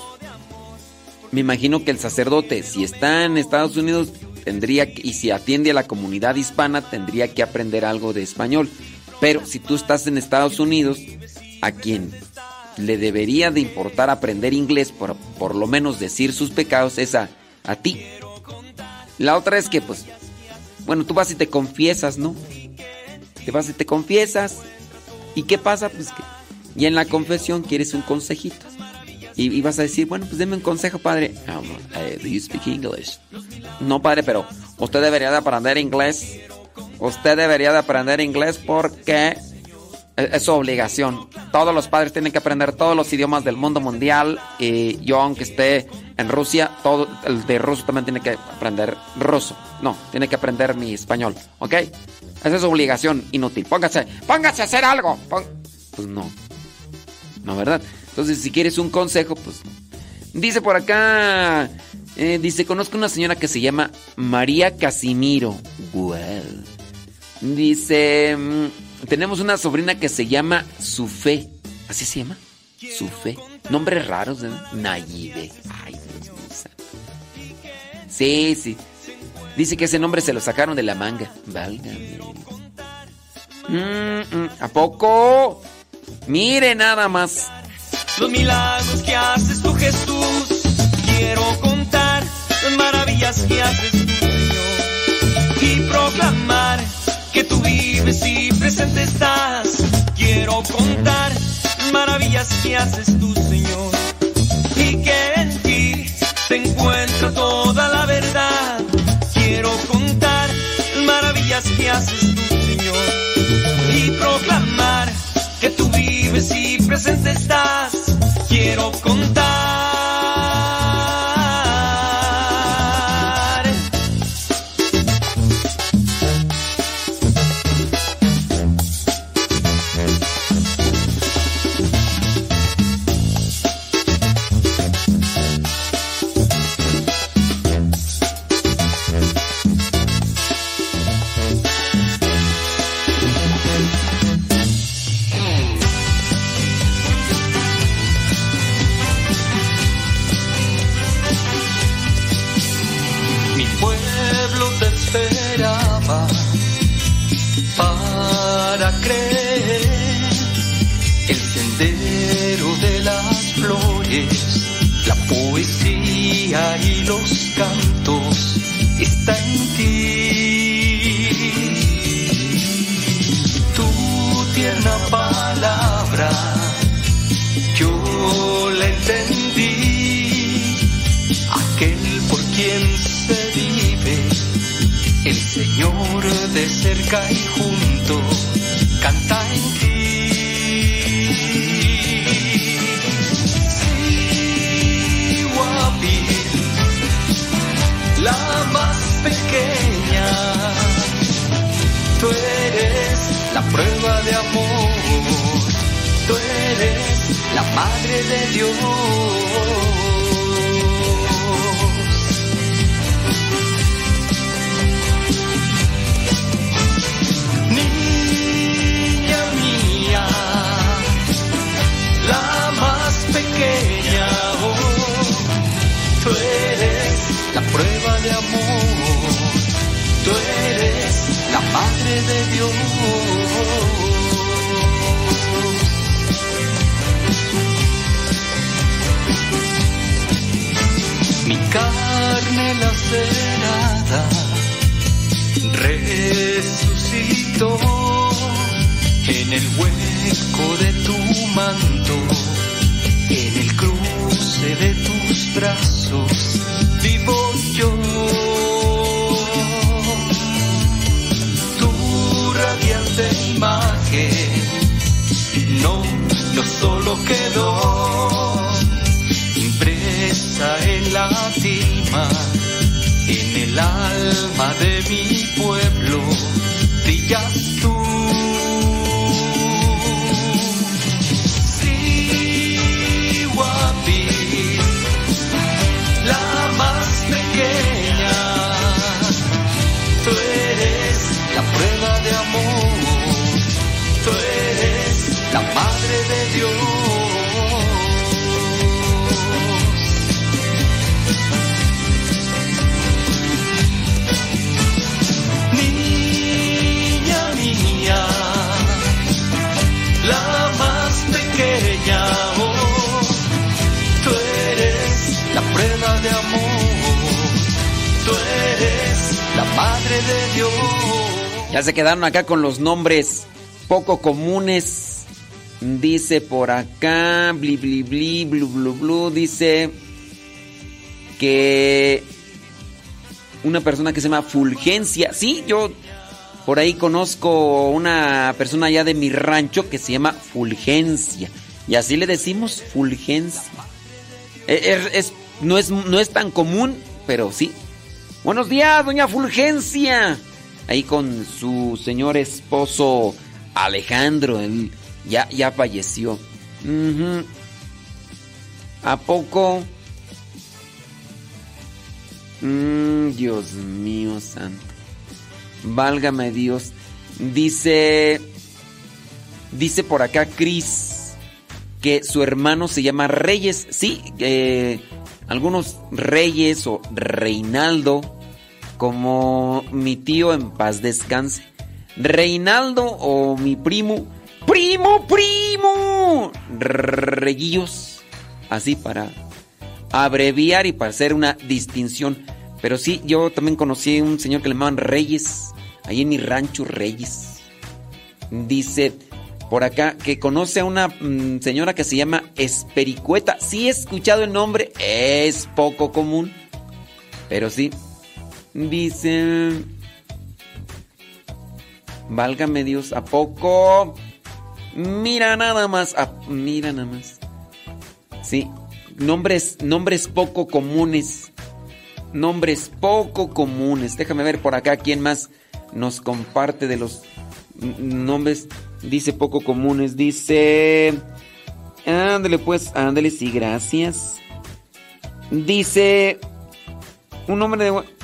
Me imagino que el sacerdote, si está en Estados Unidos, tendría que- y si atiende a la comunidad hispana, tendría que aprender algo de español. Pero si tú estás en Estados Unidos, a quien le debería de importar aprender inglés, por, por lo menos decir sus pecados, es a, ti. La otra es que, pues, bueno, tú vas y te confiesas, ¿no? Te vas y te confiesas. ¿Y qué pasa? Pues que y en la confesión quieres un consejito. Y, vas a decir, bueno, pues deme un consejo, padre. Um, eh, do you speak English? No, padre, pero usted debería de aprender inglés. Usted debería de aprender inglés porque es, su obligación. Todos los padres tienen que aprender todos los idiomas del mundo mundial. Y yo, aunque esté en Rusia, todo el de ruso también tiene que aprender ruso. No, tiene que aprender mi español, ¿ok? Esa es su obligación inútil. Póngase, póngase a hacer algo. Pon- Pues no. No, ¿verdad? Entonces, si quieres un consejo, pues... Dice por acá... eh, dice, conozco una señora que se llama María Casimiro. Wow. Dice, mm, tenemos una sobrina que se llama Sufé. ¿Así se llama? Sufé. Nombres raros, ¿eh? Nayibe. Ay, Dios mío. Sí, sí. Dice que ese nombre se lo sacaron de la manga. Válgame. Mm, mm, ¿A poco? Mire nada más. Los milagros que haces tú, Jesús. Quiero contar las maravillas que haces tú, Señor. Y proclamar que tú vives y presente estás. Quiero contar las maravillas que haces tú, Señor. Y que en ti se encuentra toda la verdad. Quiero contar las maravillas que haces tú, Señor. Y proclamar que tú vives y presente estás. Quiero contar. Quedaron acá con los nombres poco comunes. Dice por acá, bli bli bli, blu blu blu, dice que una persona que se llama Fulgencia. Sí, yo por ahí conozco una persona allá de mi rancho que se llama Fulgencia. Y así le decimos Fulgencia. E, Es, no, es, no es tan común, pero sí. Buenos días, doña Fulgencia. Ahí con su señor esposo Alejandro. Él ya, ya falleció. ¿A poco? Mm, Dios mío santo. Válgame Dios. Dice. Dice por acá Cris que su hermano se llama Reyes. Sí, eh, algunos Reyes o Reinaldo, como mi tío en paz descanse. Reinaldo o mi primo. ¡Primo, primo! Reyillos. Así para abreviar y para hacer una distinción. Pero sí, yo también conocí a un señor que le llamaban Reyes. Ahí en mi rancho, Reyes. Dice por acá que conoce a una mm, señora que se llama Espericueta. Sí he escuchado el nombre, es poco común. Pero sí. Dice... Válgame Dios, ¿a poco? Mira nada más, mira nada más. Sí, nombres, nombres poco comunes. Nombres poco comunes. Déjame ver por acá quién más nos comparte de los nombres. Dice poco comunes. Dice. Ándale, pues, ándale, sí, gracias. Dice. Un nombre de.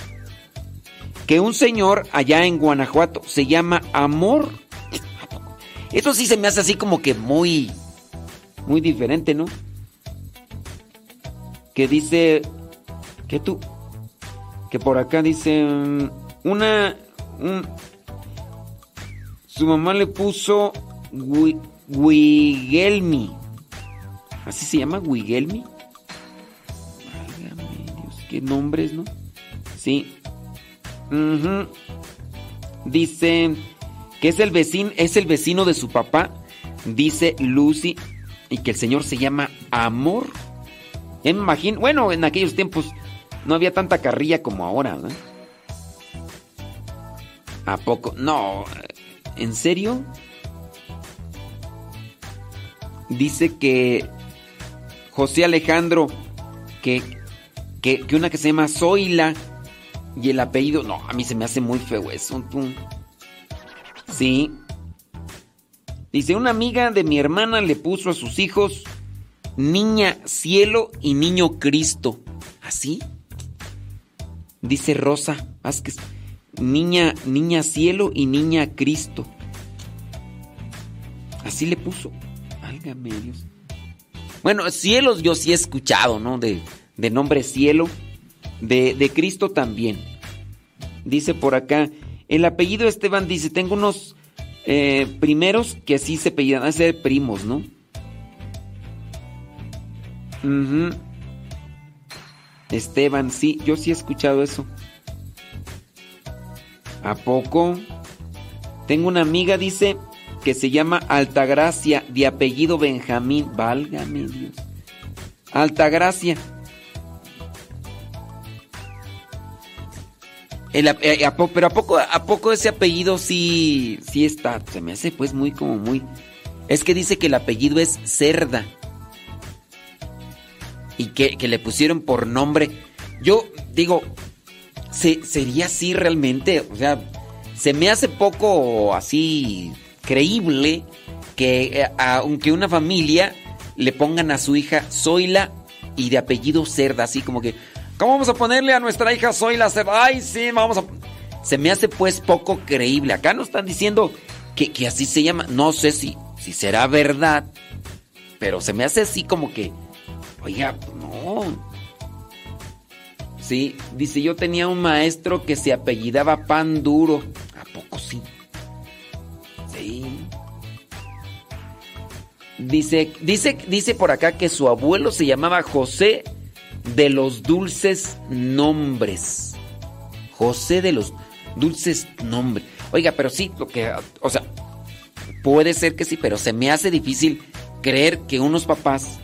Que un señor allá en Guanajuato se llama Amor. Eso sí se me hace así como que muy. Muy diferente, ¿no? Que dice. Que tú. Que por acá dice. mm, Una. un- su mamá le puso. Wi- Wigelmi. ¿Así se llama? Wigelmi. Válgame Dios, qué nombres, ¿no? Sí. Dice que es el vecino, es el vecino de su papá, dice Lucy, y que el señor se llama Amor. Me imagino, bueno, en aquellos tiempos no había tanta carrilla como ahora. ¿A poco? No, ¿en serio? Dice que José Alejandro, que, que, que una que se llama Zoila y el apellido, no, a mí se me hace muy feo eso. Sí. Dice, una amiga de mi hermana le puso a sus hijos Niña Cielo y Niño Cristo. ¿Así? Dice Rosa Vázquez. Niña, niña Cielo y Niña Cristo. Así le puso. Válgame Dios. Bueno, cielos yo sí he escuchado, ¿no? De, de nombre cielo. De, de Cristo también. Dice por acá. El apellido Esteban dice, tengo unos eh, primeros que así se apellidan, a ser primos, ¿no? Esteban, sí, yo sí he escuchado eso. ¿A poco? Tengo una amiga, dice, que se llama Altagracia, de apellido Benjamín. Válgame Dios. Altagracia. El eh, pero a poco, a poco ese apellido sí, sí está. Se me hace pues muy como muy. Es que dice que el apellido es Cerda. Y que, que le pusieron por nombre. Yo digo, ¿se- ¿sería así realmente? O sea, se me hace poco así creíble que eh, aunque una familia le pongan a su hija Zoila y de apellido Cerda, así como que, ¿cómo vamos a ponerle a nuestra hija Zoila Cerda? Ay, sí, vamos a... Se me hace pues poco creíble. Acá nos están diciendo que, que así se llama. No sé si, si será verdad, pero se me hace así como que, oiga, no. Sí, dice, yo tenía un maestro que se apellidaba Pan Duro. ¿A poco sí? Sí. Dice, dice, dice por acá que su abuelo se llamaba José de los Dulces Nombres. José de los... Dulces nombre. Oiga, pero sí, lo que, o sea, puede ser que sí, pero se me hace difícil creer que unos papás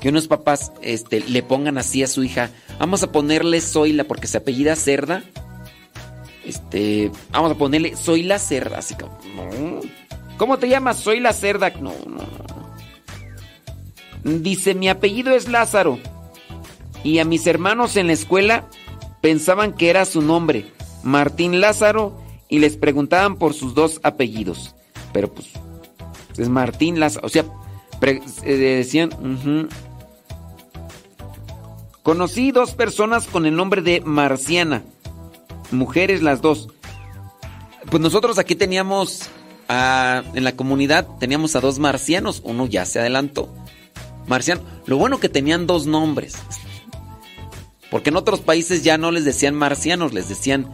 que unos papás este, le pongan así a su hija, vamos a ponerle Zoila porque se apellida Cerda. Este, vamos a ponerle Zoila Cerda, así como. ¿Cómo te llamas? Soy la Cerda. No, no, no. Dice, mi apellido es Lázaro. Y a mis hermanos en la escuela pensaban que era su nombre, Martín Lázaro, y les preguntaban por sus dos apellidos. Pero pues, es Martín Lázaro. O sea, eh, decían... Conocí dos personas con el nombre de Marciana. Mujeres las dos. Pues nosotros aquí teníamos a- en la comunidad teníamos a dos marcianos, uno ya se adelantó. Marciano, lo bueno que tenían dos nombres. Porque en otros países ya no les decían marcianos, les decían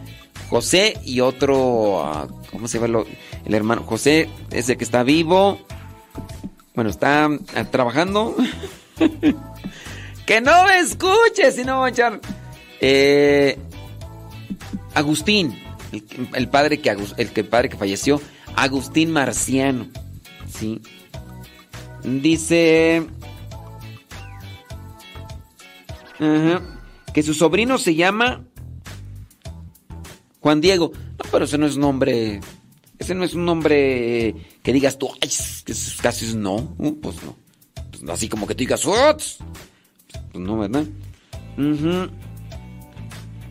José y otro ah, ¿cómo se llama el hermano? José es el que está vivo. Bueno, está ah, trabajando. [LAUGHS] que no me escuches, si no echar eh, Agustín, el, el padre que el, que padre que falleció, Agustín Marciano. Sí. Dice Que su sobrino se llama Juan Diego. No, pero ese no es nombre. Ese no es un nombre que digas tú, ay, casi es no. Uh, pues no. Pues no, así como que tú digas. Pues no, ¿verdad?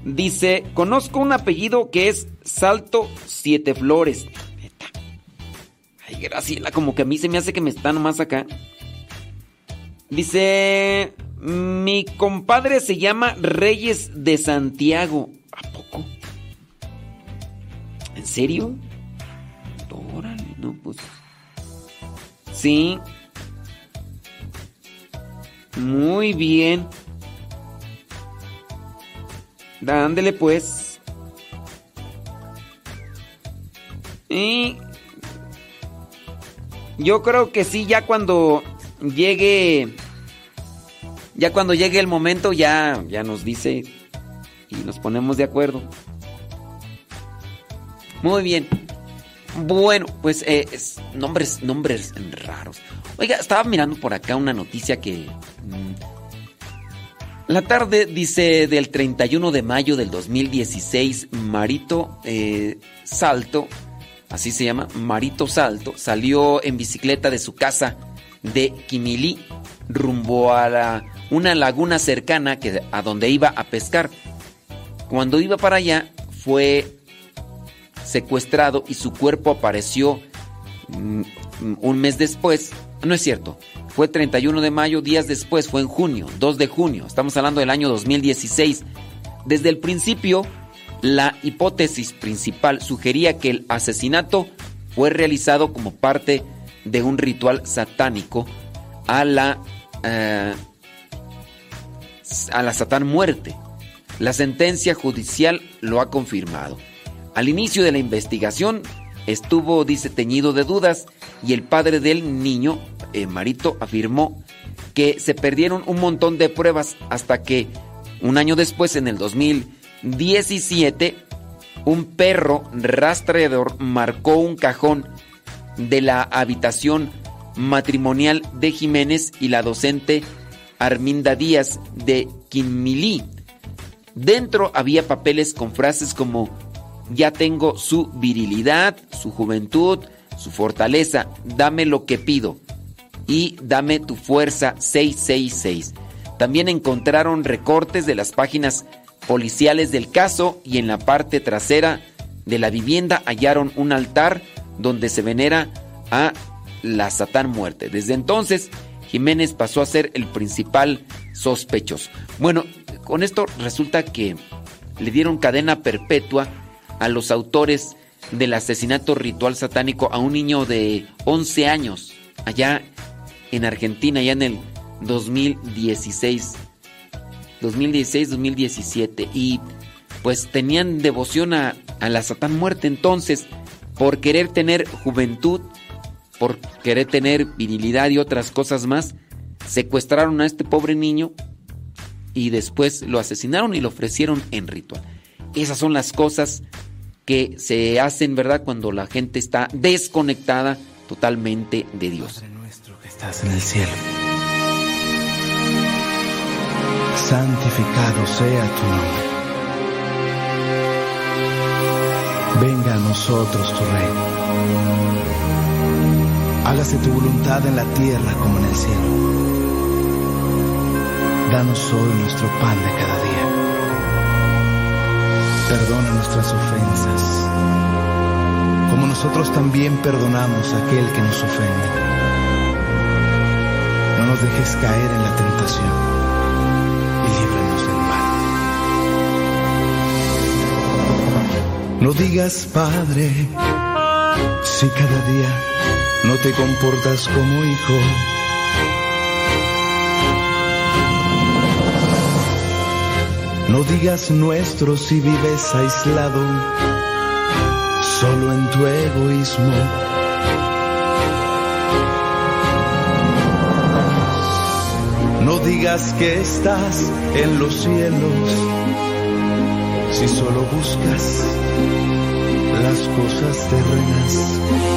Dice, conozco un apellido que es Salto Siete Flores. Ay, Graciela, como que a mí se me hace que me está nomás acá. Dice, mi compadre se llama Reyes de Santiago. ¿A poco? ¿En serio? Órale, no, pues. Sí. Muy bien. Dándole pues. Y yo creo que sí, ya cuando llegue, ya cuando llegue el momento, ya, ya nos dice y nos ponemos de acuerdo. Muy bien. Bueno, pues eh, es- nombres, nombres raros. Oiga, estaba mirando por acá una noticia que mm, la tarde, dice, del 31 de mayo del 2016, Marito eh, Salto, así se llama, Marito Salto, salió en bicicleta de su casa de Quimilí rumbo a la- una laguna cercana que, a donde iba a pescar. Cuando iba para allá, fue secuestrado y su cuerpo apareció mm, un mes después. No es cierto. Fue 31 de mayo, días después, fue en junio, 2 de junio. Estamos hablando del año 2016. Desde el principio, la hipótesis principal sugería que el asesinato fue realizado como parte de un ritual satánico a la, eh, a la satán muerte. La sentencia judicial lo ha confirmado. Al inicio de la investigación estuvo, dice, teñido de dudas y el padre del niño, eh, Marito, afirmó que se perdieron un montón de pruebas hasta que un año después, en el 2017, un perro rastreador marcó un cajón de la habitación matrimonial de Jiménez y la docente Arminda Díaz de Quinmilí. Dentro había papeles con frases como ya tengo su virilidad, su juventud, su fortaleza, dame lo que pido y dame tu fuerza 666. También encontraron recortes de las páginas policiales del caso y en la parte trasera de la vivienda hallaron un altar donde se venera a la Satán muerte. Desde entonces, Jiménez pasó a ser el principal sospechoso. Bueno, con esto resulta que le dieron cadena perpetua a los autores del asesinato ritual satánico a un niño de 11 años, allá en Argentina, ya en el 2016. 2016-2017. Y pues tenían devoción a, a la Satán muerte entonces, por querer tener juventud, por querer tener virilidad y otras cosas más, secuestraron a este pobre niño y después lo asesinaron y lo ofrecieron en ritual. Esas son las cosas que se hacen, ¿verdad? Cuando la gente está desconectada totalmente de Dios. nuestro que estás en el cielo. Santificado sea tu nombre. Venga a nosotros tu reino. Hágase tu voluntad en la tierra como en el cielo. Danos hoy nuestro pan de cada día. Perdona nuestras ofensas, como nosotros también perdonamos a aquel que nos ofende. No nos dejes caer en la tentación y líbranos del mal. No digas, Padre, si cada día no te comportas como hijo. No digas nuestro si vives aislado, solo en tu egoísmo. No digas que estás en los cielos, si solo buscas las cosas terrenas.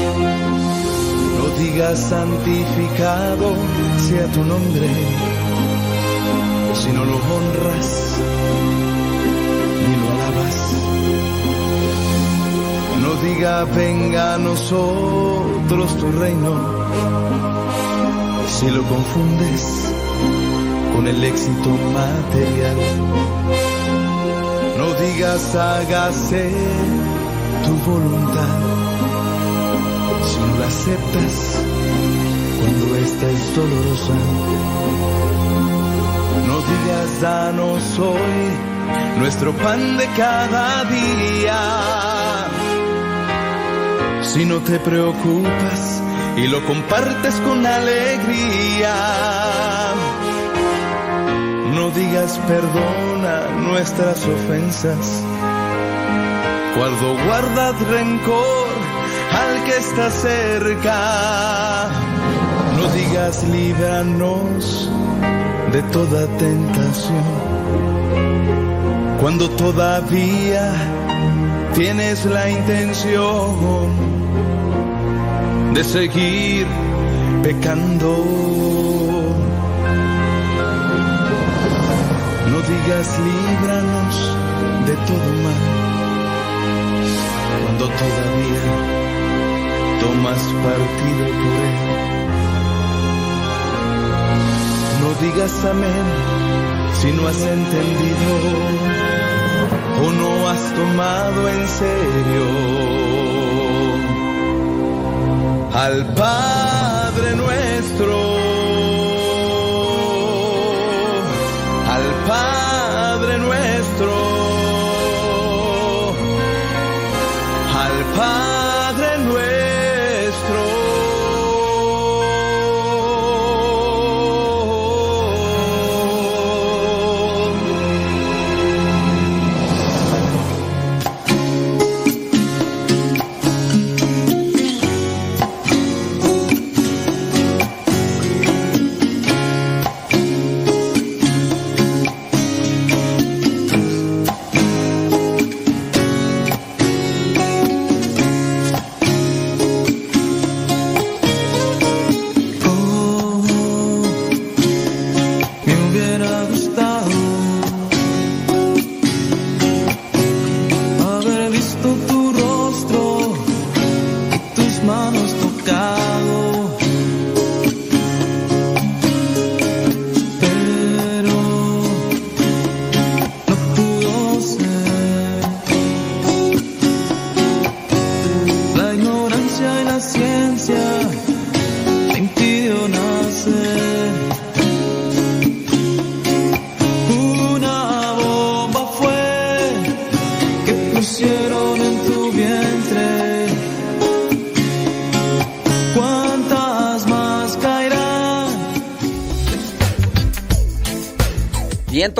No digas santificado sea tu nombre, si no lo honras ni lo alabas. No diga venga a nosotros tu reino, si lo confundes con el éxito material. No digas hágase tu voluntad, si no la aceptas cuando esta es dolorosa. No digas danos hoy nuestro pan de cada día. Si no te preocupas y lo compartes con alegría. No digas perdona nuestras ofensas. Cuando guardad rencor que está cerca. No digas líbranos de toda tentación. Cuando todavía tienes la intención de seguir pecando. No digas líbranos de todo mal. Cuando todavía tomas partido por él. No digas amén si no has entendido o no has tomado en serio al Padre nuestro, al Padre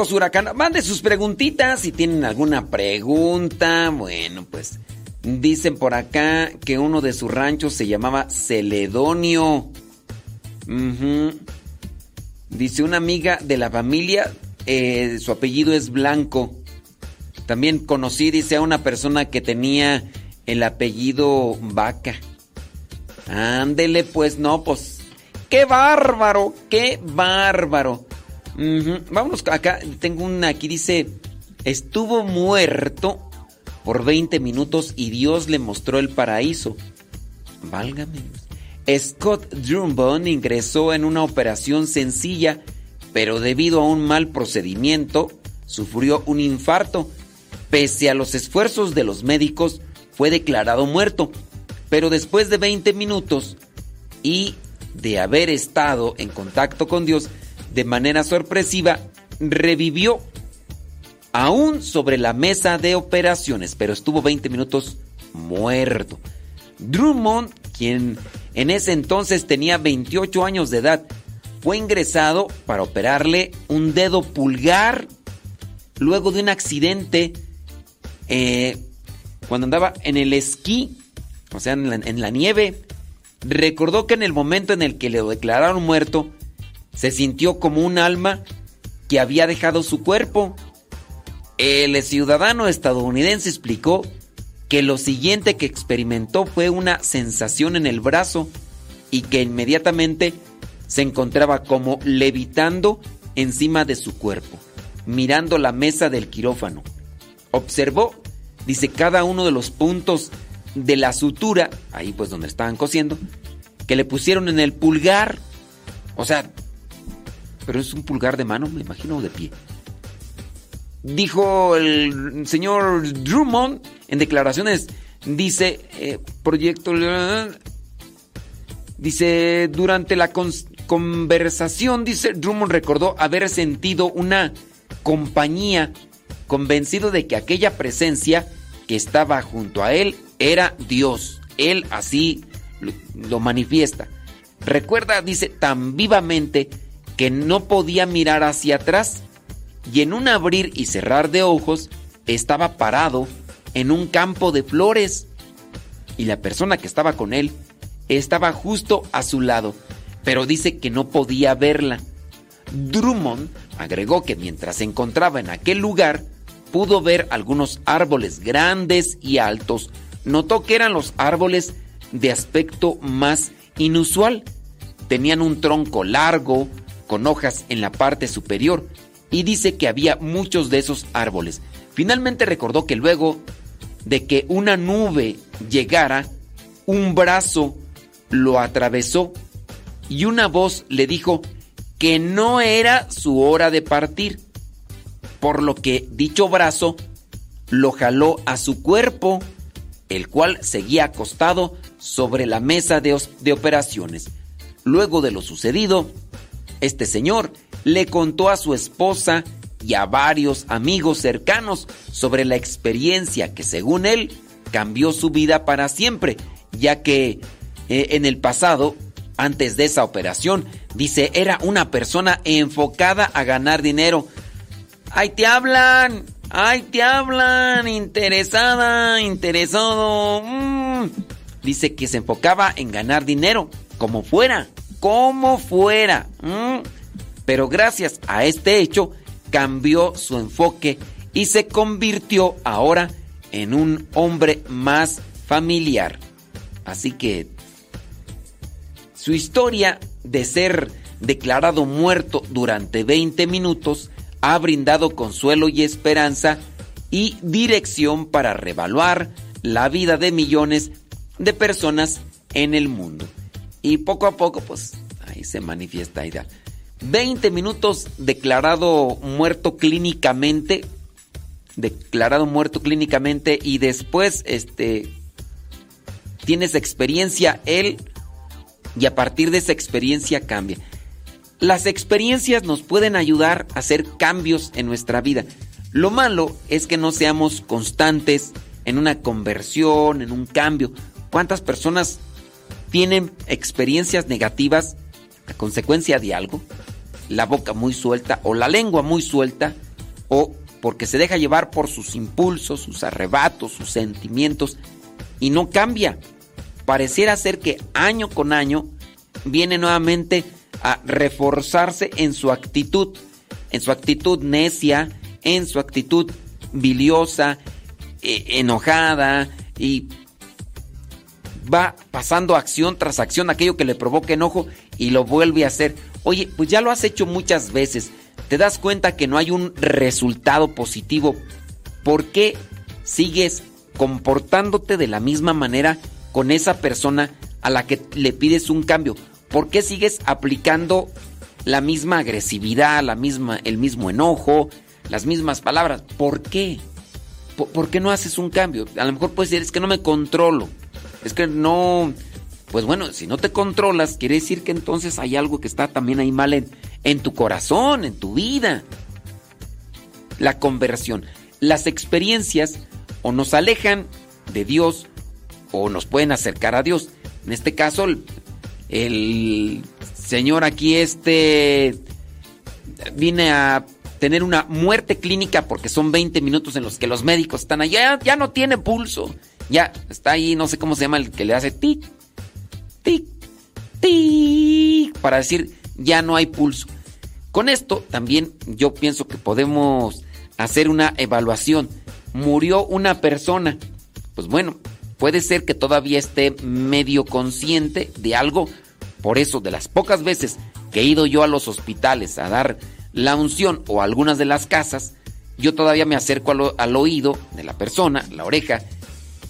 Vientos huracán. Mande sus preguntitas si tienen alguna pregunta. Bueno, pues dicen por acá que uno de sus ranchos se llamaba Celedonio. Dice una amiga de la familia, eh, su apellido es Blanco. También conocí, dice, a una persona que tenía el apellido Vaca. Ándele, pues no, pues. ¡Qué bárbaro! ¡Qué bárbaro! Vámonos acá. Tengo una aquí, dice. Estuvo muerto por 20 minutos y Dios le mostró el paraíso. Válgame. Scott Drummond ingresó en una operación sencilla, pero debido a un mal procedimiento, sufrió un infarto. Pese a los esfuerzos de los médicos, fue declarado muerto. Pero después de 20 minutos y de haber estado en contacto con Dios de manera sorpresiva, revivió aún sobre la mesa de operaciones, pero estuvo 20 minutos muerto. Drummond, quien en ese entonces tenía 28 años de edad, fue ingresado para operarle un dedo pulgar luego de un accidente eh, cuando andaba en el esquí, o sea, en la, en la nieve. Recordó que en el momento en el que le declararon muerto, se sintió como un alma que había dejado su cuerpo. El ciudadano estadounidense explicó que lo siguiente que experimentó fue una sensación en el brazo y que inmediatamente se encontraba como levitando encima de su cuerpo, mirando la mesa del quirófano. Observó, dice, cada uno de los puntos de la sutura, ahí pues donde estaban cosiendo, que le pusieron en el pulgar. O sea, pero es un pulgar de mano, me imagino, o de pie. Dijo el señor Drummond en declaraciones, dice, eh, proyecto... Dice, durante la conversación, dice, Drummond recordó haber sentido una compañía, convencido de que aquella presencia que estaba junto a él era Dios. Él así lo manifiesta. Recuerda, dice, tan vivamente que no podía mirar hacia atrás y en un abrir y cerrar de ojos estaba parado en un campo de flores y la persona que estaba con él estaba justo a su lado, pero dice que no podía verla. Drummond agregó que mientras se encontraba en aquel lugar, pudo ver algunos árboles grandes y altos. Notó que eran los árboles de aspecto más inusual. Tenían un tronco largo, con hojas en la parte superior, y dice que había muchos de esos árboles. Finalmente recordó que luego de que una nube llegara, un brazo lo atravesó y una voz le dijo que no era su hora de partir, por lo que dicho brazo lo jaló a su cuerpo, el cual seguía acostado sobre la mesa de, de operaciones. Luego de lo sucedido, este señor le contó a su esposa y a varios amigos cercanos sobre la experiencia que según él cambió su vida para siempre, ya que eh, en el pasado, antes de esa operación, dice, era una persona enfocada a ganar dinero. ¡Ay, te hablan! ¡Ay, te hablan! Interesada, interesado. Mm. Dice que se enfocaba en ganar dinero, como fuera, como fuera. Pero gracias a este hecho, cambió su enfoque y se convirtió ahora en un hombre más familiar. Así que su historia de ser declarado muerto durante 20 minutos ha brindado consuelo y esperanza y dirección para revaluar la vida de millones de personas en el mundo. Y poco a poco, pues ahí se manifiesta Aida. 20 minutos declarado muerto clínicamente, declarado muerto clínicamente y después este tienes experiencia él y a partir de esa experiencia cambia. Las experiencias nos pueden ayudar a hacer cambios en nuestra vida. Lo malo es que no seamos constantes en una conversión, en un cambio. ¿Cuántas personas tienen experiencias negativas a consecuencia de algo? La boca muy suelta o la lengua muy suelta o porque se deja llevar por sus impulsos, sus arrebatos, sus sentimientos y no cambia. Pareciera ser que año con año viene nuevamente a reforzarse en su actitud, en su actitud necia, en su actitud biliosa, eh, enojada y va pasando acción tras acción aquello que le provoca enojo y lo vuelve a hacer. Oye, pues ya lo has hecho muchas veces. Te das cuenta que no hay un resultado positivo. ¿Por qué sigues comportándote de la misma manera con esa persona a la que le pides un cambio? ¿Por qué sigues aplicando la misma agresividad, la misma, el mismo enojo, las mismas palabras? ¿Por qué? ¿Por, por qué no haces un cambio? A lo mejor puedes decir, es que no me controlo. Es que no... Pues bueno, si no te controlas, quiere decir que entonces hay algo que está también ahí mal en, en tu corazón, en tu vida. La conversión. Las experiencias o nos alejan de Dios o nos pueden acercar a Dios. En este caso, el, el señor aquí este viene a tener una muerte clínica porque son 20 minutos en los que los médicos están allá, ya no tiene pulso, ya está ahí, no sé cómo se llama el que le hace tic, tic, tic, para decir ya no hay pulso. Con esto también yo pienso que podemos hacer una evaluación. Murió una persona, pues bueno, puede ser que todavía esté medio consciente de algo. Por eso, de las pocas veces que he ido yo a los hospitales a dar la unción o a algunas de las casas, yo todavía me acerco al, al oído de la persona, la oreja,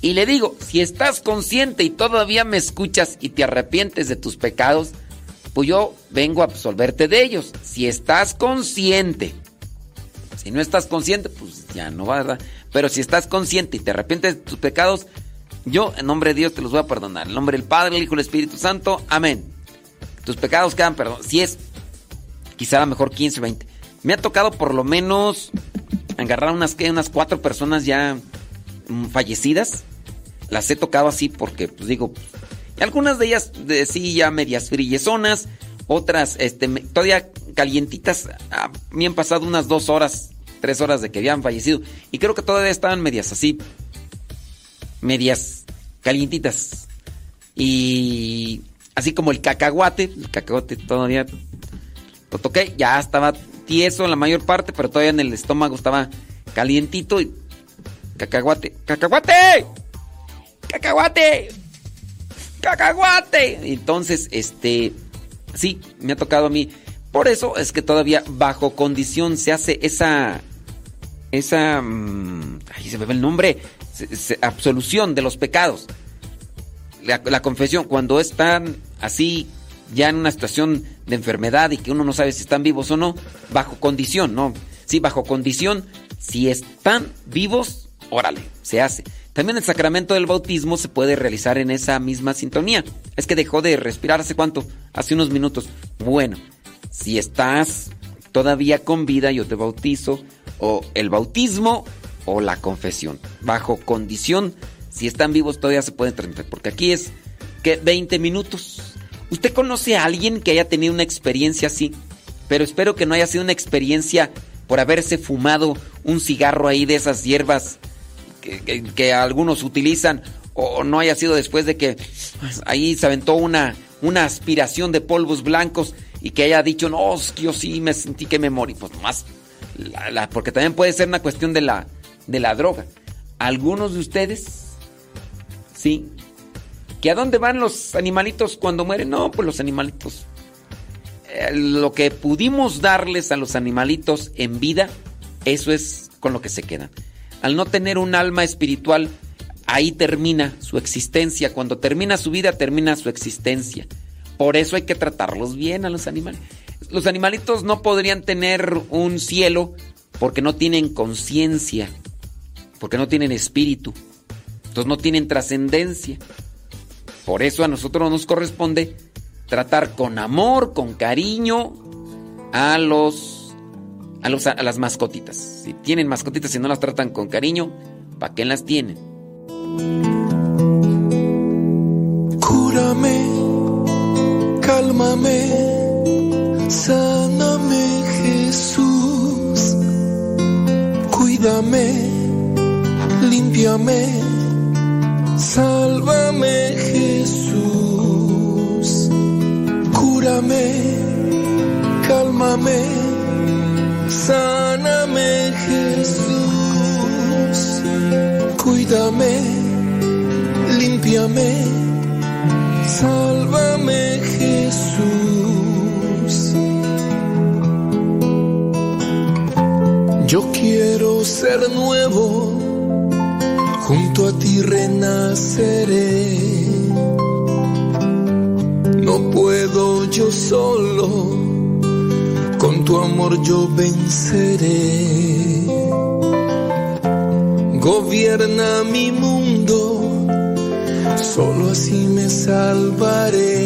y le digo, si estás consciente y todavía me escuchas y te arrepientes de tus pecados, pues yo vengo a absolverte de ellos. Si estás consciente, si no estás consciente, pues ya no va, ¿verdad? Pero si estás consciente y te arrepientes de tus pecados, yo en nombre de Dios te los voy a perdonar. En nombre del Padre, el Hijo y el Espíritu Santo, amén. Tus pecados quedan perdonados. Si es, quizá a lo mejor 15, 20. Me ha tocado por lo menos agarrar unas, unas cuatro personas ya fallecidas. Las he tocado así porque, pues digo, algunas de ellas de, sí ya medias frillezonas, otras este, todavía calientitas. A mí han pasado unas dos horas, tres horas de que habían fallecido. Y creo que todavía estaban medias así, medias calientitas. Y así como el cacahuate, el cacahuate todavía lo toqué, ya estaba tieso en la mayor parte, pero todavía en el estómago estaba calientito y Cacahuate. ¡Cacahuate! ¡Cacahuate! ¡Cacahuate! Entonces, este. Sí, me ha tocado a mí. Por eso es que todavía bajo condición se hace esa. Esa. Mmm, ahí se ve el nombre. Absolución de los pecados. La, la confesión, cuando están así ya en una situación de enfermedad y que uno no sabe si están vivos o no, bajo condición, ¿no? Sí, bajo condición, si están vivos, órale, se hace. También el sacramento del bautismo se puede realizar en esa misma sintonía. Es que dejó de respirar hace cuánto, hace unos minutos. Bueno, si estás todavía con vida, yo te bautizo, o el bautismo o la confesión. Bajo condición, si están vivos todavía se pueden transmitir, porque aquí es que 20 minutos. ¿Usted conoce a alguien que haya tenido una experiencia así? Pero espero que no haya sido una experiencia por haberse fumado un cigarro ahí de esas hierbas que, algunos utilizan o no haya sido después de que pues, ahí se aventó una, una aspiración de polvos blancos y que haya dicho, no, es que yo sí me sentí que me morí. Pues nomás, porque también puede ser una cuestión de la, de la droga. Algunos de ustedes, sí, que a dónde van los animalitos cuando mueren. No, pues los animalitos. Eh, lo que pudimos darles a los animalitos en vida, eso es con lo que se quedan al no tener un alma espiritual, ahí termina su existencia. Cuando termina su vida, termina su existencia. Por eso hay que tratarlos bien a los animales. Los animalitos no podrían tener un cielo porque no tienen conciencia, porque no tienen espíritu, entonces no tienen trascendencia. Por eso a nosotros nos corresponde tratar con amor, con cariño a los a, las mascotitas. Si tienen mascotitas y no las tratan con cariño, ¿para qué las tienen? Cúrame, cálmame, sáname Jesús, cuídame, límpiame, sálvame Jesús, cúrame, cálmame Sáname Jesús. Cuídame, límpiame, sálvame Jesús. Yo quiero ser nuevo, junto a ti renaceré. No puedo yo solo, tu amor yo venceré. Gobierna mi mundo, solo así me salvaré.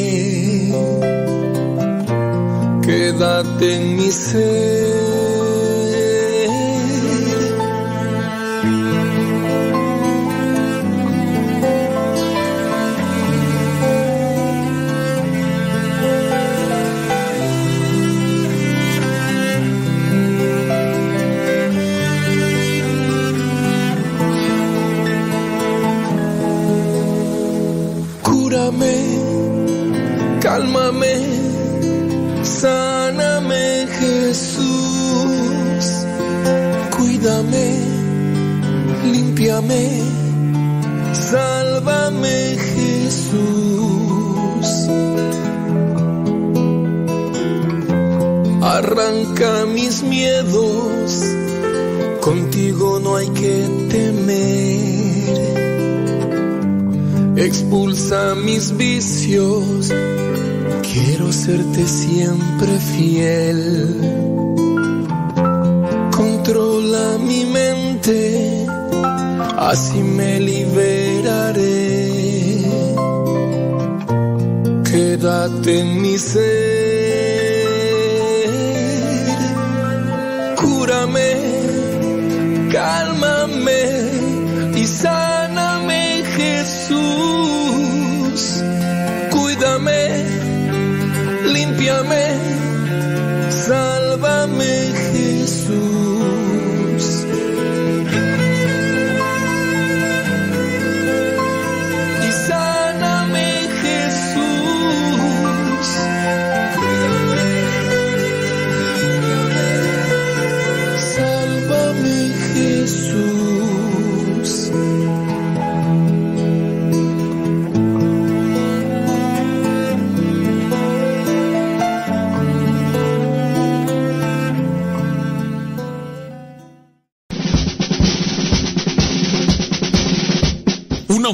Quédate en mi ser. Límpiame, sálvame Jesús. Arranca mis miedos, contigo no hay que temer. Expulsa mis vicios, quiero serte siempre fiel. Así me liberaré. Quédate en mi ser, cúrame, cálmame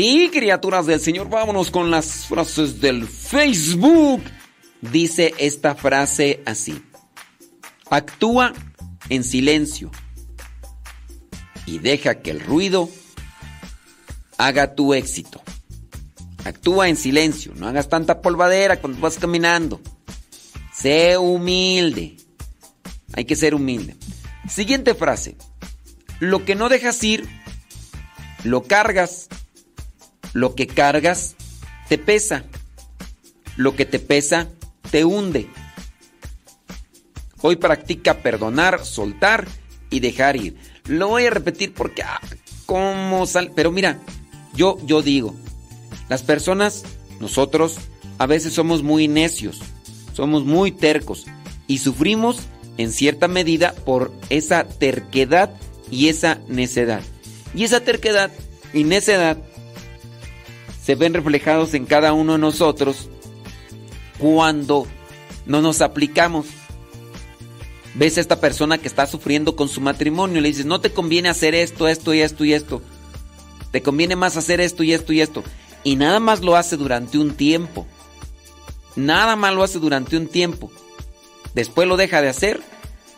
Sí, criaturas del Señor, vámonos con las frases del Facebook. Dice esta frase así. Actúa en silencio y deja que el ruido haga tu éxito. Actúa en silencio, no hagas tanta polvadera cuando vas caminando. Sé humilde. Hay que ser humilde. Siguiente frase. Lo que no dejas ir, lo cargas. Lo que cargas, te pesa. Lo que te pesa, te hunde. Hoy practica perdonar, soltar y dejar ir. Lo voy a repetir porque, ah, ¿cómo sal? Pero mira, yo, yo digo, las personas, nosotros, a veces somos muy necios, somos muy tercos y sufrimos en cierta medida por esa terquedad y esa necedad. Y esa terquedad y necedad se ven reflejados en cada uno de nosotros cuando no nos aplicamos. Ves a esta persona que está sufriendo con su matrimonio y le dices, no te conviene hacer esto, esto y esto y esto. Te conviene más hacer esto y esto y esto. Y nada más lo hace durante un tiempo. Nada más lo hace durante un tiempo. Después lo deja de hacer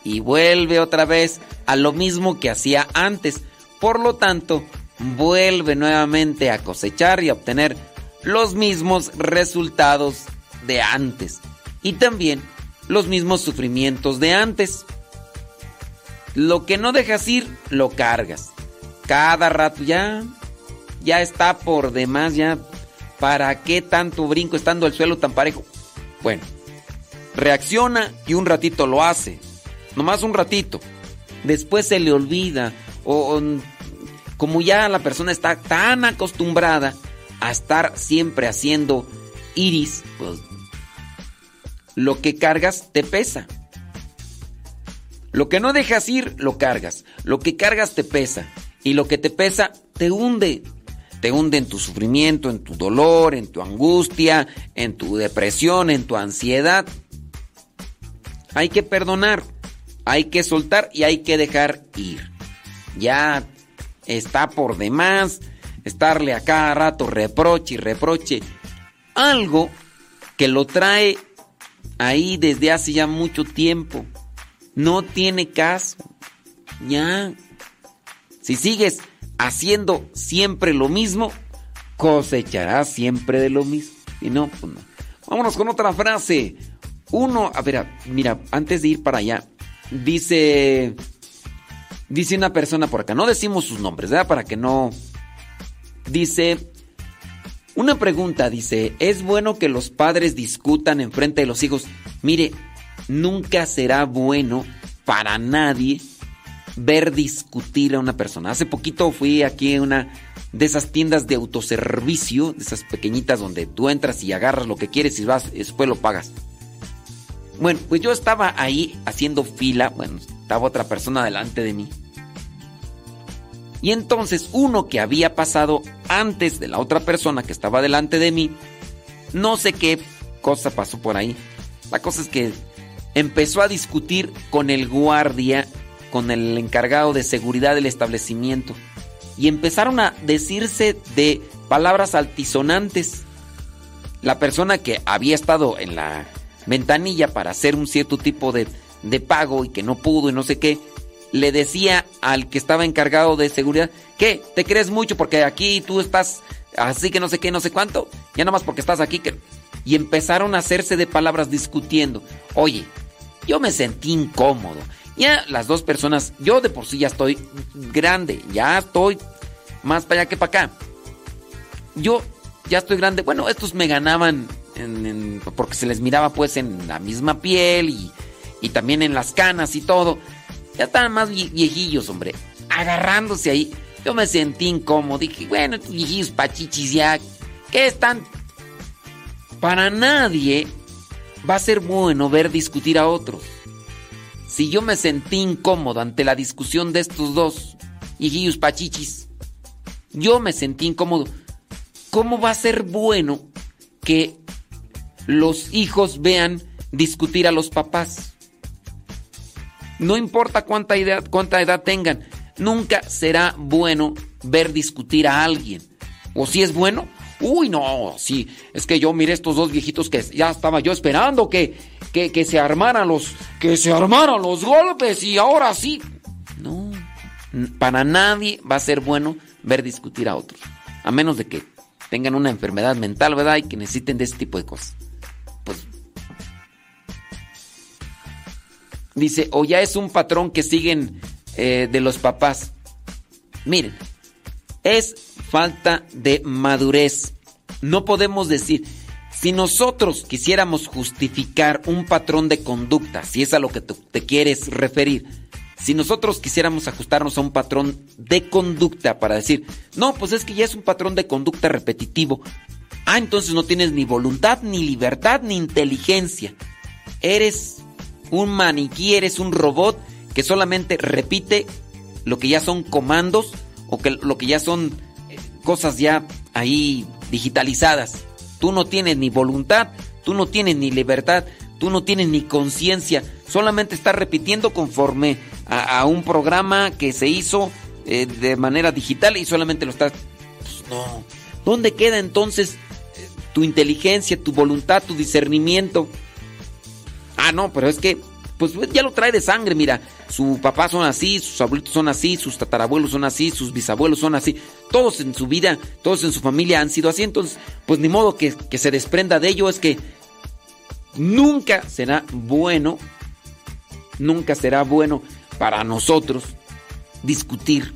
y vuelve otra vez a lo mismo que hacía antes. Por lo tanto, vuelve nuevamente a cosechar y a obtener los mismos resultados de antes y también los mismos sufrimientos de antes. Lo que no dejas ir, lo cargas. Cada rato ya ya está por demás ya ¿Para qué tanto brinco estando el suelo tan parejo? Bueno, reacciona y un ratito lo hace. Nomás un ratito. Después se le olvida. Como ya la persona está tan acostumbrada a estar siempre haciendo iris, pues lo que cargas te pesa. Lo que no dejas ir, lo cargas. Lo que cargas te pesa. Y lo que te pesa, te hunde. Te hunde en tu sufrimiento, en tu dolor, en tu angustia, en tu depresión, en tu ansiedad. Hay que perdonar, hay que soltar y hay que dejar ir. Ya está por demás estarle a cada rato reproche y reproche. Algo que lo trae ahí desde hace ya mucho tiempo. No tiene caso. Ya. Si sigues haciendo siempre lo mismo, cosecharás siempre de lo mismo. Y no, pues no. Vámonos con otra frase. Uno, a ver, mira, antes de ir para allá, dice, dice una persona por acá, no decimos sus nombres, ¿verdad? Para que no, dice, una pregunta, dice, ¿es bueno que los padres discutan en frente de los hijos? Mire, nunca será bueno para nadie ver discutir a una persona. Hace poquito fui aquí a una de esas tiendas de autoservicio, de esas pequeñitas donde tú entras y agarras lo que quieres y vas, después lo pagas. Bueno, pues yo estaba ahí haciendo fila, bueno, estaba otra persona delante de mí. Y entonces uno que había pasado antes de la otra persona que estaba delante de mí, no sé qué cosa pasó por ahí. La cosa es que empezó a discutir con el guardia, con el encargado de seguridad del establecimiento. Y empezaron a decirse de palabras altisonantes. La persona que había estado en la ventanilla para hacer un cierto tipo de, de pago y que no pudo y no sé qué, le decía al que estaba encargado de seguridad, ¿qué? ¿Te crees mucho porque aquí tú estás así que no sé qué, no sé cuánto? Ya nada más porque estás aquí. Y empezaron a hacerse de palabras discutiendo. Oye, yo me sentí incómodo. Ya las dos personas, yo de por sí ya estoy grande, ya estoy más para allá que para acá. Yo ya estoy grande. Bueno, estos me ganaban en- porque se les miraba pues en la misma piel y también en las canas y todo. Ya estaban más vie- viejillos, hombre, agarrándose ahí. Yo me sentí incómodo. Dije, bueno, viejillos pachichis ya, ¿qué están? Para nadie va a ser bueno ver discutir a otros. Si yo me sentí incómodo ante la discusión de estos dos viejillos pachichis, yo me sentí incómodo. ¿Cómo va a ser bueno que los hijos vean discutir a los papás? No importa cuánta edad, cuánta edad tengan, nunca será bueno ver discutir a alguien. O si es bueno, uy, no, sí, es que yo miré estos dos viejitos que ya estaba yo esperando que, que, se armaran los, que se armaran los golpes y ahora sí. No, para nadie va a ser bueno ver discutir a otros. A menos de que tengan una enfermedad mental, ¿verdad? Y que necesiten de ese tipo de cosas. Dice, o ya es un patrón que siguen eh, de los papás. Miren, es falta de madurez. No podemos decir, si nosotros quisiéramos justificar un patrón de conducta, si es a lo que te quieres referir, si nosotros quisiéramos ajustarnos a un patrón de conducta para decir, no, pues es que ya es un patrón de conducta repetitivo, ah, entonces no tienes ni voluntad, ni libertad, ni inteligencia. Eres un maniquí, eres un robot que solamente repite lo que ya son comandos o que lo que ya son eh, cosas ya ahí digitalizadas. Tú no tienes ni voluntad, tú no tienes ni libertad, tú no tienes ni conciencia, solamente estás repitiendo conforme a, un programa que se hizo eh, de manera digital y solamente lo estás... Pues no. ¿Dónde queda entonces eh, tu inteligencia, tu voluntad, tu discernimiento? Ah, no, pero es que, pues ya lo trae de sangre, mira. Su papá son así, sus abuelitos son así, sus tatarabuelos son así, sus bisabuelos son así. Todos en su vida, todos en su familia han sido así. Entonces, pues ni modo que, que se desprenda de ello. Es que nunca será bueno, nunca será bueno para nosotros discutir.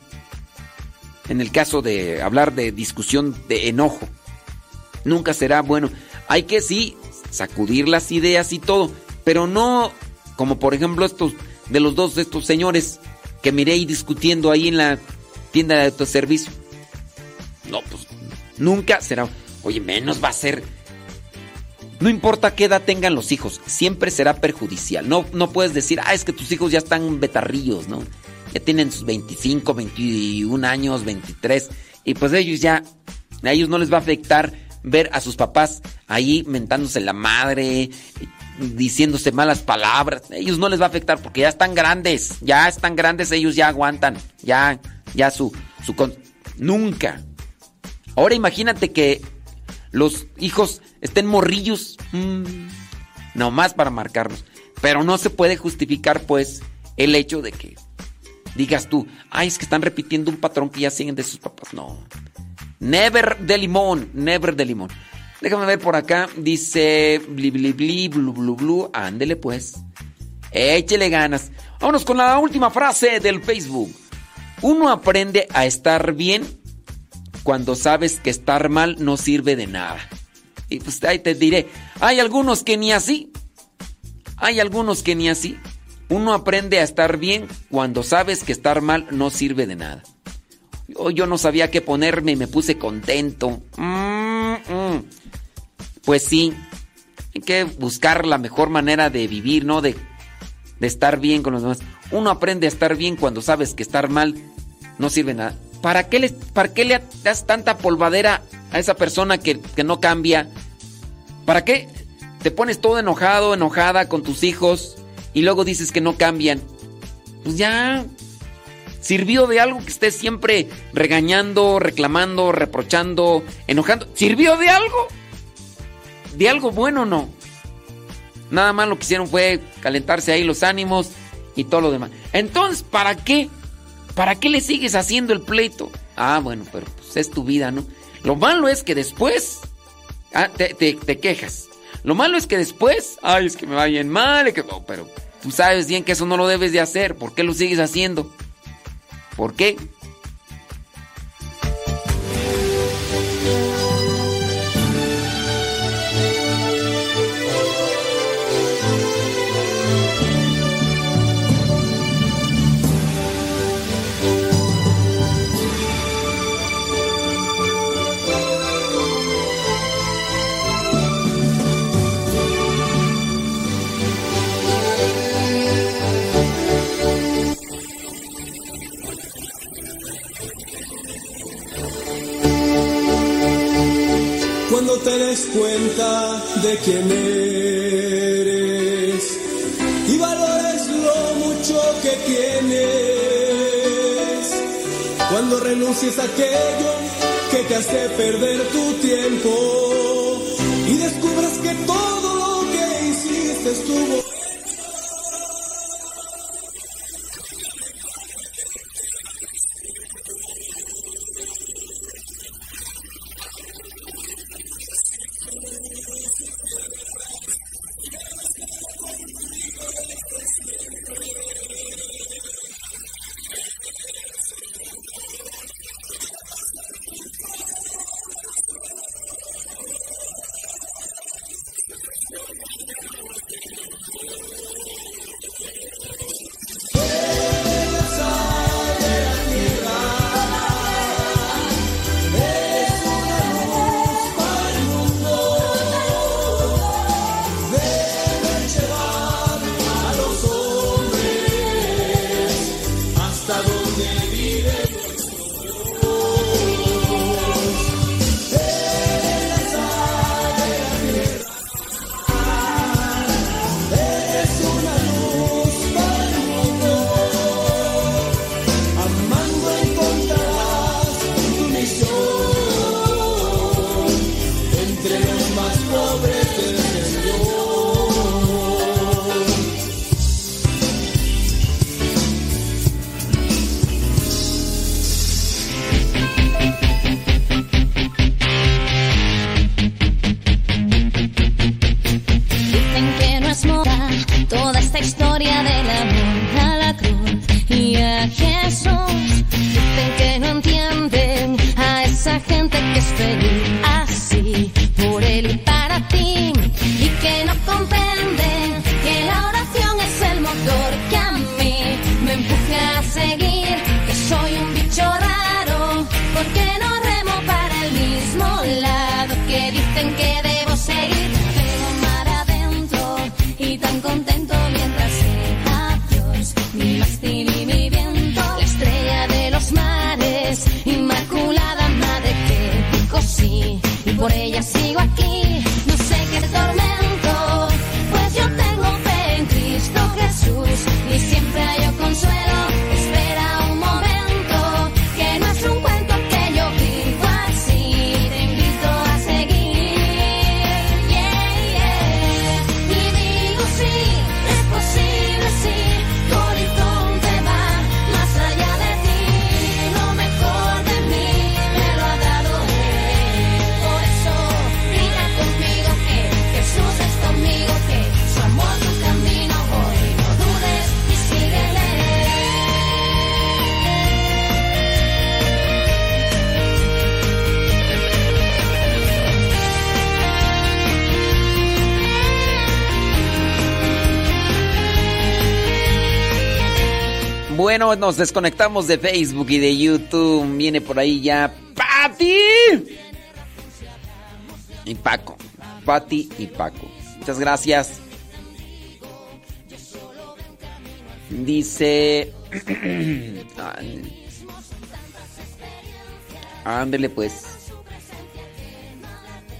En el caso de hablar de discusión de enojo. Nunca será bueno. Hay que sí sacudir las ideas y todo, pero no como por ejemplo estos de los dos de estos señores que miré ahí discutiendo ahí en la tienda de autoservicio. No, pues nunca será. Oye, menos va a ser. No importa qué edad tengan los hijos, siempre será perjudicial. No, no puedes decir, ah, es que tus hijos ya están betarrillos, ¿no? Ya tienen sus 25, 21 años, 23. Y pues ellos ya, a ellos no les va a afectar ver a sus papás ahí mentándose la madre, diciéndose malas palabras. Ellos no les va a afectar porque ya están grandes, ya están grandes, ellos ya aguantan, ya, ya su, su nunca. Ahora imagínate que los hijos estén morrillos, mmm, nomás para marcarnos. Pero no se puede justificar, pues, el hecho de que digas tú, ay, es que están repitiendo un patrón que ya siguen de sus papás. No. Never de limón, never de limón. Déjame ver por acá. Dice bli bli bli blu blu blu. Ándele pues. Échele ganas. Vámonos con la última frase del Facebook. Uno aprende a estar bien cuando sabes que estar mal no sirve de nada. Y pues ahí te diré, hay algunos que ni así. Hay algunos que ni así. Uno aprende a estar bien cuando sabes que estar mal no sirve de nada. Oh, yo no sabía qué ponerme y me puse contento. Mm. Pues sí, hay que buscar la mejor manera de vivir, ¿no? De, de estar bien con los demás. Uno aprende a estar bien cuando sabes que estar mal no sirve nada. ¿Para qué le, para qué le das tanta polvadera a esa persona que, que no cambia? ¿Para qué te pones todo enojado, enojada con tus hijos y luego dices que no cambian? Pues ya, ¿Sirvió de algo que estés siempre regañando, reclamando, reprochando, enojando? ¿Sirvió de algo? ¿De algo bueno o no? Nada más lo que hicieron fue calentarse ahí los ánimos y todo lo demás. Entonces, ¿para qué? ¿Para qué le sigues haciendo el pleito? Ah, bueno, pero pues es tu vida, ¿no? Lo malo es que después ah, te, te, quejas. Lo malo es que después, ay, es que me va bien mal, que, oh, pero tú sabes bien que eso no lo debes de hacer. ¿Por qué lo sigues haciendo? ¿Por qué? Des cuenta de quién eres y valores lo mucho que tienes. Cuando renuncies a aquello que te hace perder tu tiempo y descubras que todo lo que hiciste estuvo Bueno, nos desconectamos de Facebook y de YouTube. Viene por ahí ya Pati y Paco. Pati y Paco. Muchas gracias. Dice. [CLEARS THROAT] Ándele pues.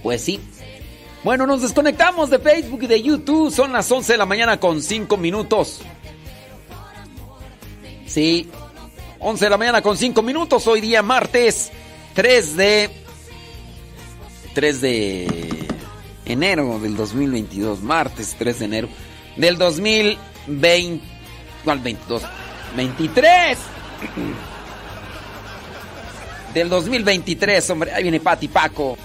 Pues sí. Bueno, nos desconectamos de Facebook y de YouTube. Son las 11 de la mañana con 5 minutos. Sí, 11 de la mañana con 5 minutos. Hoy día martes 3 de. 3 de enero del 2022. Martes 3 de enero del 2020. ¿Cuál 22? 23. Del 2023, hombre. Ahí viene Pati Paco.